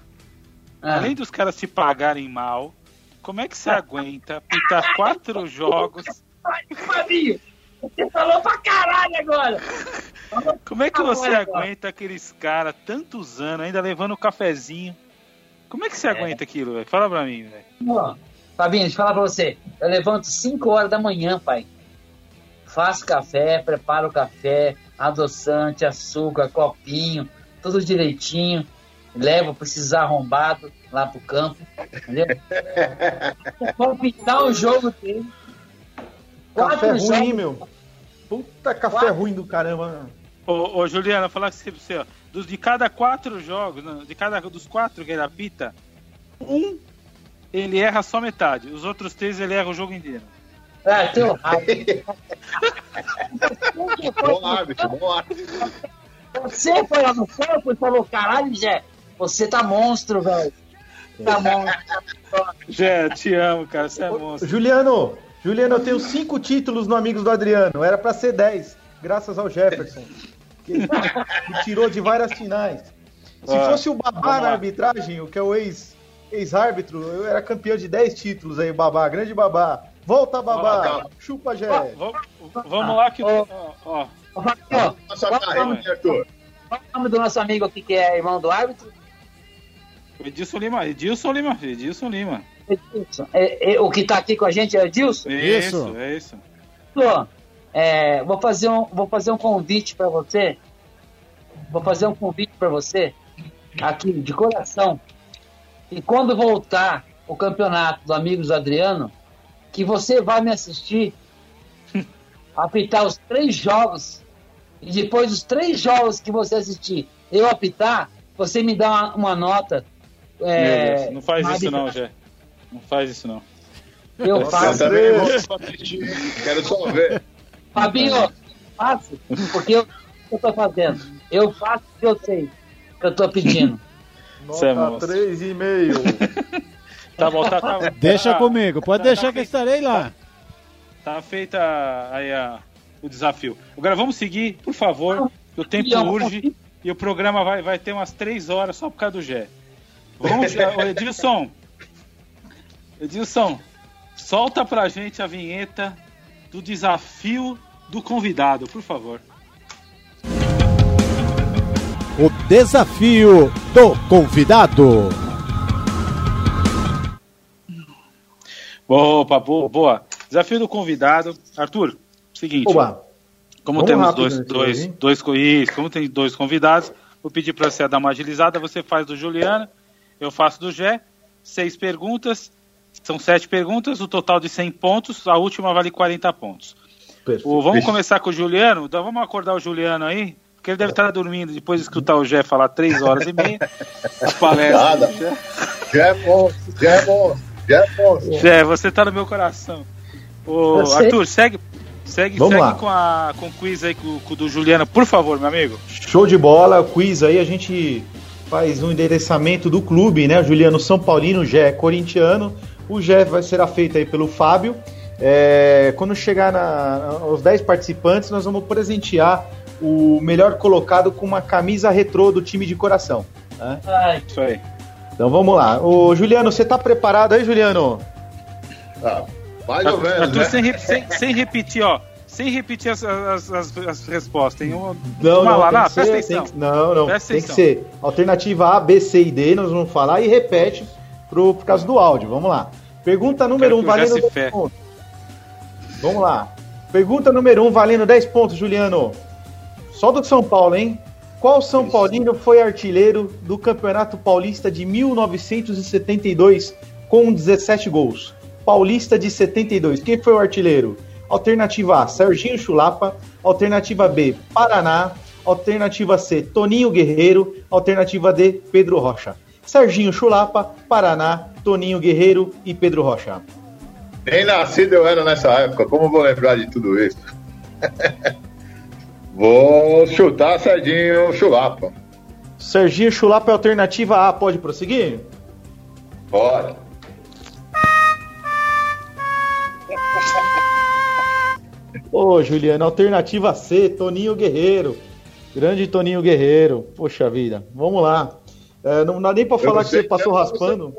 Ah. além dos caras te pagarem mal, como é que você aguenta pitar quatro jogos? Fabinho, você falou pra caralho agora. Como é que você Agora, agora. aguenta aqueles caras tantos anos, ainda levando o cafezinho? Como é que você aguenta aquilo, velho? Fala pra mim, velho. Fabinho, deixa eu falar pra você. Eu levanto 5 horas da manhã, pai. Faço café, preparo o café, adoçante, açúcar, copinho, tudo direitinho. Levo pra esses arrombados lá pro campo, entendeu? Vou pintar o jogo dele. Café Quatro ruim, jogos. meu? Puta café ruim do caramba. Ô, ô Juliana, falar assim pra você, ó. Dos, de cada quatro jogos, de cada dos quatro que ele apita, um ele erra só metade. Os outros três ele erra o jogo inteiro. É, teu raiva. Bom árbitro, bom árbitro. Você foi lá no campo e falou, caralho, Zé, você tá monstro, velho. Tá monstro. Jé, te amo, cara. Você é monstro. Juliano, Juliano, eu tenho cinco títulos no Amigos do Adriano. Era pra ser 10, graças ao Jefferson. Que, tirou de várias finais. Se fosse o Babá na arbitragem, o que é o ex- ex-árbitro, eu era campeão de 10 títulos aí, Babá. Grande Babá. Volta, Babá. Chupa, Jé. Vamos, vamos lá que. Ó, ó. Ó, Nossa qual, carreira, o nome, né, qual o nome do nosso amigo aqui que é irmão do árbitro? Edilson Lima, Edilson Lima, Edilson Lima. Edilson. É, é, o que tá aqui com a gente é o Edilson? Isso, é isso. Pô, é, vou, fazer um, vou fazer um convite pra você. Vou fazer um convite pra você, aqui, de coração. E quando voltar o campeonato do Amigos Adriano, que você vai me assistir apitar os três jogos. E depois dos três jogos que você assistir, eu apitar, você me dá uma, uma nota. é, Meu Deus, não faz isso não, Jé. Não faz isso não. Eu Eu faço. assistir. Quero só ver. Fabinho, faço, porque eu, eu tô fazendo. Eu faço o que eu sei, que eu tô pedindo. É Nota monstro. 3,5. Tá bom, tá, tá, Deixa tá- comigo, pode tá- deixar tá que eu estarei lá. Tá feita aí a, o desafio. Agora vamos seguir, por favor, que o tempo urge e o programa vai, vai ter umas três horas só por causa do Gé. Vamos, Edilson. Edilson, solta pra gente a vinheta do desafio do convidado, por favor. O desafio do convidado. Opa, boa, boa. Desafio do convidado. Arthur, seguinte. Oba. Como Vamos temos rápido dois, dois, aí, dois, isso, como tem dois convidados, vou pedir para você dar uma agilizada. Você faz do Juliano, eu faço do Gé. Seis perguntas, são sete perguntas, o total de 100 pontos. A última vale 40 pontos. O- vamos começar com o Juliano? Então vamos acordar o Juliano aí, porque ele deve estar dormindo depois de escutar o Jé falar três horas e meia. A palestra. Nada. do Jé. Já é bom, já é bom, já é bom. Jé, você tá no meu coração. Ô. Arthur, segue, segue, Vamos segue lá. com, a, com o quiz aí com, com o do Juliano, por favor, meu amigo. Show de bola, o quiz aí, a gente faz um endereçamento do clube, né? O Juliano São Paulino, o Gé é corintiano. O Gé vai será feito aí pelo Fábio. É, quando chegar na, aos 10 participantes, nós vamos presentear o melhor colocado com uma camisa retrô do time de coração. né? Isso aí. Então vamos lá. Ô, Juliano, você tá preparado aí, Juliano? Ah, mais ou menos, Arthur, né? sem, re- sem- sem repetir, ó. Sem repetir as, as, as, as respostas. Tem Não, não, lá, tem presta ser, atenção. que- não, não, Presta tem que ser alternativa A, B, C e D, nós vamos falar e repete pro, por causa do áudio. Vamos lá. Pergunta número 1, um, o valendo se 10 ferre. pontos. Vamos lá. Pergunta número 1, um, valendo 10 pontos, Juliano. Só do São Paulo, hein? Qual São Paulino foi artilheiro do Campeonato Paulista de 1972 com 17 gols? Paulista de 72. Quem foi o artilheiro? Alternativa A, Serginho Chulapa. Alternativa B, Paraná. Alternativa C, Toninho Guerreiro. Alternativa D, Pedro Rocha. Serginho Chulapa, Paraná, Toninho Guerreiro e Pedro Rocha. Nem nascido eu era nessa época, como eu vou lembrar de tudo isso? vou chutar Serginho Chulapa. Serginho Chulapa é alternativa A, pode prosseguir? Bora. Ô, Juliano, alternativa C, Toninho Guerreiro. Grande Toninho Guerreiro. Poxa vida, vamos lá. É, não dá nem pra falar que você passou se é raspando.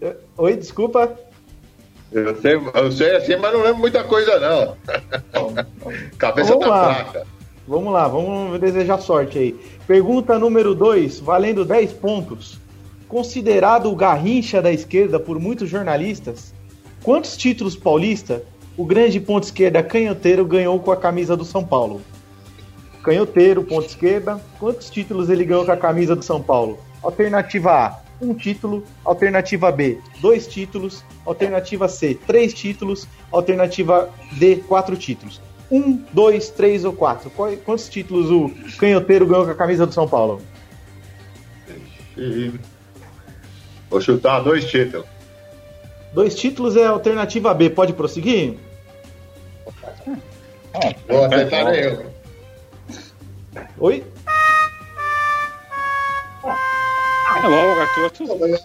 É, Oi, desculpa. Eu sei, eu sei assim, mas não lembro muita coisa, não. Cabeça Vamos tá lá. fraca. Vamos lá, vamos desejar sorte aí. Pergunta número 2, valendo 10 pontos. Considerado o garrincha da esquerda por muitos jornalistas, quantos títulos paulista o grande ponto esquerda canhoteiro ganhou com a camisa do São Paulo? Canhoteiro, ponto esquerda, quantos títulos ele ganhou com a camisa do São Paulo? Alternativa A, um título. Alternativa B, dois títulos. Alternativa C, três títulos. Alternativa D, quatro títulos. Um, dois, três ou quatro. Quantos títulos o canhoteiro ganhou com a camisa do São Paulo? E- Vou chutar dois títulos. Dois títulos é a alternativa B. Pode prosseguir? Vou acertar nenhum. Oi? Logo, Arthur.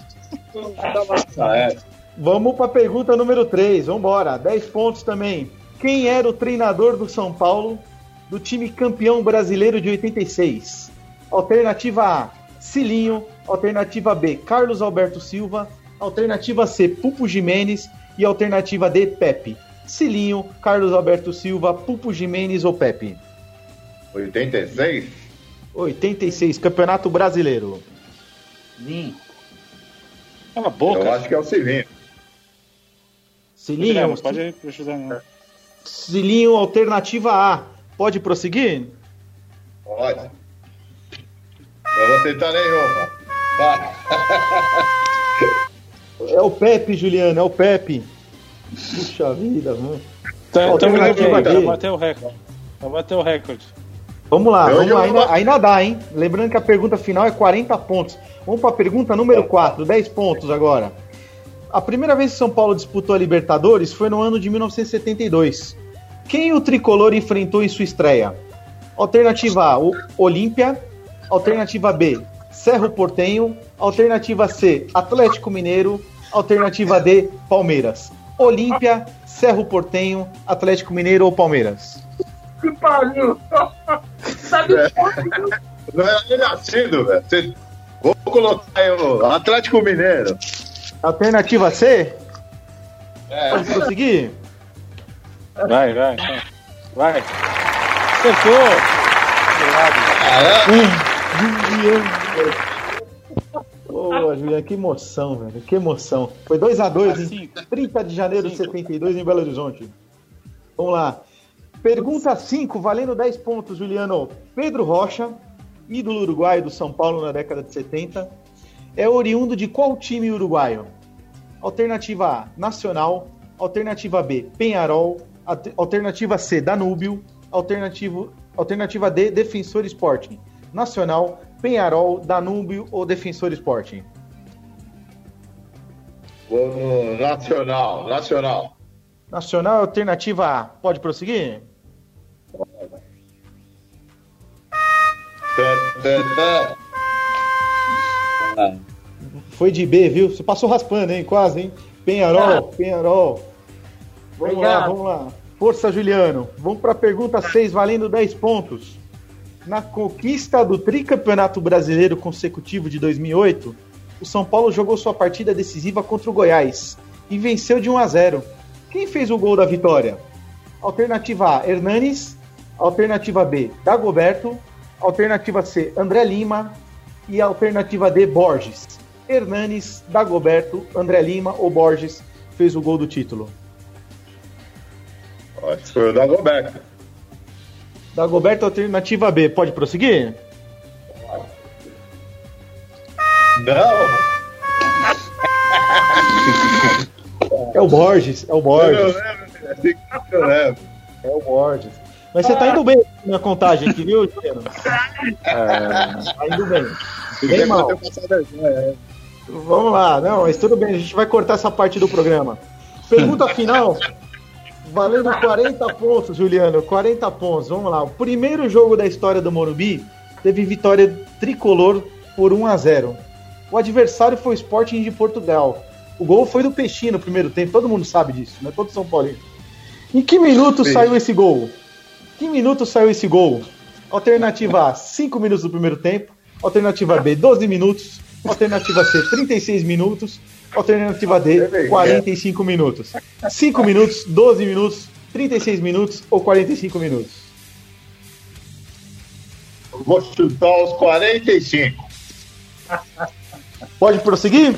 Ah, é. Vamos para a pergunta número 3. Vamos embora. 10 pontos também. Quem era o treinador do São Paulo do time campeão brasileiro de 86? Alternativa A, Cilinho. Alternativa B, Carlos Alberto Silva. Alternativa C, Pupo Jimenez. E alternativa D, Pepe. Cilinho, Carlos Alberto Silva, Pupo Jimenez ou Pepe? 86? 86, Campeonato Brasileiro. Sim. Cala a boca. Eu acho que é o. Cilinho, Não, pode precisar não. Cilinho, alternativa A. Pode prosseguir? Pode. Eu vou tentar nenhuma. Vai. É o Pepe, Juliano, é o Pepe. Puxa vida, mano. Tá, Estamos Alternativa D. vai bater o recorde. Vai bater o recorde. Vamos lá, vamos lá. Ainda, ainda dá, hein? Lembrando que a pergunta final é 40 pontos. Vamos para a pergunta número 4, 10 pontos agora. A primeira vez que São Paulo disputou a Libertadores foi no ano de 1972. Quem o tricolor enfrentou em sua estreia? Alternativa A, Olímpia. Alternativa B, Cerro Portenho. Alternativa C, Atlético Mineiro. Alternativa D, Palmeiras. Olímpia, Cerro Portenho, Atlético Mineiro ou Palmeiras? Que pariu! Sabe É. Não era nem nascido, velho. Vou colocar aí o Atlético Mineiro. Alternativa C? É. Pode prosseguir? Vai, vai, vai. Vai. Acertou. Ô, Juliano, que emoção, velho. Que emoção. Foi 2x2, hein? 30 de janeiro de 72 em Belo Horizonte. Vamos lá. Pergunta 5, valendo 10 pontos, Juliano. Pedro Rocha, ídolo uruguaio do São Paulo na década de 70, é oriundo de qual time uruguaio? Alternativa A, Nacional. Alternativa B, Penharol. Alter- Alternativa C, Danúbio. Alternativo, alternativa D, Defensor Sporting. Nacional, Penharol, Danúbio ou Defensor Sporting? Vou no Nacional, Nacional. Nacional, alternativa A. Pode prosseguir? Foi de B, viu? Você passou raspando, hein? Quase, hein? Penharol, Penharol. Vamos lá, Obrigado. vamos lá. Força, Juliano. Vamos para a pergunta 6, valendo 10 pontos. Na conquista do tricampeonato brasileiro consecutivo de 2008, o São Paulo jogou sua partida decisiva contra o Goiás e venceu de 1 a 0. Quem fez o gol da vitória? Alternativa A, Hernanes. Alternativa B, Dagoberto. Alternativa C, André Lima. E alternativa D, Borges. Hernanes, Dagoberto, André Lima ou Borges fez o gol do título? Acho que foi o Dagoberto. Dagoberto, alternativa B. Pode prosseguir? Não! É o Borges, é o Eu Borges. lembro, é assim que eu lembro. É o Borges. Mas você tá indo bem na contagem aqui, viu, Juliano? É, tá indo bem. Bem mal. Vamos lá, não, mas tudo bem, a gente vai cortar essa parte do programa. Pergunta final, valendo 40 pontos, Juliano, 40 pontos, vamos lá. O primeiro jogo da história do Morumbi teve vitória tricolor por 1 a 0 O adversário foi o Sporting de Portugal. O gol foi do Peixinho no primeiro tempo, todo mundo sabe disso, né? Todo São Paulino. Em que minuto saiu esse gol? Que minuto saiu esse gol? Alternativa A, 5 minutos do primeiro tempo. Alternativa B, 12 minutos. Alternativa C, 36 minutos. Alternativa D, 45 minutos. 5 minutos, 12 minutos, 36 minutos ou 45 minutos? Vou chutar os 45. Pode prosseguir?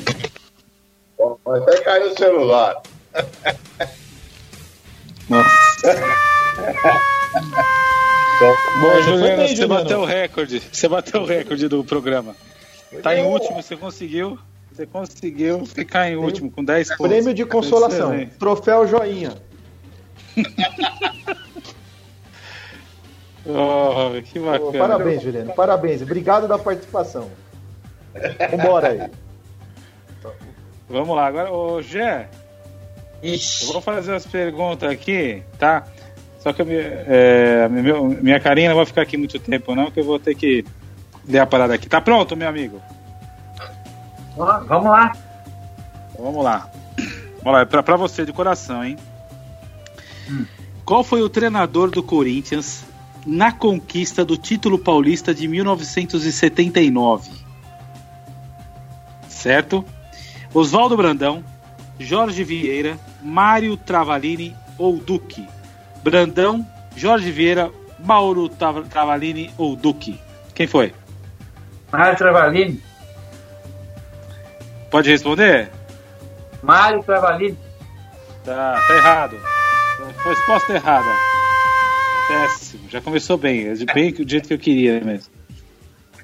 Até caiu o celular. Bom, Mas foi Juliano, bem, você Juliano. bateu o recorde. Você bateu o recorde do programa. Tá em último, você conseguiu. Você conseguiu ficar em último com 10 pontos. Prêmio de consolação. Excelente. Troféu joinha. Oh, que bacana. parabéns, Juliano. Parabéns. Obrigado da participação. Vambora aí. Vamos lá, agora, ô Gé, eu vou fazer as perguntas aqui, tá? Só que me- é, minha carinha não vai ficar aqui muito tempo, não, que eu vou ter que ler a parada aqui. Tá pronto, meu amigo? Vamos lá. Então, vamos lá. Vamos lá, é pra, pra você de coração, hein? Qual foi o treinador do Corinthians na conquista do título paulista de 1979? Certo? Oswaldo Brandão, Jorge Vieira, Mário Travalini ou Duque? Brandão, Jorge Vieira, Mauro Trav- Travalini ou Duque? Quem foi? Mário Travalini. Pode responder? Mário Travalini. Tá, tá errado. Foi resposta errada. Péssimo. Já começou bem. É bem do jeito que eu queria mesmo.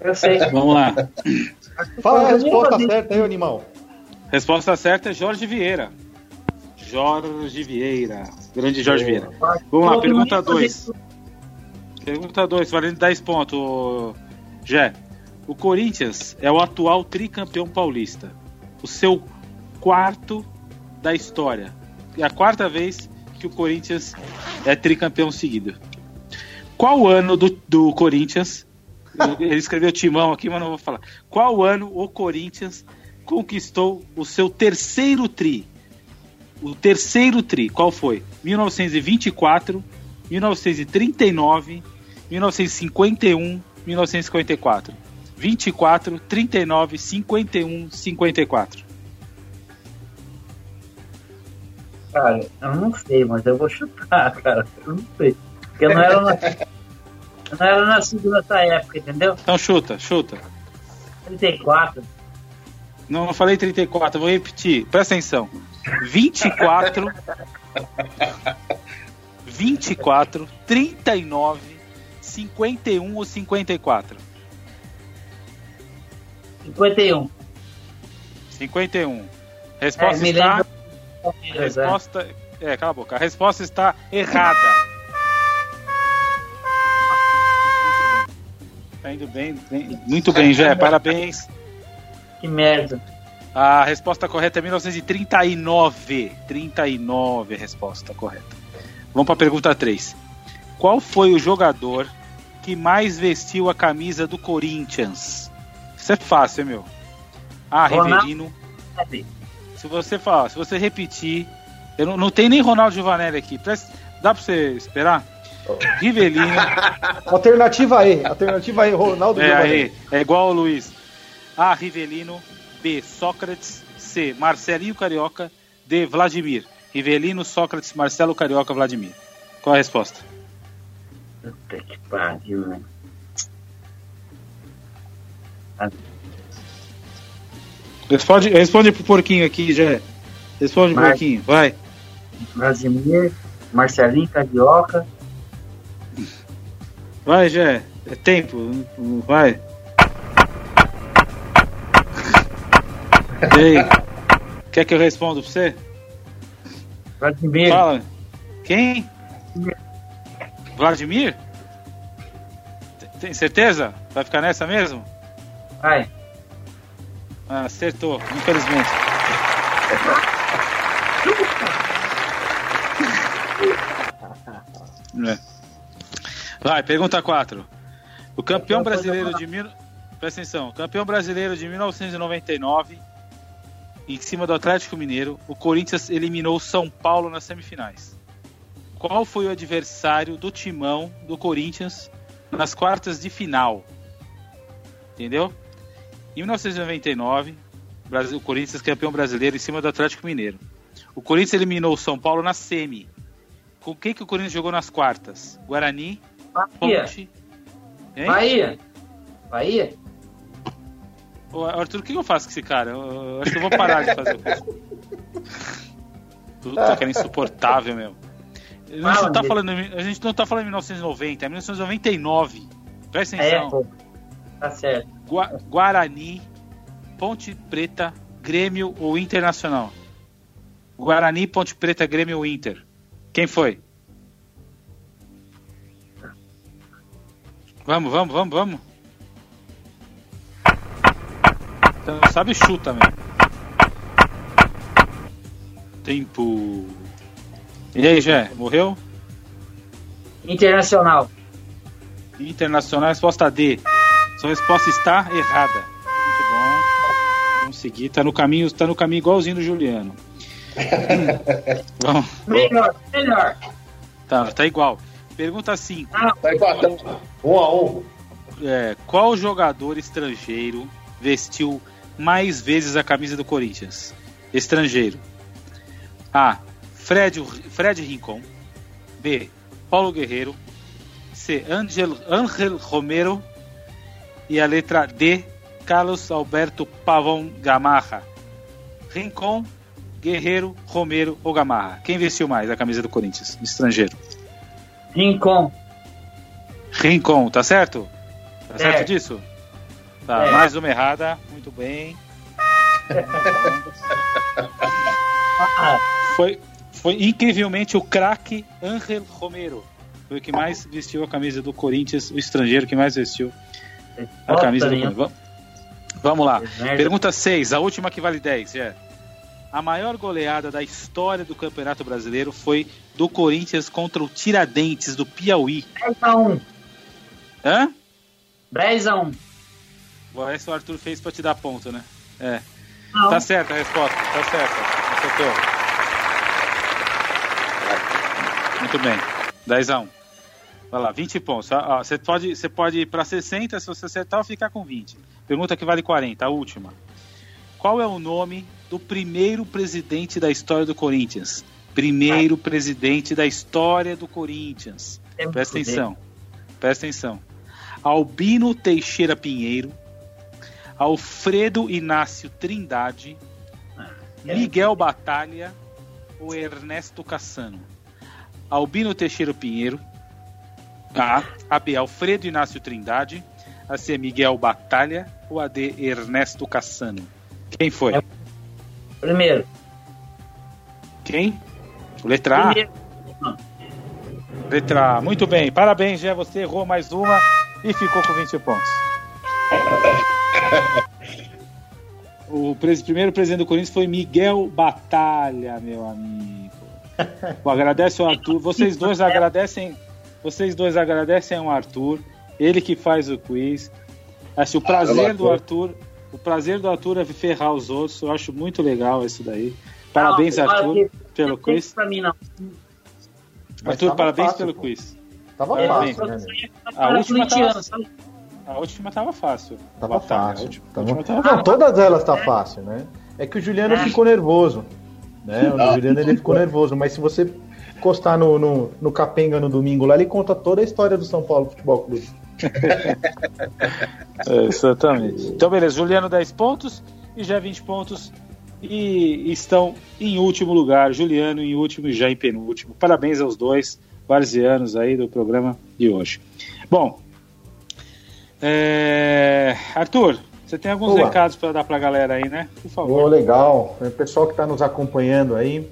Eu sei. Vamos lá. Fala a resposta certa aí, animal. Resposta certa é Jorge Vieira. Jorge Vieira. Grande Jorge Vieira. Vamos lá, pergunta 2. Pergunta 2, valendo 10 pontos. Jé. O Corinthians é o atual tricampeão paulista. O seu quarto da história. É a quarta vez que o Corinthians é tricampeão seguido. Qual ano do, do Corinthians? Ele escreveu timão aqui, mas não vou falar. Qual ano o Corinthians conquistou o seu terceiro tri? O terceiro tri, qual foi? 1924, 1939, 1951, 1954. 24, 39, 51, 54. Cara, eu não sei, mas eu vou chutar, cara. Eu não sei. Porque eu não era, na- eu não era nascido nessa época, entendeu? Então chuta, chuta. 34. Não, não falei 34, vou repetir. Presta atenção. 24, 24, 39, 51 ou 54? 51. 51. Resposta É, está. lembro. É. Resposta, É, cala a boca. A resposta está errada. Tá indo bem, bem muito bem, Jé. Parabéns. Que merda. A resposta correta é 1939. 39 é a resposta correta. Vamos para a pergunta 3. Qual foi o jogador que mais vestiu a camisa do Corinthians? Isso é fácil, hein, meu? A. Ronaldo. Rivelino. Se você falar, se você repetir, eu não, não tem nem Ronaldo Giovanelli aqui. Presta- dá pra você esperar? Rivelino. Alternativa E. Alternativa E, Ronaldo é, Giovanni. aí, é igual ao Luiz. A. Rivelino. B. Sócrates. C. Marcelinho Carioca. D. Vladimir. Rivelino, Sócrates, Marcelo Carioca, Vladimir. Qual a resposta? Puta que pariu, né? Responde, responde pro porquinho aqui, já. Responde pro Mar- porquinho, vai. Vladimir, Marcelinho Carioca. Vai, Jé. É tempo. Vai. E aí? Quer que eu responda pra você? Vladimir. Fala. Quem? Vladimir? Tem- Tem certeza? Vai ficar nessa mesmo? Vai. Ah, acertou, infelizmente. É. Vai, pergunta 4. O campeão brasileiro de mil... Presta atenção. Campeão brasileiro de 1999, em cima do Atlético Mineiro, o Corinthians eliminou o São Paulo nas semifinais. Qual foi o adversário do timão do Corinthians nas quartas de final? Entendeu? Em 1999, o Corinthians campeão brasileiro em cima do Atlético Mineiro. O Corinthians eliminou o São Paulo na semi. Com quem que o Corinthians jogou nas quartas? Guarani, Bahia. Ponte. Hein? Bahia. Bahia. Ô, Arthur, o que eu faço com esse cara? Eu, eu acho que eu vou parar de fazer o curso. Puta, cara insuportável, meu. A gente, tá falando, a gente não tá falando em 1990, é 1999. Presta É, atenção. pô. Tá certo. Gua- Guarani, Ponte Preta, Grêmio ou Internacional? Guarani, Ponte Preta, Grêmio ou Inter? Quem foi? Vamos, vamos, vamos, vamos. Então, sabe, chuta, meu. Tempo. E aí, Jé, morreu? Internacional. Internacional, resposta D. Sua resposta está errada. Muito bom. Vamos seguir. Tá no caminho, tá no caminho igualzinho do Juliano. Vamos. Melhor, melhor. Tá, tá igual. Pergunta 5. Tá empatando. Um a um. É, qual jogador estrangeiro vestiu mais vezes a camisa do Corinthians? Estrangeiro. A. Fred, Fred Rincon. B. Paulo Guerreiro. C. Angel, Angel Romero. E a letra D. Carlos Alberto Pavão Gamarra. Rincon, Guerreiro, Romero ou Gamarra? Quem vestiu mais a camisa do Corinthians? Estrangeiro. Rincon. Rincon, tá certo? Tá certo É. disso? Tá, É. mais uma errada. Muito bem. Foi, foi incrivelmente o craque Angel Romero. Foi o que mais vestiu a camisa do Corinthians, o estrangeiro que mais vestiu a Nossa, camisa do. Corinthians. Vamos- lá. Pergunta 6, a última que vale 10. É. A maior goleada da história do Campeonato Brasileiro foi do Corinthians contra o Tiradentes do Piauí. 10 a 1. Hã? 10 a 1. Bom, essa o Arthur fez pra te dar ponto, né? É. Não. Tá certa a resposta, tá certa. Acertou. Muito bem. 10 a 1. Vai lá, 20 pontos. Ah, ah, Você pode, você pode ir pra 60 se você acertar ou ficar com 20. Pergunta que vale 40, a última. Qual é o nome do primeiro presidente da história do Corinthians? Primeiro presidente da história do Corinthians. Presta atenção. Presta atenção. Albino Teixeira Pinheiro, Alfredo Inácio Trindade, Miguel Batalha ou Ernesto Cassano? Albino Teixeira Pinheiro, A. A B. Alfredo Inácio Trindade, a C. Miguel Batalha ou a D. Ernesto Cassano? Quem foi? Primeiro. Quem? Letra A. Letra A. Muito bem. Parabéns, Jé. Você errou mais uma e ficou com 20 pontos. O pres- primeiro presidente do Corinthians foi Miguel Batalha, meu amigo. Pô, agradece o Arthur. Vocês dois agradecem. Vocês dois agradecem ao Arthur. Ele que faz o quiz. Acho o prazer do Arthur. O prazer do Arthur é ferrar os outros. Eu acho muito legal isso daí. Parabéns, Não, Arthur, pelo não tem quiz. Mim, Arthur, parabéns fácil, pelo pô. quiz. Tava Parabéns. fácil, né? A última tava? A última tava fácil. Tava Batalha, a fácil. última- a Tava- última tava Não, todas elas tá fácil, né? É que o Juliano ficou nervoso. Né? O Juliano ele ficou nervoso, mas se você encostar no, no, no Capenga no domingo lá, ele conta toda a história do São Paulo Futebol Clube. É, exatamente. Então, beleza. Juliano 10 pontos e já 20 pontos. E estão em último lugar. Juliano em último e já em penúltimo. Parabéns aos dois varzianos aí do programa de hoje. Bom, é, Arthur, você tem alguns Boa. recados para dar pra galera aí, né? Por favor. Pô, legal. O pessoal que está nos acompanhando aí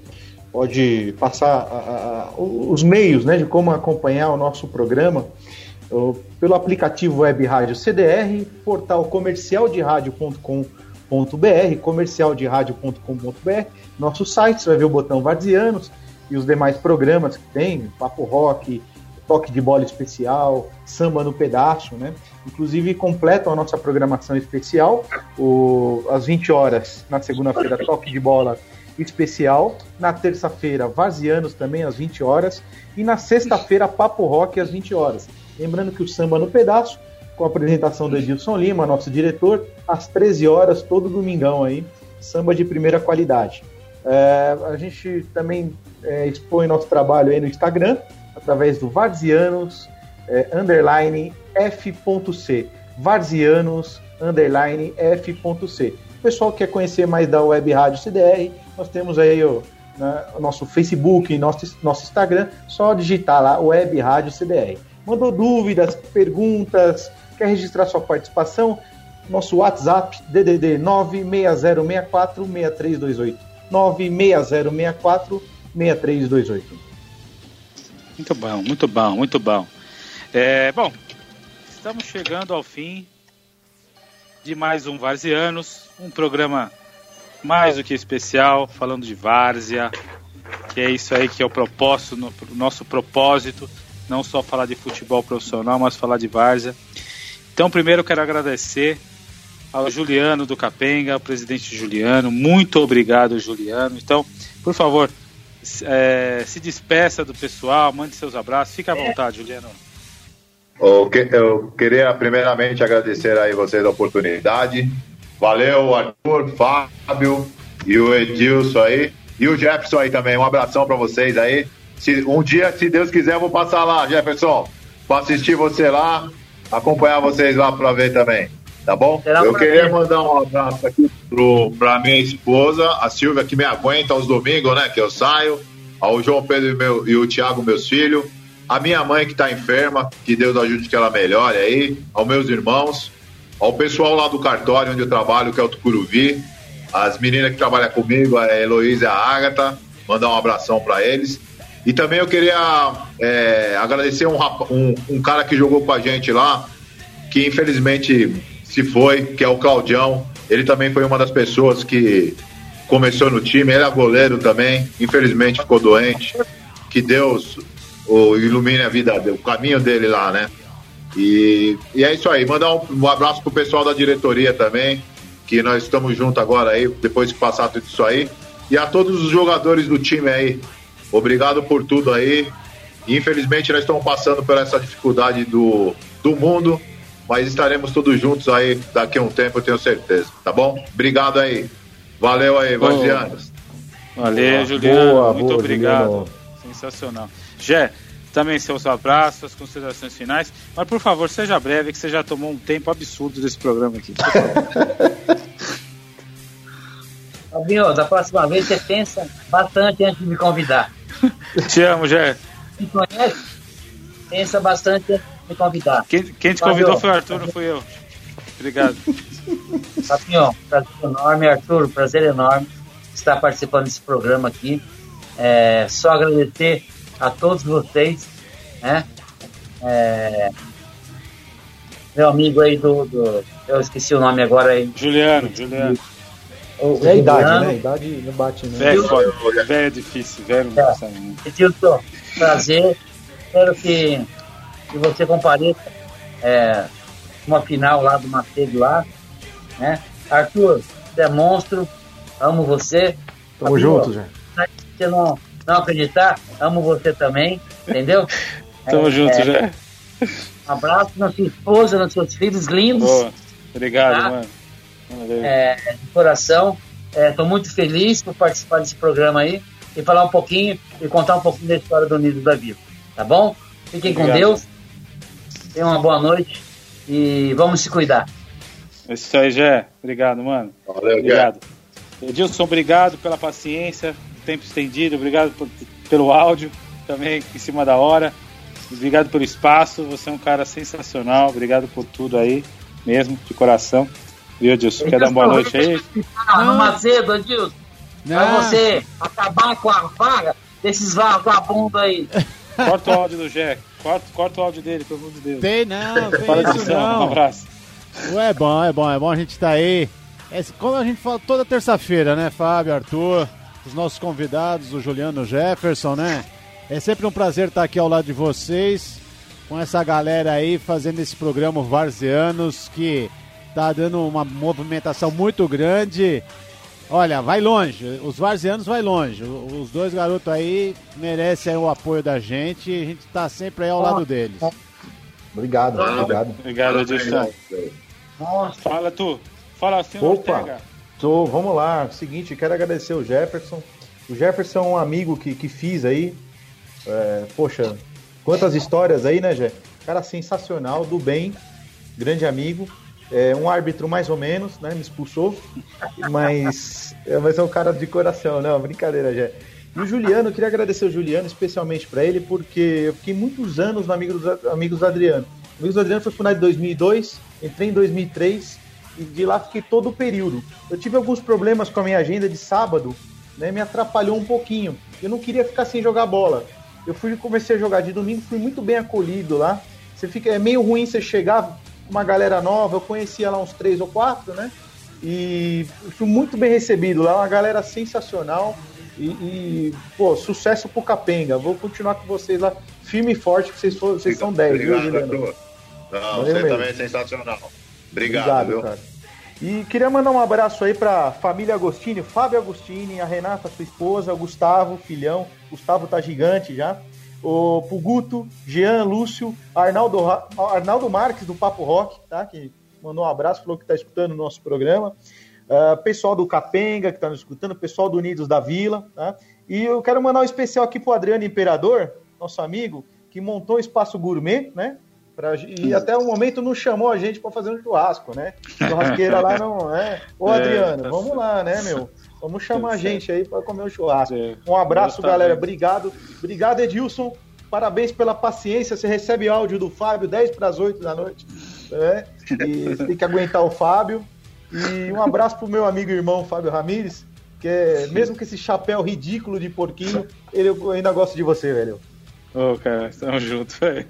pode passar a- a- a- os meios né, de como acompanhar o nosso programa o- pelo aplicativo Web Rádio CDR, portal comercialderadio.com.br, comercialderadio.com.br, nosso site, você vai ver o botão Varzianos e os demais programas que tem, Papo Rock, Toque de Bola Especial, Samba no Pedaço, né? Inclusive completam a nossa programação especial, o, às 20 horas, na segunda-feira, Toque de Bola Especial, na terça-feira, Varzianos também às 20 horas, e na sexta-feira, Papo Rock às 20 horas. Lembrando que o Samba no Pedaço, com a apresentação do Edilson Lima, nosso diretor, às 13 horas, todo domingão aí, samba de primeira qualidade. É, a gente também é, expõe nosso trabalho aí no Instagram, através do Varzianos é, underline F.C. Varzianos underline F.C. O pessoal que quer conhecer mais da Web Rádio CDR, nós temos aí o, né, o nosso Facebook, nosso, nosso Instagram, só digitar lá Web Rádio CDR. Mandou dúvidas, perguntas, quer registrar sua participação? Nosso WhatsApp, DDD 96064 6328. 96064 6328. Muito bom, muito bom, muito bom. É, bom, estamos chegando ao fim de mais um Varzianos, um programa mais do que especial, falando de várzea, que é isso aí que é o propósito, no- nosso propósito, não só falar de futebol profissional, mas falar de várzea. Então, primeiro eu quero agradecer ao Juliano do Capenga, ao presidente Juliano, muito obrigado, Juliano. Então, por favor, é, se despeça do pessoal, mande seus abraços, fica à vontade, Juliano. Eu, que- eu queria primeiramente agradecer aí vocês a oportunidade. Valeu, Arthur, Fábio e o Edilson aí. E o Jefferson aí também. Um abração pra vocês aí. Se, um dia, se Deus quiser, eu vou passar lá, Jefferson, pra assistir você lá, acompanhar vocês lá pra ver também. Tá bom? Será eu queria mandar um abraço aqui pro, pra minha esposa, a Silvia, que me aguenta aos domingos, né? Que eu saio. Ao João Pedro e, meu, e o Thiago, meus filhos. A minha mãe que tá enferma, que Deus ajude que ela melhore aí. Aos meus irmãos. Ao pessoal lá do cartório onde eu trabalho, que é o Tucuruvi. As meninas que trabalham comigo, a Heloísa e a Ágata. Mandar um abração pra eles. E também eu queria é, agradecer um, um, um cara que jogou com a gente lá, que infelizmente se foi, que é o Claudião. Ele também foi uma das pessoas que começou no time, ele é goleiro também, infelizmente ficou doente. Que Deus o, ilumine a vida o caminho dele lá, né? E, e é isso aí, mandar um, um abraço pro pessoal da diretoria também, que nós estamos juntos agora aí, depois de passar tudo isso aí. E a todos os jogadores do time aí, obrigado por tudo aí. Infelizmente nós estamos passando por essa dificuldade do, do mundo, mas estaremos todos juntos aí daqui a um tempo, eu tenho certeza, tá bom? Obrigado aí. Valeu aí, Boa. Varzianos. Valeu, Boa, Juliano. boa, muito boa, obrigado. Juliano. Sensacional. Jé, também seus abraços, suas considerações finais. Mas por favor, seja breve, que você já tomou um tempo absurdo desse programa aqui. Fabinho, da próxima vez você pensa bastante antes de me convidar. Te amo, Jé. Me conhece? Pensa bastante antes me convidar. Quem, quem te Valeu. convidou foi o Arthur, não fui eu. Obrigado. Fabinho, prazer enorme. Arthur, prazer enorme estar participando desse programa aqui. É, só agradecer a todos vocês, né? É, meu amigo aí do, do, Eu esqueci o nome agora aí. Juliano, Juliano. O, É a idade, né? A idade não bate, né? Velho, foda. Velho é difícil, velho sabe, né? Edilson, prazer. Espero que, que você compareça é, uma final lá do Macedo lá. Né? Arthur, você é monstro. Amo você. Tamo Fabio, junto, já. Se você não, não acreditar, amo você também. Entendeu? Tamo É, junto, é, já. Um abraço na sua esposa, nos seus filhos lindos. Boa. Obrigado, Tá? mano. É, de coração. Estou muito feliz por participar desse programa aí e falar um pouquinho e contar um pouquinho da história do Unidos da Vida. Tá bom? Fiquem com Obrigado. Deus. Tenham uma boa noite e vamos se cuidar. É isso aí, Jé. Obrigado, mano. Valeu, Obrigado. Edilson, obrigado pela paciência, tempo estendido, obrigado por- pelo áudio também em cima da hora. Obrigado pelo espaço, você é um cara sensacional, obrigado por tudo aí, mesmo, de coração. Viu, Edilson? Quer dar uma boa noite aí? Ah, no Macedo, Adilson, pra Não. você acabar com a vaga desses vagabundos aí. Corta o áudio do Jé, corta, corta o áudio dele, pelo amor de Deus. Tem não, tem Fala isso disso, Um não. abraço. Ué, é bom, é bom, é bom a gente estar aí. É, como a gente fala toda terça-feira, né, Fábio, Arthur, os nossos convidados, o Juliano Jefferson, né? É sempre um prazer estar aqui ao lado de vocês, com essa galera aí fazendo esse programa Varzeanos, que tá dando uma movimentação muito grande. Olha, vai longe, os Varzeanos vai longe. Os dois garotos aí merecem aí o apoio da gente e a gente tá sempre aí ao lado deles. Obrigado, obrigado. Obrigado, Edilson. Nossa. Fala, tu. Fala assim, Opa, Ortega. tô, vamos lá. Seguinte, quero agradecer o Jefferson. O Jefferson é um amigo que, que fiz aí. É, poxa, quantas histórias aí, né, Jé? Cara sensacional, do bem, grande amigo. É, um árbitro mais ou menos, né? Me expulsou. Mas, é, mas é um cara de coração, não, brincadeira, Jé. E o Juliano, eu queria agradecer o Juliano especialmente para ele, porque eu fiquei muitos anos no Amigos Amigos do Adriano. Amigos do Adriano foi fundado em 2002, entrei em 2003 e de lá fiquei todo o período. Eu tive alguns problemas com a minha agenda de sábado, né, me atrapalhou um pouquinho. Eu não queria ficar sem jogar bola. Eu fui comecei a jogar de domingo, fui muito bem acolhido lá. Você fica é meio ruim você chegar uma galera nova. Eu conhecia lá uns três ou quatro, né? E fui muito bem recebido lá, uma galera sensacional. E, e, pô, sucesso pro Capenga. Vou continuar com vocês lá, firme e forte, que vocês, vocês são 10, viu, Obrigado, Juliano? Arthur. Não, você mesmo. também é sensacional. Obrigado, viu? cara. E queria mandar um abraço aí pra família Agostini, Fábio Agostini, a Renata, sua esposa, o Gustavo, filhão. Gustavo tá gigante já. O pro Guto, Jean, Lúcio, Arnaldo, Arnaldo Marques do Papo Rock, tá? Que mandou um abraço, falou que tá escutando o nosso programa. Ah, pessoal do Capenga que tá nos escutando, pessoal do Unidos da Vila, tá? E eu quero mandar um especial aqui pro Adriano Imperador, nosso amigo, que montou o espaço gourmet, né? Pra, e até o momento não chamou a gente para fazer um churrasco, né? Churrasqueira lá não é. Ô, É, Adriano, tá vamos lá, né, meu? Vamos chamar a gente aí para comer um churrasco. É. Um abraço, galera. Obrigado. Obrigado, Edilson. Parabéns pela paciência. Você recebe áudio do Fábio 10 para as 8 da noite. Né? E você tem que aguentar o Fábio. E um abraço pro meu amigo e irmão Fábio Ramires, que é, mesmo com esse chapéu ridículo de porquinho, ele, eu ainda gosto de você, velho. Ô, cara, tamo junto, velho.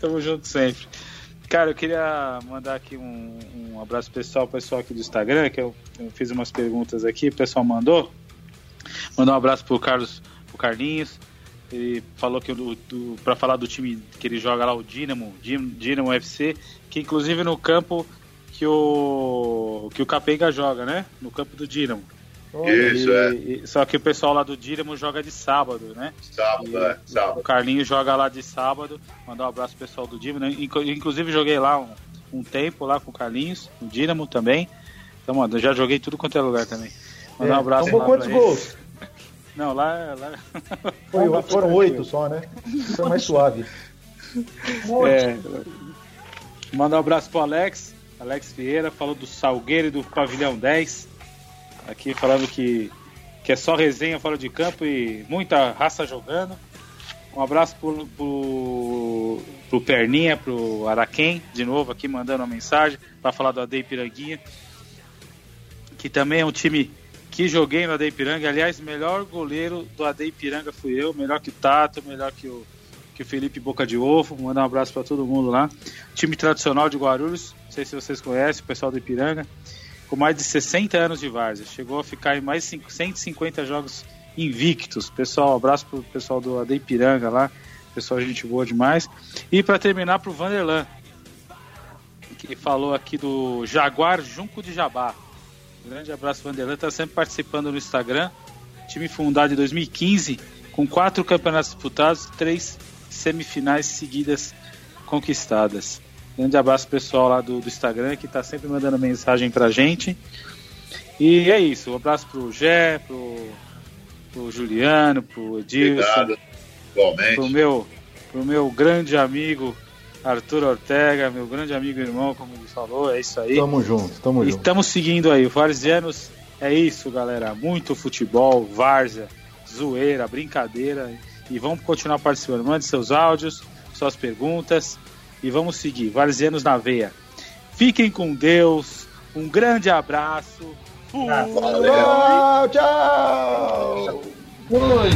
Tamo junto sempre. Cara, eu queria mandar aqui um, um abraço pessoal, pessoal aqui do Instagram, que eu, eu fiz umas perguntas aqui, o pessoal mandou. Mandar um abraço pro Carlos, pro Carlinhos. Ele falou que o do, para falar do time que ele joga lá, o Dinamo, Din- Dinamo FC, que inclusive no campo que o que o Capenga joga, né? No campo do Dinamo. Isso, E- é. e- só que o pessoal lá do Dinamo joga de sábado, né? Sábado, é, sábado. O Carlinho joga lá de sábado. Mandar um abraço pro pessoal do Dinamo. né? Inclu- Inclusive joguei lá um, um tempo lá com o Carlinhos, no Dinamo também. Então, mano, eu já joguei tudo quanto é lugar também. Mandar um abraço Tomou quantos gols? Não, lá. lá... Foi, Lá foram oito só, né? Foi mais suave. É, mandar um abraço pro Alex, Alex Vieira, falou do Salgueiro e do Pavilhão 10. Aqui falando que, que é só resenha fora de campo e muita raça jogando. Um abraço pro, pro, pro Perninha, pro Araquém, de novo aqui mandando uma mensagem para falar do AD Piranguinha. Que também é um time que joguei no Adeipiranga. Aliás, melhor goleiro do Adeipiranga fui eu, melhor que o Tato, melhor que o, que o Felipe Boca de Ovo. Mandar um abraço para todo mundo lá. Time tradicional de Guarulhos, não sei se vocês conhecem, o pessoal do Ipiranga, com mais de 60 anos de várzea. Chegou a ficar em mais de 150 jogos invictos. Pessoal, abraço pro pessoal do Adeipiranga lá. Pessoal, gente boa demais. E para terminar, pro Vanderlan, que falou aqui do Jaguar Junco de Jabá. Grande abraço, Vanderlan. Está sempre participando no Instagram. Time fundado em 2015, com quatro campeonatos disputados, três semifinais seguidas conquistadas. Grande abraço pessoal lá do, do Instagram que está sempre mandando mensagem pra gente. E é isso. Um abraço pro Gé, pro, pro Juliano, pro Edilson. Obrigado. Igualmente. Pro meu, pro meu grande amigo Arthur Ortega, meu grande amigo e irmão, como ele falou, é isso aí. Tamo junto, tamo E junto. Estamos seguindo aí, o Varzianos é isso, galera. Muito futebol, várzea, zoeira, brincadeira. E vamos continuar participando. Mande seus áudios, suas perguntas e vamos seguir. Varzianos na veia. Fiquem com Deus. Um grande abraço. Fui. Tchau, tchau! Fui.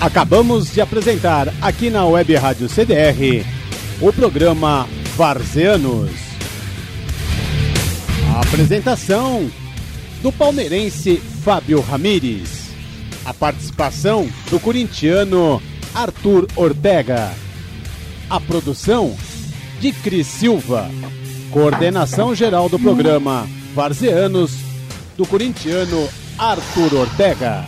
Acabamos de apresentar aqui na Web Rádio CDR o programa Varzeanos. A apresentação do palmeirense Fábio Ramires. A participação do corintiano Arthur Ortega. A produção de Cris Silva. Coordenação geral do programa Varzeanos do corintiano Arthur Ortega.